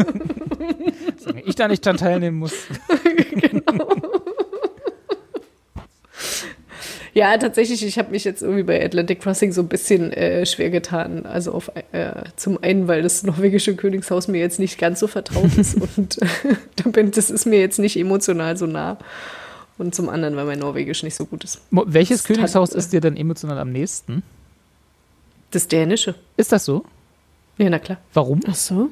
Ich da nicht dran teilnehmen muss. Ja, tatsächlich, ich habe mich jetzt irgendwie bei Atlantic Crossing so ein bisschen äh, schwer getan. Also auf, äh, zum einen, weil das norwegische Königshaus mir jetzt nicht ganz so vertraut ist und äh, das ist mir jetzt nicht emotional so nah. Und zum anderen, weil mein Norwegisch nicht so gut ist. Welches Das hat- Königshaus ist dir denn emotional am nächsten? Das Dänische. Ist das so? Ja, na klar. Warum? Ach so.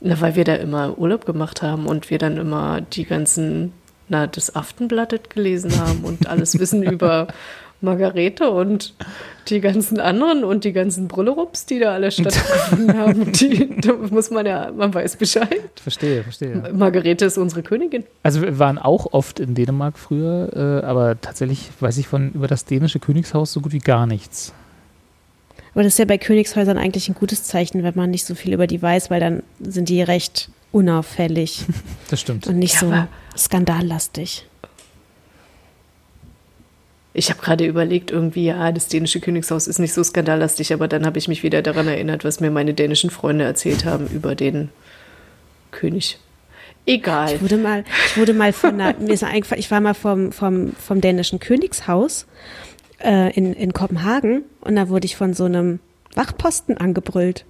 Na, weil wir da immer Urlaub gemacht haben und wir dann immer die ganzen, na, das Aftenblattet gelesen haben und alles wissen über Margarete und die ganzen anderen und die ganzen Brüllerups, die da alle stattgefunden haben. Die, da muss man ja, man weiß Bescheid. Verstehe, verstehe. Margarete ist unsere Königin. Also wir waren auch oft in Dänemark früher, äh, aber tatsächlich weiß ich von über das dänische Königshaus so gut wie gar nichts. Aber das ist ja bei Königshäusern eigentlich ein gutes Zeichen, wenn man nicht so viel über die weiß, weil dann sind die recht unauffällig Das stimmt. und nicht Ja, so aber- skandallastig. Ich habe gerade überlegt, irgendwie, ja, das dänische Königshaus ist nicht so skandallastig, aber dann habe ich mich wieder daran erinnert, was mir meine dänischen Freunde erzählt haben über den König. Egal. Ich wurde mal, ich wurde mal von einer, mir ist eingefallen, ich war mal vom, vom, vom dänischen Königshaus äh, in, in Kopenhagen und da wurde ich von so einem Wachposten angebrüllt.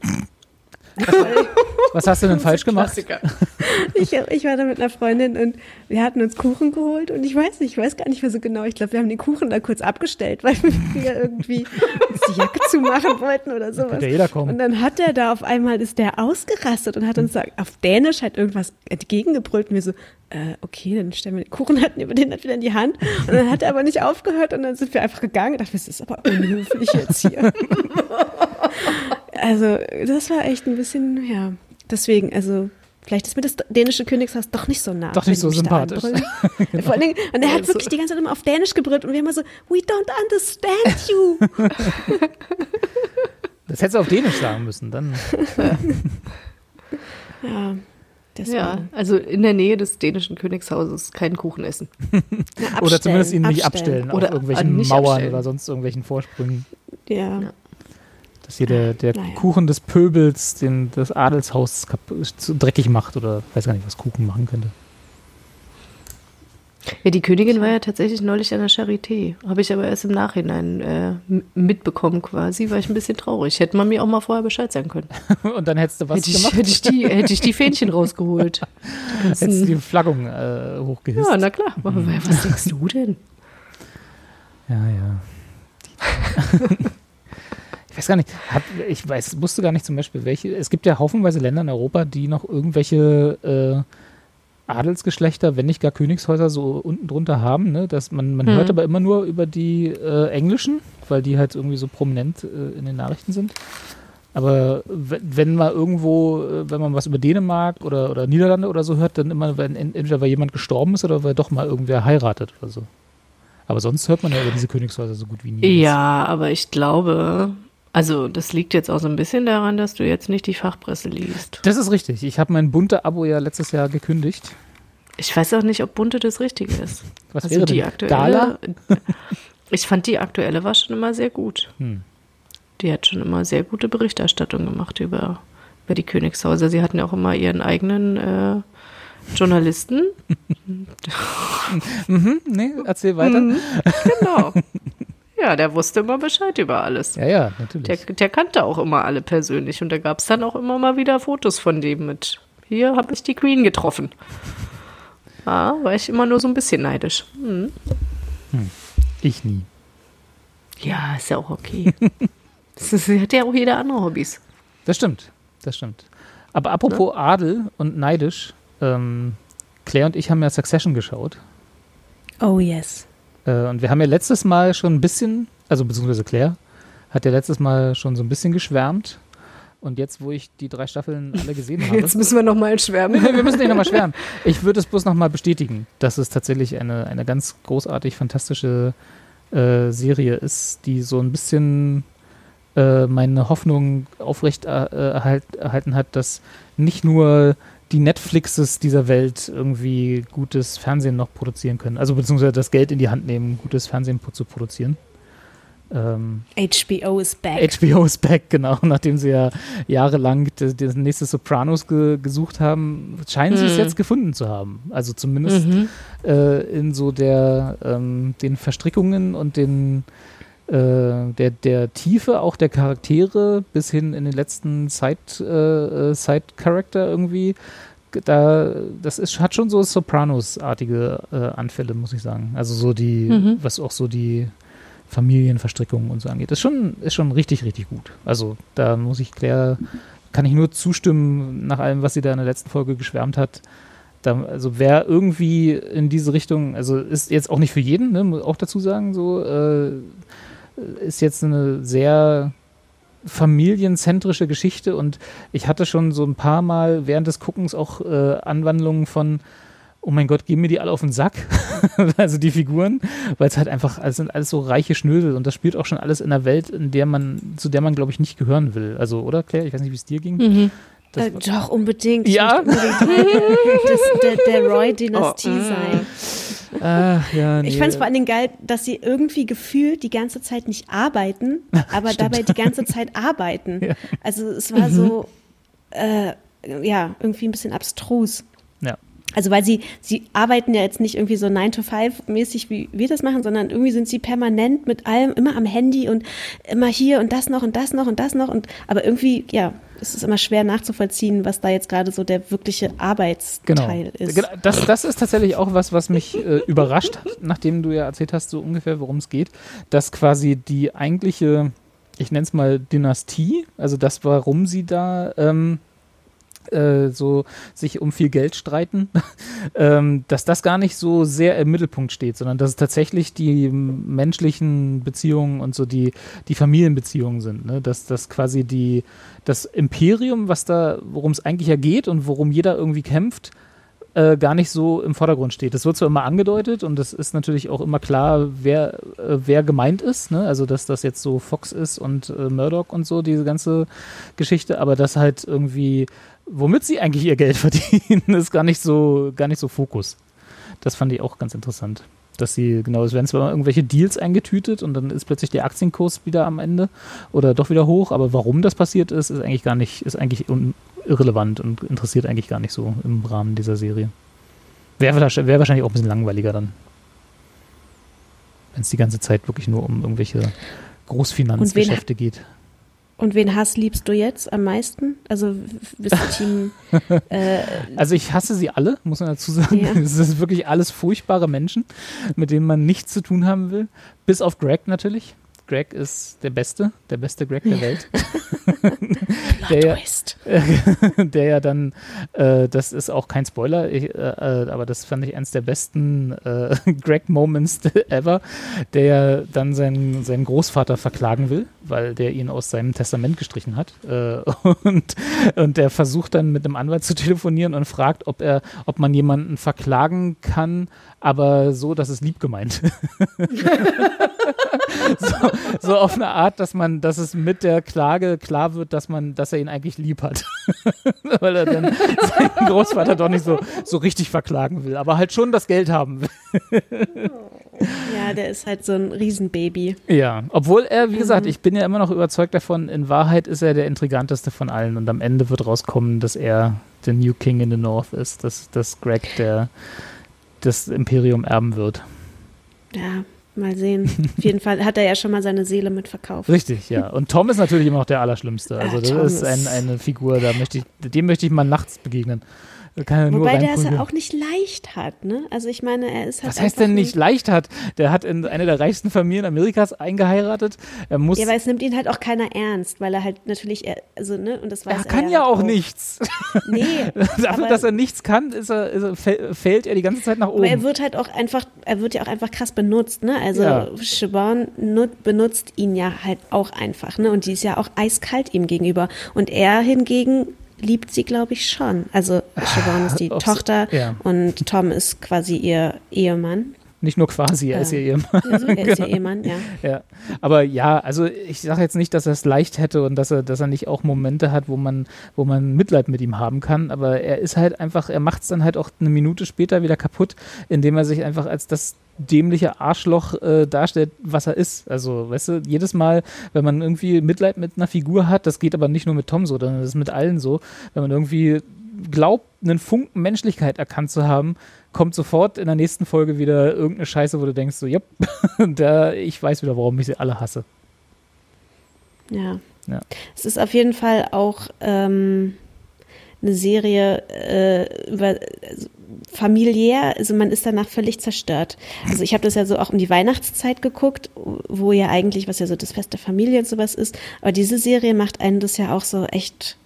Was hast du denn falsch gemacht? Ich, ich war da mit einer Freundin und wir hatten uns Kuchen geholt und ich weiß nicht, ich weiß gar nicht mehr so genau. Ich glaube, wir haben den Kuchen da kurz abgestellt, weil wir irgendwie uns die Jacke zumachen wollten oder sowas. Kommen. Und dann hat der da auf einmal, ist der ausgerastet und hat uns da auf Dänisch halt irgendwas entgegengebrüllt und wir so, äh, okay, dann stellen wir den Kuchen halt über den halt wieder in die Hand. Und dann hat er aber nicht aufgehört und dann sind wir einfach gegangen und dachten, das ist aber unhöflich jetzt hier. Also, das war echt ein bisschen, ja. Deswegen, also, vielleicht ist mir das dänische Königshaus doch nicht so nah. Doch nicht so sympathisch. anbrüllen. Vor allen Dingen, und er hat wirklich die ganze Zeit immer auf Dänisch gebrüllt und wir immer so, we don't understand you. Das hättest du auf Dänisch sagen müssen. Dann. ja, deswegen. Ja, also in der Nähe des dänischen Königshauses keinen Kuchen essen. Ja, Oder zumindest ihn nicht abstellen. abstellen, Oder auf irgendwelchen Mauern abstellen. oder sonst irgendwelchen Vorsprüngen. Ja. Ja. Dass hier der, der Naja. Kuchen des Pöbels den, das Adelshaus dreckig macht oder weiß gar nicht, was Kuchen machen könnte. Ja, die Königin war ja tatsächlich neulich an der Charité. Habe ich aber erst im Nachhinein äh, mitbekommen quasi, war ich ein bisschen traurig. Hätte man mir auch mal vorher Bescheid sagen können. Und dann hättest du was hätte, ich, gemacht, hätte, ich die, hätte ich die Fähnchen rausgeholt. Hättest du ganzen- die Flaggung äh, hochgehisst. ja, na klar. Aber Was denkst du denn? Ja, ja. Weiß gar nicht, hat, ich weiß, wusste gar nicht zum Beispiel, welche. Es gibt ja haufenweise Länder in Europa, die noch irgendwelche äh, Adelsgeschlechter, wenn nicht gar Königshäuser, so unten drunter haben. Ne? Dass man man Hm. hört aber immer nur über die äh, englischen, weil die halt irgendwie so prominent äh, in den Nachrichten sind. Aber we- wenn mal irgendwo, äh, wenn man was über Dänemark oder, oder Niederlande oder so hört, dann immer, wenn en- entweder weil jemand gestorben ist oder weil doch mal irgendwer heiratet oder so. Aber sonst hört man ja über diese Königshäuser so gut wie nie. Ja, aber ich glaube, also das liegt jetzt auch so ein bisschen daran, dass du jetzt nicht die Fachpresse liest. Das ist richtig. Ich habe mein bunte Abo ja letztes Jahr gekündigt. Ich weiß auch nicht, ob bunte das Richtige ist. Was Also wäre die denn? aktuelle. Gala? Ich fand die aktuelle war schon immer sehr gut. Hm. Die hat schon immer sehr gute Berichterstattung gemacht über, über die Königshäuser. Sie hatten ja auch immer ihren eigenen äh, Journalisten. Mhm, nee, erzähl weiter. Mhm, genau. Ja, der wusste immer Bescheid über alles. Ja, ja, Der, natürlich. der kannte auch immer alle persönlich und da gab es dann auch immer mal wieder Fotos von dem mit. Hier habe ich die Queen getroffen. Ja, war ich immer nur so ein bisschen neidisch. Mhm. Ich nie. Ja, ist ja auch okay. Das ist, hat ja auch jeder andere Hobbys. Das stimmt, das stimmt. Aber apropos Adel und neidisch, ähm, Claire und ich haben ja Succession geschaut. Oh yes. Äh, und wir haben ja letztes Mal schon ein bisschen, also beziehungsweise Claire hat ja letztes Mal schon so ein bisschen geschwärmt. Und jetzt, wo ich die drei Staffeln alle gesehen habe. Jetzt müssen wir nochmal schwärmen. wir müssen nicht nochmal schwärmen. Ich würde es bloß nochmal bestätigen, dass es tatsächlich eine, eine ganz großartig fantastische äh, Serie ist, die so ein bisschen äh, meine Hoffnung aufrecht äh, erhalt, erhalten hat, dass nicht nur die Netflixes dieser Welt irgendwie gutes Fernsehen noch produzieren können. Also beziehungsweise das Geld in die Hand nehmen, gutes Fernsehen zu produzieren. Ähm, HBO is back. HBO is back, genau. Nachdem sie ja jahrelang das, das nächste Sopranos ge, gesucht haben, scheinen sie es jetzt gefunden zu haben. Also zumindest äh, in so der ähm, den Verstrickungen und den der, der Tiefe auch der Charaktere bis hin in den letzten Side, äh, Side Character irgendwie. Da, das ist, hat schon so Sopranos-artige äh, Anfälle, muss ich sagen. Also so die, was auch so die Familienverstrickungen und so angeht. Das ist schon, ist schon richtig, richtig gut. Also da muss ich Claire, kann ich nur zustimmen nach allem, was sie da in der letzten Folge geschwärmt hat. Da, also wer irgendwie in diese Richtung, also ist jetzt auch nicht für jeden, ne, muss auch dazu sagen, so äh, ist jetzt eine sehr familienzentrische Geschichte und ich hatte schon so ein paar Mal während des Guckens auch äh, Anwandlungen von oh mein Gott, gehen mir die alle auf den Sack, also die Figuren, weil es halt einfach, es sind alles so reiche Schnösel und das spielt auch schon alles in einer Welt, in der man, zu der man, glaube ich, nicht gehören will. Also, oder Claire? Ich weiß nicht, wie es dir ging. Das Äh, doch, unbedingt. Ja? Unbedingt das, der, der Roy-Dynastie Oh, sein. Ah, ja, nee. Ich fand es vor allen Dingen geil, dass sie irgendwie gefühlt die ganze Zeit nicht arbeiten, aber dabei die ganze Zeit arbeiten. Ja. Also es war so, äh, ja, irgendwie ein bisschen abstrus. Also weil sie, sie arbeiten ja jetzt nicht irgendwie so 9 to 5 mäßig, wie wir das machen, sondern irgendwie sind sie permanent mit allem immer am Handy und immer hier und das noch und das noch und das noch und aber irgendwie, ja, es ist immer schwer nachzuvollziehen, was da jetzt gerade so der wirkliche Arbeitsteil ist. Genau, Das, das ist tatsächlich auch was, was mich äh, überrascht hat, nachdem du ja erzählt hast, so ungefähr, worum es geht, dass quasi die eigentliche, ich nenne es mal Dynastie, also das, warum sie da ähm, äh, so sich um viel Geld streiten, ähm, dass das gar nicht so sehr im Mittelpunkt steht, sondern dass es tatsächlich die menschlichen Beziehungen und so die, die Familienbeziehungen sind. Ne? Dass das quasi die, das Imperium, was da, worum es eigentlich ja geht und worum jeder irgendwie kämpft, äh, gar nicht so im Vordergrund steht. Das wird zwar immer angedeutet und es ist natürlich auch immer klar, wer, äh, wer gemeint ist. Ne? Also, dass das jetzt so Fox ist und äh, Murdoch und so, diese ganze Geschichte, aber das halt irgendwie, womit sie eigentlich ihr Geld verdienen, ist gar nicht so, gar nicht so Fokus. Das fand ich auch ganz interessant. Dass sie, genau, es werden zwar irgendwelche Deals eingetütet und dann ist plötzlich der Aktienkurs wieder am Ende oder doch wieder hoch, aber warum das passiert ist, ist eigentlich gar nicht, ist eigentlich irrelevant und interessiert eigentlich gar nicht so im Rahmen dieser Serie. Wäre wär wahrscheinlich auch ein bisschen langweiliger dann. Wenn es die ganze Zeit wirklich nur um irgendwelche Großfinanzgeschäfte geht. Und wen Hass liebst du jetzt am meisten? Also bist du Team äh, Also ich hasse sie alle, muss man dazu sagen. Ja. Es ist wirklich alles furchtbare Menschen, mit denen man nichts zu tun haben will. Bis auf Greg natürlich. Greg ist der Beste, der beste Greg der Welt. der, ja, der ja dann, äh, das ist auch kein Spoiler, ich, äh, äh, aber das fand ich eins der besten äh, Greg-Moments ever, der ja dann seinen, seinen Großvater verklagen will, weil der ihn aus seinem Testament gestrichen hat. Äh, und, und der versucht dann mit einem Anwalt zu telefonieren und fragt, ob er, ob man jemanden verklagen kann, aber so, dass es lieb gemeint. so, so auf eine Art, dass man, dass es mit der Klage klar wird, dass man, dass er ihn eigentlich lieb hat. Weil er dann seinen Großvater doch nicht so, so richtig verklagen will, aber halt schon das Geld haben will. Ja, der ist halt so ein Riesenbaby. Ja, obwohl er, wie gesagt, ich bin ja immer noch überzeugt davon, in Wahrheit ist er der intriganteste von allen und am Ende wird rauskommen, dass er der New King in the North ist, dass, dass Greg der das Imperium erben wird. Ja, mal sehen. Auf jeden Fall hat er ja schon mal seine Seele mitverkauft. Richtig, ja. Und Tom ist natürlich immer noch der Allerschlimmste. Also das ist, ein, eine Figur, da möchte ich, dem möchte ich mal nachts begegnen. Er Wobei der es ja auch nicht leicht hat, ne? Also ich meine, er ist halt Was heißt denn nicht leicht hat? Der hat in eine der reichsten Familien Amerikas eingeheiratet. Er muss. Ja, weil es nimmt ihn halt auch keiner ernst, weil er halt natürlich, er- also ne, und das weiß er er kann ja ja halt auch nichts. Nee, Dafür, dass er nichts kann, ist er, ist er, fäll- fällt er die ganze Zeit nach Aber er oben. wird halt auch einfach, er wird ja auch einfach krass benutzt, ne? Also Ja. Siobhan nut, benutzt ihn ja halt auch einfach, ne? Und die ist ja auch eiskalt ihm gegenüber. Und er hingegen liebt sie, glaube ich, schon. Also Siobhan ist die so- Tochter ja. und Tom ist quasi ihr Ehemann. Nicht nur quasi, er ist ja ihr Ehemann. Also er ist Genau. ihr Ehemann, ja. Ja, aber ja, also ich sage jetzt nicht, dass er es leicht hätte und dass er, dass er nicht auch Momente hat, wo man, wo man Mitleid mit ihm haben kann, aber er ist halt einfach, er macht es dann halt auch eine Minute später wieder kaputt, indem er sich einfach als das dämliche Arschloch äh, darstellt, was er ist. Also, weißt du, jedes Mal, wenn man irgendwie Mitleid mit einer Figur hat, das geht aber nicht nur mit Tom so, sondern das ist mit allen so, wenn man irgendwie glaubt, einen Funken Menschlichkeit erkannt zu haben, kommt sofort in der nächsten Folge wieder irgendeine Scheiße, wo du denkst, so, ja, da, ich weiß wieder, warum ich sie alle hasse. Ja. Ja. Es ist auf jeden Fall auch ähm, eine Serie äh, über also familiär, also man ist danach völlig zerstört. Also ich habe das ja so auch um die Weihnachtszeit geguckt, wo ja eigentlich, was ja so das Fest der Familie und sowas ist, aber diese Serie macht einen das ja auch so echt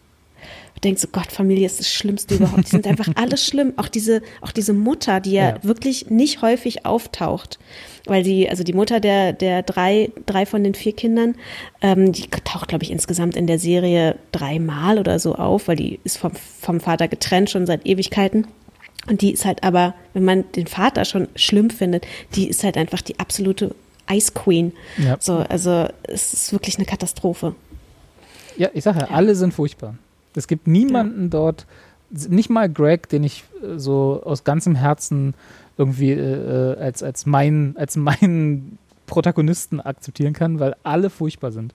du denkst so, Gott, Familie ist das Schlimmste überhaupt. Die sind einfach alle schlimm. Auch diese, auch diese Mutter, die ja, Ja. wirklich nicht häufig auftaucht. Weil die, also die Mutter der, der drei, drei von den vier Kindern, ähm, die taucht, glaube ich, insgesamt in der Serie dreimal oder so auf, weil die ist vom, vom Vater getrennt schon seit Ewigkeiten. Und die ist halt aber, wenn man den Vater schon schlimm findet, die ist halt einfach die absolute Ice Queen. Ja. So, also es ist wirklich eine Katastrophe. Ja, ich sage ja, alle sind furchtbar. Es gibt niemanden dort, nicht mal Greg, den ich äh, so aus ganzem Herzen irgendwie äh, äh, als, als, mein, als meinen Protagonisten akzeptieren kann, weil alle furchtbar sind.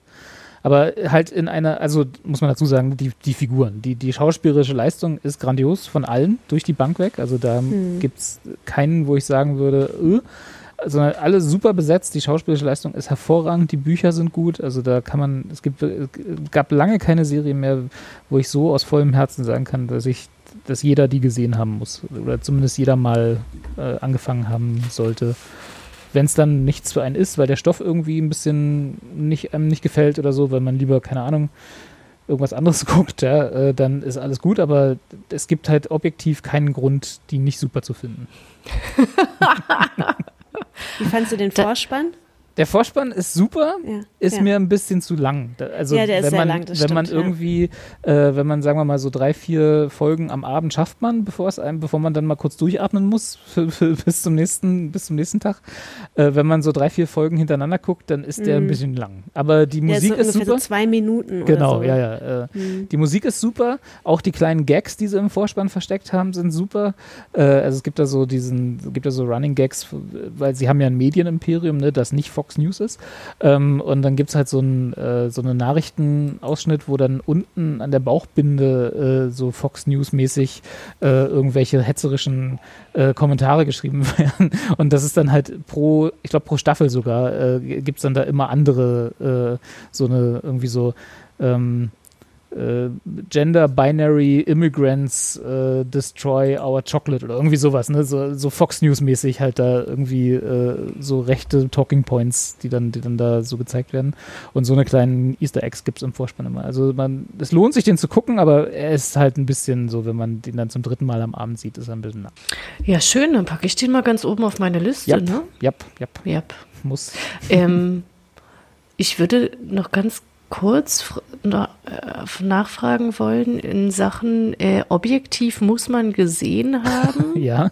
Aber halt in einer, also muss man dazu sagen, die, die Figuren, die, die schauspielerische Leistung ist grandios von allen durch die Bank weg. Also da gibt es keinen, wo ich sagen würde, äh, sondern alle super besetzt. Die schauspielerische Leistung ist hervorragend, die Bücher sind gut. Also da kann man, es gibt, es gab lange keine Serie mehr, wo ich so aus vollem Herzen sagen kann, dass ich, dass jeder die gesehen haben muss oder zumindest jeder mal äh, angefangen haben sollte. Wenn es dann nichts für einen ist, weil der Stoff irgendwie ein bisschen nicht, einem nicht gefällt oder so, weil man lieber, keine Ahnung, irgendwas anderes guckt, ja, äh, dann ist alles gut, aber es gibt halt objektiv keinen Grund, die nicht super zu finden. Wie fandst du den Vorspann? Der Vorspann ist super, Ja, ist ja. mir ein bisschen zu lang. Also Ja, der ist wenn man, lang, wenn man stimmt, ja. irgendwie, äh, wenn man sagen wir mal so drei, vier Folgen am Abend schafft man, bevor es einem, bevor man dann mal kurz durchatmen muss für, für, bis zum nächsten, bis zum nächsten Tag. Äh, wenn man so drei, vier Folgen hintereinander guckt, dann ist der ein bisschen lang. Aber die Mhm. Musik ist, ist, so ungefähr super. so zwei Minuten Genau, so. ja, ja. Äh, Die Musik ist super. Auch die kleinen Gags, die sie im Vorspann versteckt haben, sind super. Äh, also es gibt da so diesen, es gibt da so Running Gags, weil sie haben ja ein Medienimperium, ne, das nicht Fox News ist. Ähm, und dann gibt es halt so, ein, äh, so einen Nachrichtenausschnitt, wo dann unten an der Bauchbinde äh, so Fox News-mäßig äh, irgendwelche hetzerischen äh, Kommentare geschrieben werden. Und das ist dann halt pro, ich glaube pro Staffel sogar, äh, gibt es dann da immer andere, äh, so eine, irgendwie so ähm, äh, Gender Binary Immigrants äh, Destroy Our Chocolate oder irgendwie sowas, ne? So, so Fox News mäßig halt da irgendwie äh, so rechte Talking Points, die dann, die dann da so gezeigt werden. Und so eine kleinen Easter Eggs gibt es im Vorspann immer. Also man, es lohnt sich den zu gucken, aber er ist halt ein bisschen so, wenn man den dann zum dritten Mal am Abend sieht, ist er ein bisschen lang. Ja, schön, dann packe ich den mal ganz oben auf meine Liste, Jap, ne? jap, Yep. muss. ähm, ich würde noch ganz kurz äh, nachfragen wollen in Sachen äh, objektiv muss man gesehen haben, Ja.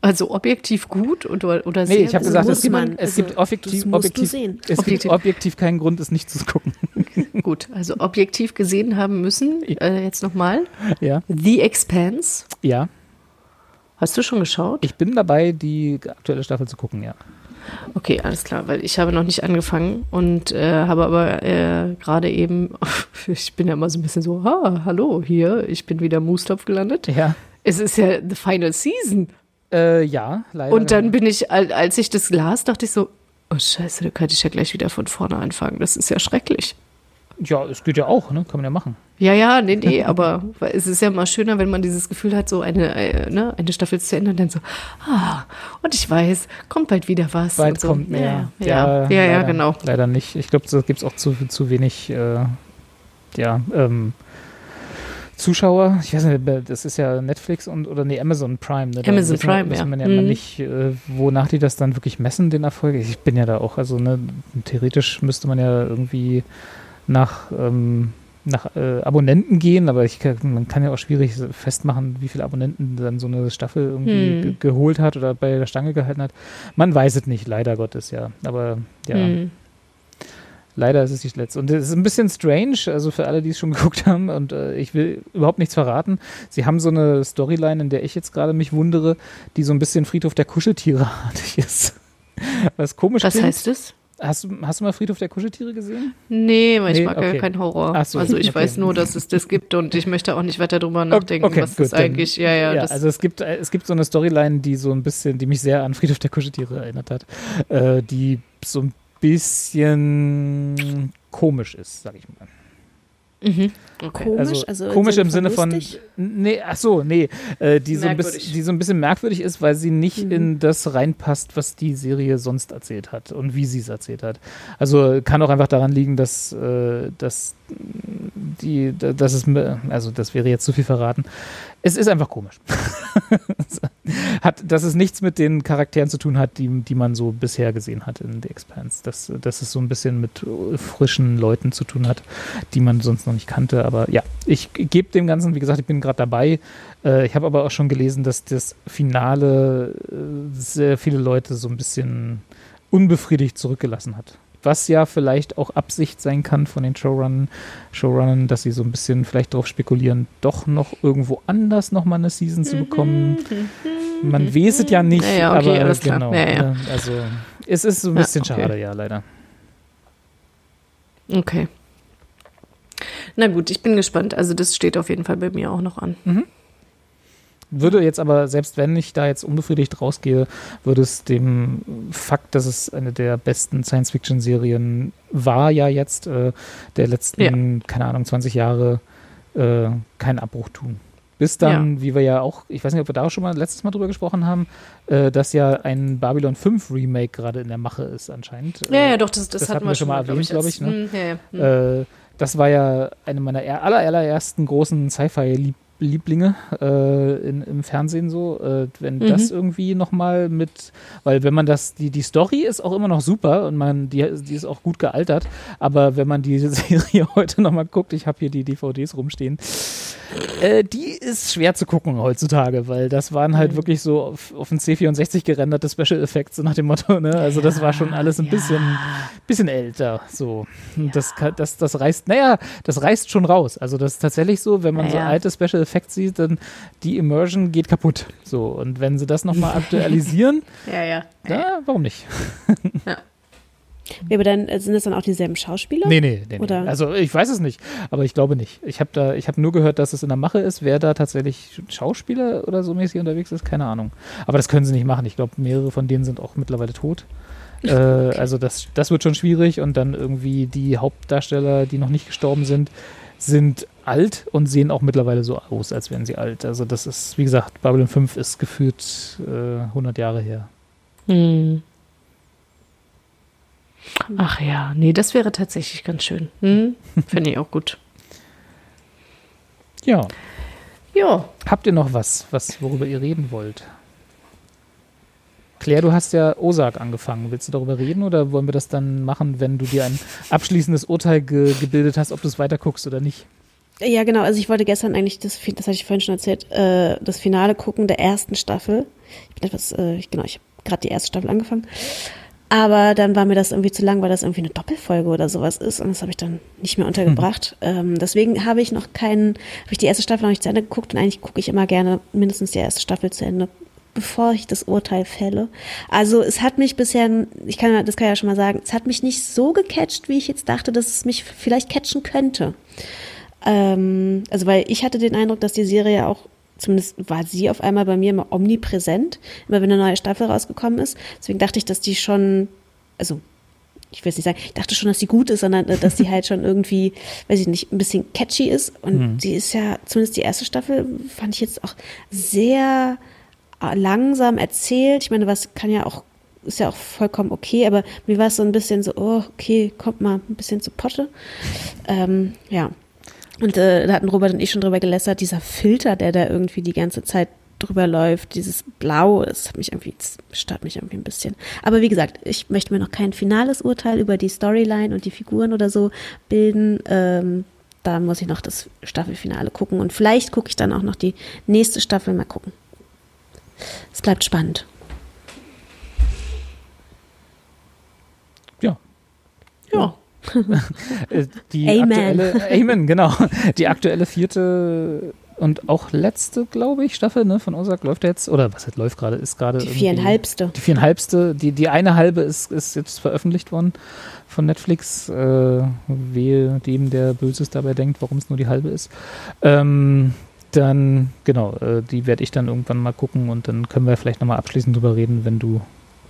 also objektiv gut oder, oder Nee, sehr ich habe gut? gesagt, es gibt, man, es also, gibt objektiv, musst objektiv, sehen. es objektiv, gibt objektiv keinen Grund, es nicht zu gucken. gut, also objektiv gesehen haben müssen. Äh, jetzt nochmal. Ja. The Expanse. Ja. Hast du schon geschaut? Ich bin dabei, die aktuelle Staffel zu gucken, ja. Okay, alles klar, weil ich habe noch nicht angefangen und äh, habe aber äh, gerade eben, ich bin ja immer so ein bisschen so, ah, hallo, hier, ich bin wieder im Moostopf gelandet. Ja. Es ist ja the final season. Äh, ja, leider. Und dann bin ich, al- als ich das las, dachte ich so, oh scheiße, da kann ich ja gleich wieder von vorne anfangen. Das ist ja schrecklich. Ja, es geht ja auch, ne? Kann man ja machen. Ja, ja, nee, nee, aber es ist ja mal schöner, wenn man dieses Gefühl hat, so eine, äh, ne, eine Staffel zu Ende und dann so, ah, und ich weiß, kommt bald wieder was. Bald so. kommt mehr. Ja, ja, ja, ja, leider, genau. Leider nicht. Ich glaube, da gibt es auch zu, zu wenig äh, ja, ähm, Zuschauer. Ich weiß nicht, das ist ja Netflix und oder nee, Amazon Prime. Ne? Da Amazon wissen, Prime, ja. man ja immer Mhm. nicht, äh, wonach die das dann wirklich messen, den Erfolg. Ich bin ja da auch, also ne, theoretisch müsste man ja irgendwie nach ähm, nach äh, Abonnenten gehen, aber ich man kann ja auch schwierig festmachen, wie viele Abonnenten dann so eine Staffel irgendwie Hm. ge geholt hat oder bei der Stange gehalten hat. Man weiß es nicht, leider Gottes, ja. Aber ja, Hm. leider ist es die letzte. Und es ist ein bisschen strange, also für alle, die es schon geguckt haben, und äh, ich will überhaupt nichts verraten. Sie haben so eine Storyline, in der ich jetzt gerade mich wundere, die so ein bisschen Friedhof der Kuscheltiere-artig ist. Was komisch Was klingt. heißt es? Hast du, hast du mal Friedhof der Kuscheltiere gesehen? Nee, weil ich Nee, mag okay. ja keinen Horror. So, also ich okay. weiß nur, dass es das gibt und ich möchte auch nicht weiter drüber nachdenken, Okay, was gut, das eigentlich, ja, ja, das, also es gibt, äh, es gibt so eine Storyline, die so ein bisschen, die mich sehr an Friedhof der Kuscheltiere erinnert hat, äh, die so ein bisschen komisch ist, sag ich mal. mhm. Okay. Komisch, also, komisch im Sinne von, lustig? nee, ach so, nee, äh, die, so ein bisschen, Merkwürdig. die so ein bisschen merkwürdig ist, weil sie nicht Mhm. in das reinpasst, was die Serie sonst erzählt hat und wie sie es erzählt hat. Also kann auch einfach daran liegen, dass, äh, dass die, dass es, mir- also das wäre jetzt zu viel verraten. Es ist einfach komisch. hat, dass es nichts mit den Charakteren zu tun hat, die, die man so bisher gesehen hat in The Expanse. Dass, dass es so ein bisschen mit frischen Leuten zu tun hat, die man sonst noch nicht kannte. Aber ja, ich gebe dem Ganzen, wie gesagt, ich bin gerade dabei. Äh, ich habe aber auch schon gelesen, dass das Finale äh, sehr viele Leute so ein bisschen unbefriedigt zurückgelassen hat. Was ja vielleicht auch Absicht sein kann von den Showrunnern, Showrunnern, dass sie so ein bisschen vielleicht darauf spekulieren, doch noch irgendwo anders nochmal eine Season zu bekommen. Man weiß es ja nicht, Ja, ja, okay, aber genau. Ja, ne, Also es ist so ein bisschen okay. schade, ja, leider. okay. Na gut, ich bin gespannt. Also das steht auf jeden Fall bei mir auch noch an. Würde jetzt aber, selbst wenn ich da jetzt unbefriedigt rausgehe, würde es dem Fakt, dass es eine der besten Science-Fiction-Serien war, ja jetzt, äh, der letzten, keine Ahnung, 20 Jahre, äh, keinen Abbruch tun. Bis dann, wie wir ja auch, ich weiß nicht, ob wir da auch schon mal letztes Mal drüber gesprochen haben, äh, dass ja ein Babylon 5 Remake gerade in der Mache ist anscheinend. Ja, Äh, ja, doch, das, das, das hatten wir schon mal erwähnt, glaub als- ich, ne? Hm, ja, ja. Hm. Äh, das war ja eine meiner er- aller, allerersten großen Sci-Fi-Lieblinge äh, in, im Fernsehen so. Äh, wenn Mhm. das irgendwie nochmal mit, weil wenn man das, die, die Story ist auch immer noch super und man, die, die ist auch gut gealtert, aber wenn man die Serie heute nochmal guckt, ich habe hier die DVDs rumstehen, äh, die ist schwer zu gucken heutzutage, weil das waren Mhm. halt wirklich so auf, auf ein C64 gerenderte Special Effects, so nach dem Motto, ne? Also das war schon alles ein bisschen, bisschen älter. So. Und Das, das, das reißt, naja, das reißt schon raus. Also das ist tatsächlich so, wenn man so Ja. alte Special Effects sieht, dann die Immersion geht kaputt. So. Und wenn sie das nochmal aktualisieren, ja, ja. ja, warum nicht? Ja, aber dann äh, sind es dann auch dieselben Schauspieler? Nee, nee, nee, nee. Oder? Also ich weiß es nicht, aber ich glaube nicht. Ich habe da, ich habe nur gehört, dass es in der Mache ist. Wer da tatsächlich Schauspieler oder so mäßig unterwegs ist, keine Ahnung. Aber das können sie nicht machen. Ich glaube, mehrere von denen sind auch mittlerweile tot. Äh, also das, das wird schon schwierig und dann irgendwie die Hauptdarsteller, die noch nicht gestorben sind, sind alt und sehen auch mittlerweile so aus, als wären sie alt. Also das ist, wie gesagt, Babylon 5 ist gefühlt äh, 100 Jahre her. Hm. Ach ja, nee, das wäre tatsächlich ganz schön. Hm? Finde ich auch gut. Ja, Ja, Habt ihr noch was, was worüber ihr reden wollt? Claire, du hast ja Osak angefangen. Willst du darüber reden oder wollen wir das dann machen, wenn du dir ein abschließendes Urteil ge gebildet hast, ob du es weiter guckst oder nicht? Ja, genau. Also ich wollte gestern eigentlich, das, das hatte ich vorhin schon erzählt, äh, das Finale gucken der ersten Staffel. Ich bin etwas, äh, ich, genau, ich habe gerade die erste Staffel angefangen. Aber dann war mir das irgendwie zu lang, weil das irgendwie eine Doppelfolge oder sowas ist. Und das habe ich dann nicht mehr untergebracht. Ähm, deswegen habe ich noch keinen, habe ich die erste Staffel noch nicht zu Ende geguckt. Und eigentlich gucke ich immer gerne mindestens die erste Staffel zu Ende, bevor ich das Urteil fälle. Also es hat mich bisher, ich kann, ja- das kann ich ja schon mal sagen, es hat mich nicht so gecatcht, wie ich jetzt dachte, dass es mich vielleicht catchen könnte. Ähm, also weil ich hatte den Eindruck, dass die Serie auch, zumindest war sie auf einmal bei mir immer omnipräsent, immer wenn eine neue Staffel rausgekommen ist. Deswegen dachte ich, dass die schon, also ich will es nicht sagen, ich dachte schon, dass sie gut ist, sondern äh, dass sie halt schon irgendwie, weiß ich nicht, ein bisschen catchy ist. Und Mhm. sie ist ja, zumindest die erste Staffel, fand ich jetzt auch sehr äh, langsam erzählt. Ich meine, was kann ja auch, ist ja auch vollkommen okay, aber mir war es so ein bisschen so, oh, okay, kommt mal ein bisschen zu Potte. Ähm, ja. Und äh, da hatten Robert und ich schon drüber gelästert, dieser Filter, der da irgendwie die ganze Zeit drüber läuft, dieses Blau, das hat mich irgendwie, das stört mich irgendwie ein bisschen. Aber wie gesagt, ich möchte mir noch kein finales Urteil über die Storyline und die Figuren oder so bilden. Ähm, da muss ich noch das Staffelfinale gucken und vielleicht gucke ich dann auch noch die nächste Staffel mal gucken. Es bleibt spannend. Ja. Ja. Die Amen. aktuelle, Amen, genau. Die aktuelle vierte und auch letzte, glaube ich, Staffel ne, von Ozark läuft jetzt, oder was halt läuft gerade, ist gerade Die viereinhalbste. Die viereinhalbste, die, die eine halbe ist, ist jetzt veröffentlicht worden von Netflix. Äh, wehe dem, der Böses dabei denkt, warum es nur die halbe ist. Ähm, dann, genau, äh, die werde ich dann irgendwann mal gucken und dann können wir vielleicht nochmal abschließend drüber reden, wenn du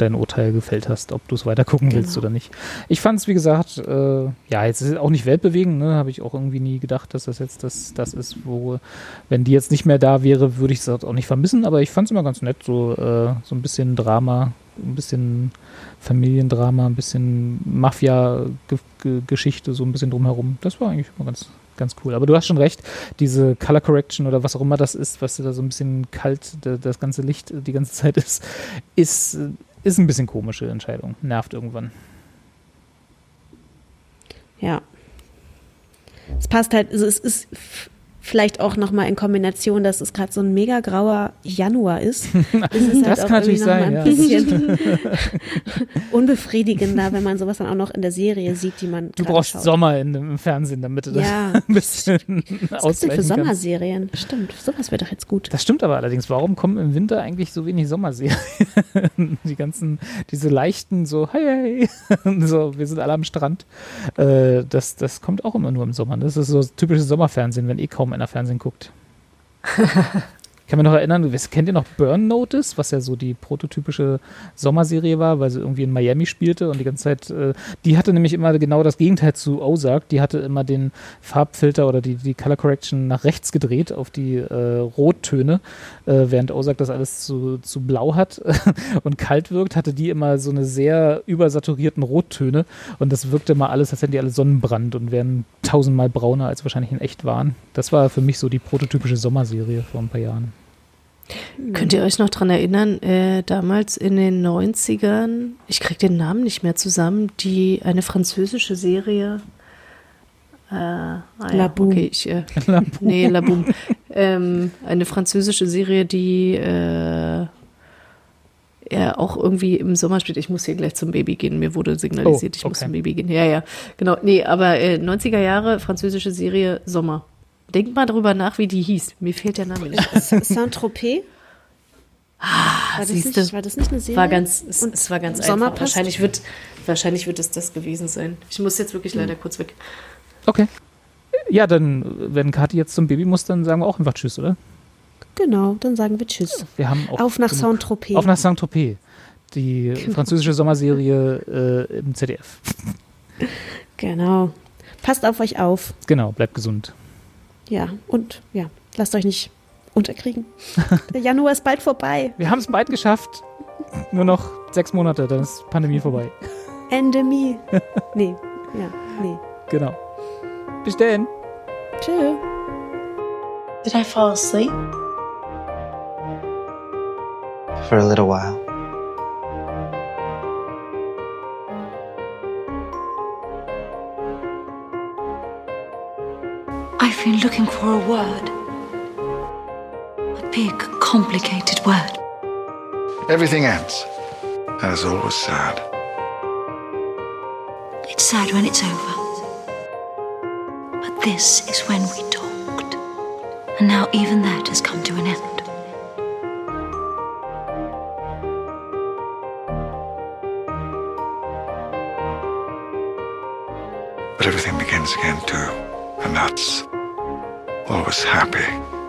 dein Urteil gefällt hast, ob du es weiter gucken willst Genau. oder nicht. Ich fand es, wie gesagt, äh, ja, jetzt ist es auch nicht weltbewegend, ne? habe ich auch irgendwie nie gedacht, dass das jetzt das, das ist, wo, wenn die jetzt nicht mehr da wäre, würde ich es auch nicht vermissen, aber ich fand es immer ganz nett, so, äh, so ein bisschen Drama, ein bisschen Familiendrama, ein bisschen Mafia-Geschichte, so ein bisschen drumherum. Das war eigentlich immer ganz, ganz cool. Aber du hast schon recht, diese Color Correction oder was auch immer das ist, was da so ein bisschen kalt, da- das ganze Licht die ganze Zeit ist, ist, ist ein bisschen komische Entscheidung. Nervt irgendwann. Ja. Es passt halt, also es ist vielleicht auch nochmal in Kombination, dass es gerade so ein mega grauer Januar ist. ist es Das auch kann natürlich sein, Ein ja. bisschen unbefriedigender, wenn man sowas dann auch noch in der Serie sieht, die man Du brauchst schaut. Sommer in, im Fernsehen, damit du das Ja. ein bisschen Was denn für ausgleichen kannst. Sommerserien? Stimmt, sowas wäre doch jetzt gut. Das stimmt aber allerdings. Warum kommen im Winter eigentlich so wenig Sommerserien? Die ganzen, diese leichten, so, hey, hey, so, wir sind alle am Strand. Äh, das, das kommt auch immer nur im Sommer. Das ist so das typische Sommerfernsehen, wenn eh kaum einer Fernsehen guckt. Kann mich noch erinnern, kennt ihr noch Burn Notice, was ja so die prototypische Sommerserie war, weil sie irgendwie in Miami spielte und die ganze Zeit, äh, die hatte nämlich immer genau das Gegenteil zu Ozark, die hatte immer den Farbfilter oder die, die Color Correction nach rechts gedreht auf die äh, Rottöne, äh, während Ozark das alles zu, zu blau hat und kalt wirkt, hatte die immer so eine sehr übersaturierten Rottöne und das wirkte mal alles, als hätten die alle Sonnenbrand und wären tausendmal brauner, als wahrscheinlich in echt waren. Das war für mich so die prototypische Sommerserie vor ein paar Jahren. Könnt ihr euch noch dran erinnern, äh, damals in den 90ern, ich krieg den Namen nicht mehr zusammen, die eine französische Serie. Äh, ah ja, La Boum. Okay, ich, äh, nee, La Boum. ähm, eine französische Serie, die äh, ja auch irgendwie im Sommer spielt. Ich muss hier gleich zum Baby gehen. Mir wurde signalisiert, Oh, ich muss okay. zum Baby gehen. Ja, ja, genau. Nee, aber äh, 90er Jahre französische Serie Sommer. Denkt mal drüber nach, wie die hieß. Mir fehlt der Name nicht. Saint-Tropez? war, das siehste. nicht, war das nicht eine Serie? War ganz, es, es war ganz Sommer einfach. Wahrscheinlich wird, wahrscheinlich wird es das gewesen sein. Ich muss jetzt wirklich leider kurz weg. Okay. Ja, dann, wenn Kathi jetzt zum Baby muss, dann sagen wir auch einfach Tschüss, oder? Genau, dann sagen wir Tschüss. Wir haben auch Auf nach Saint-Tropez. Auf nach Saint-Tropez. Die französische Sommerserie äh, im ZDF. Genau. Passt auf euch auf. Genau, bleibt gesund. Ja, und ja, lasst euch nicht unterkriegen. Der Januar ist bald vorbei. Wir haben es bald geschafft. Nur noch sechs Monate, dann ist Pandemie vorbei. Endemie. Nee, ja, nee. Genau. Bis dann. Tschö. Did I fall asleep? For a little while. I've been looking for a word. A big, complicated word. Everything ends. And it's always sad. It's sad when it's over. But this is when we talked. And now even that has come to an end. But everything begins again too. And that's always happy.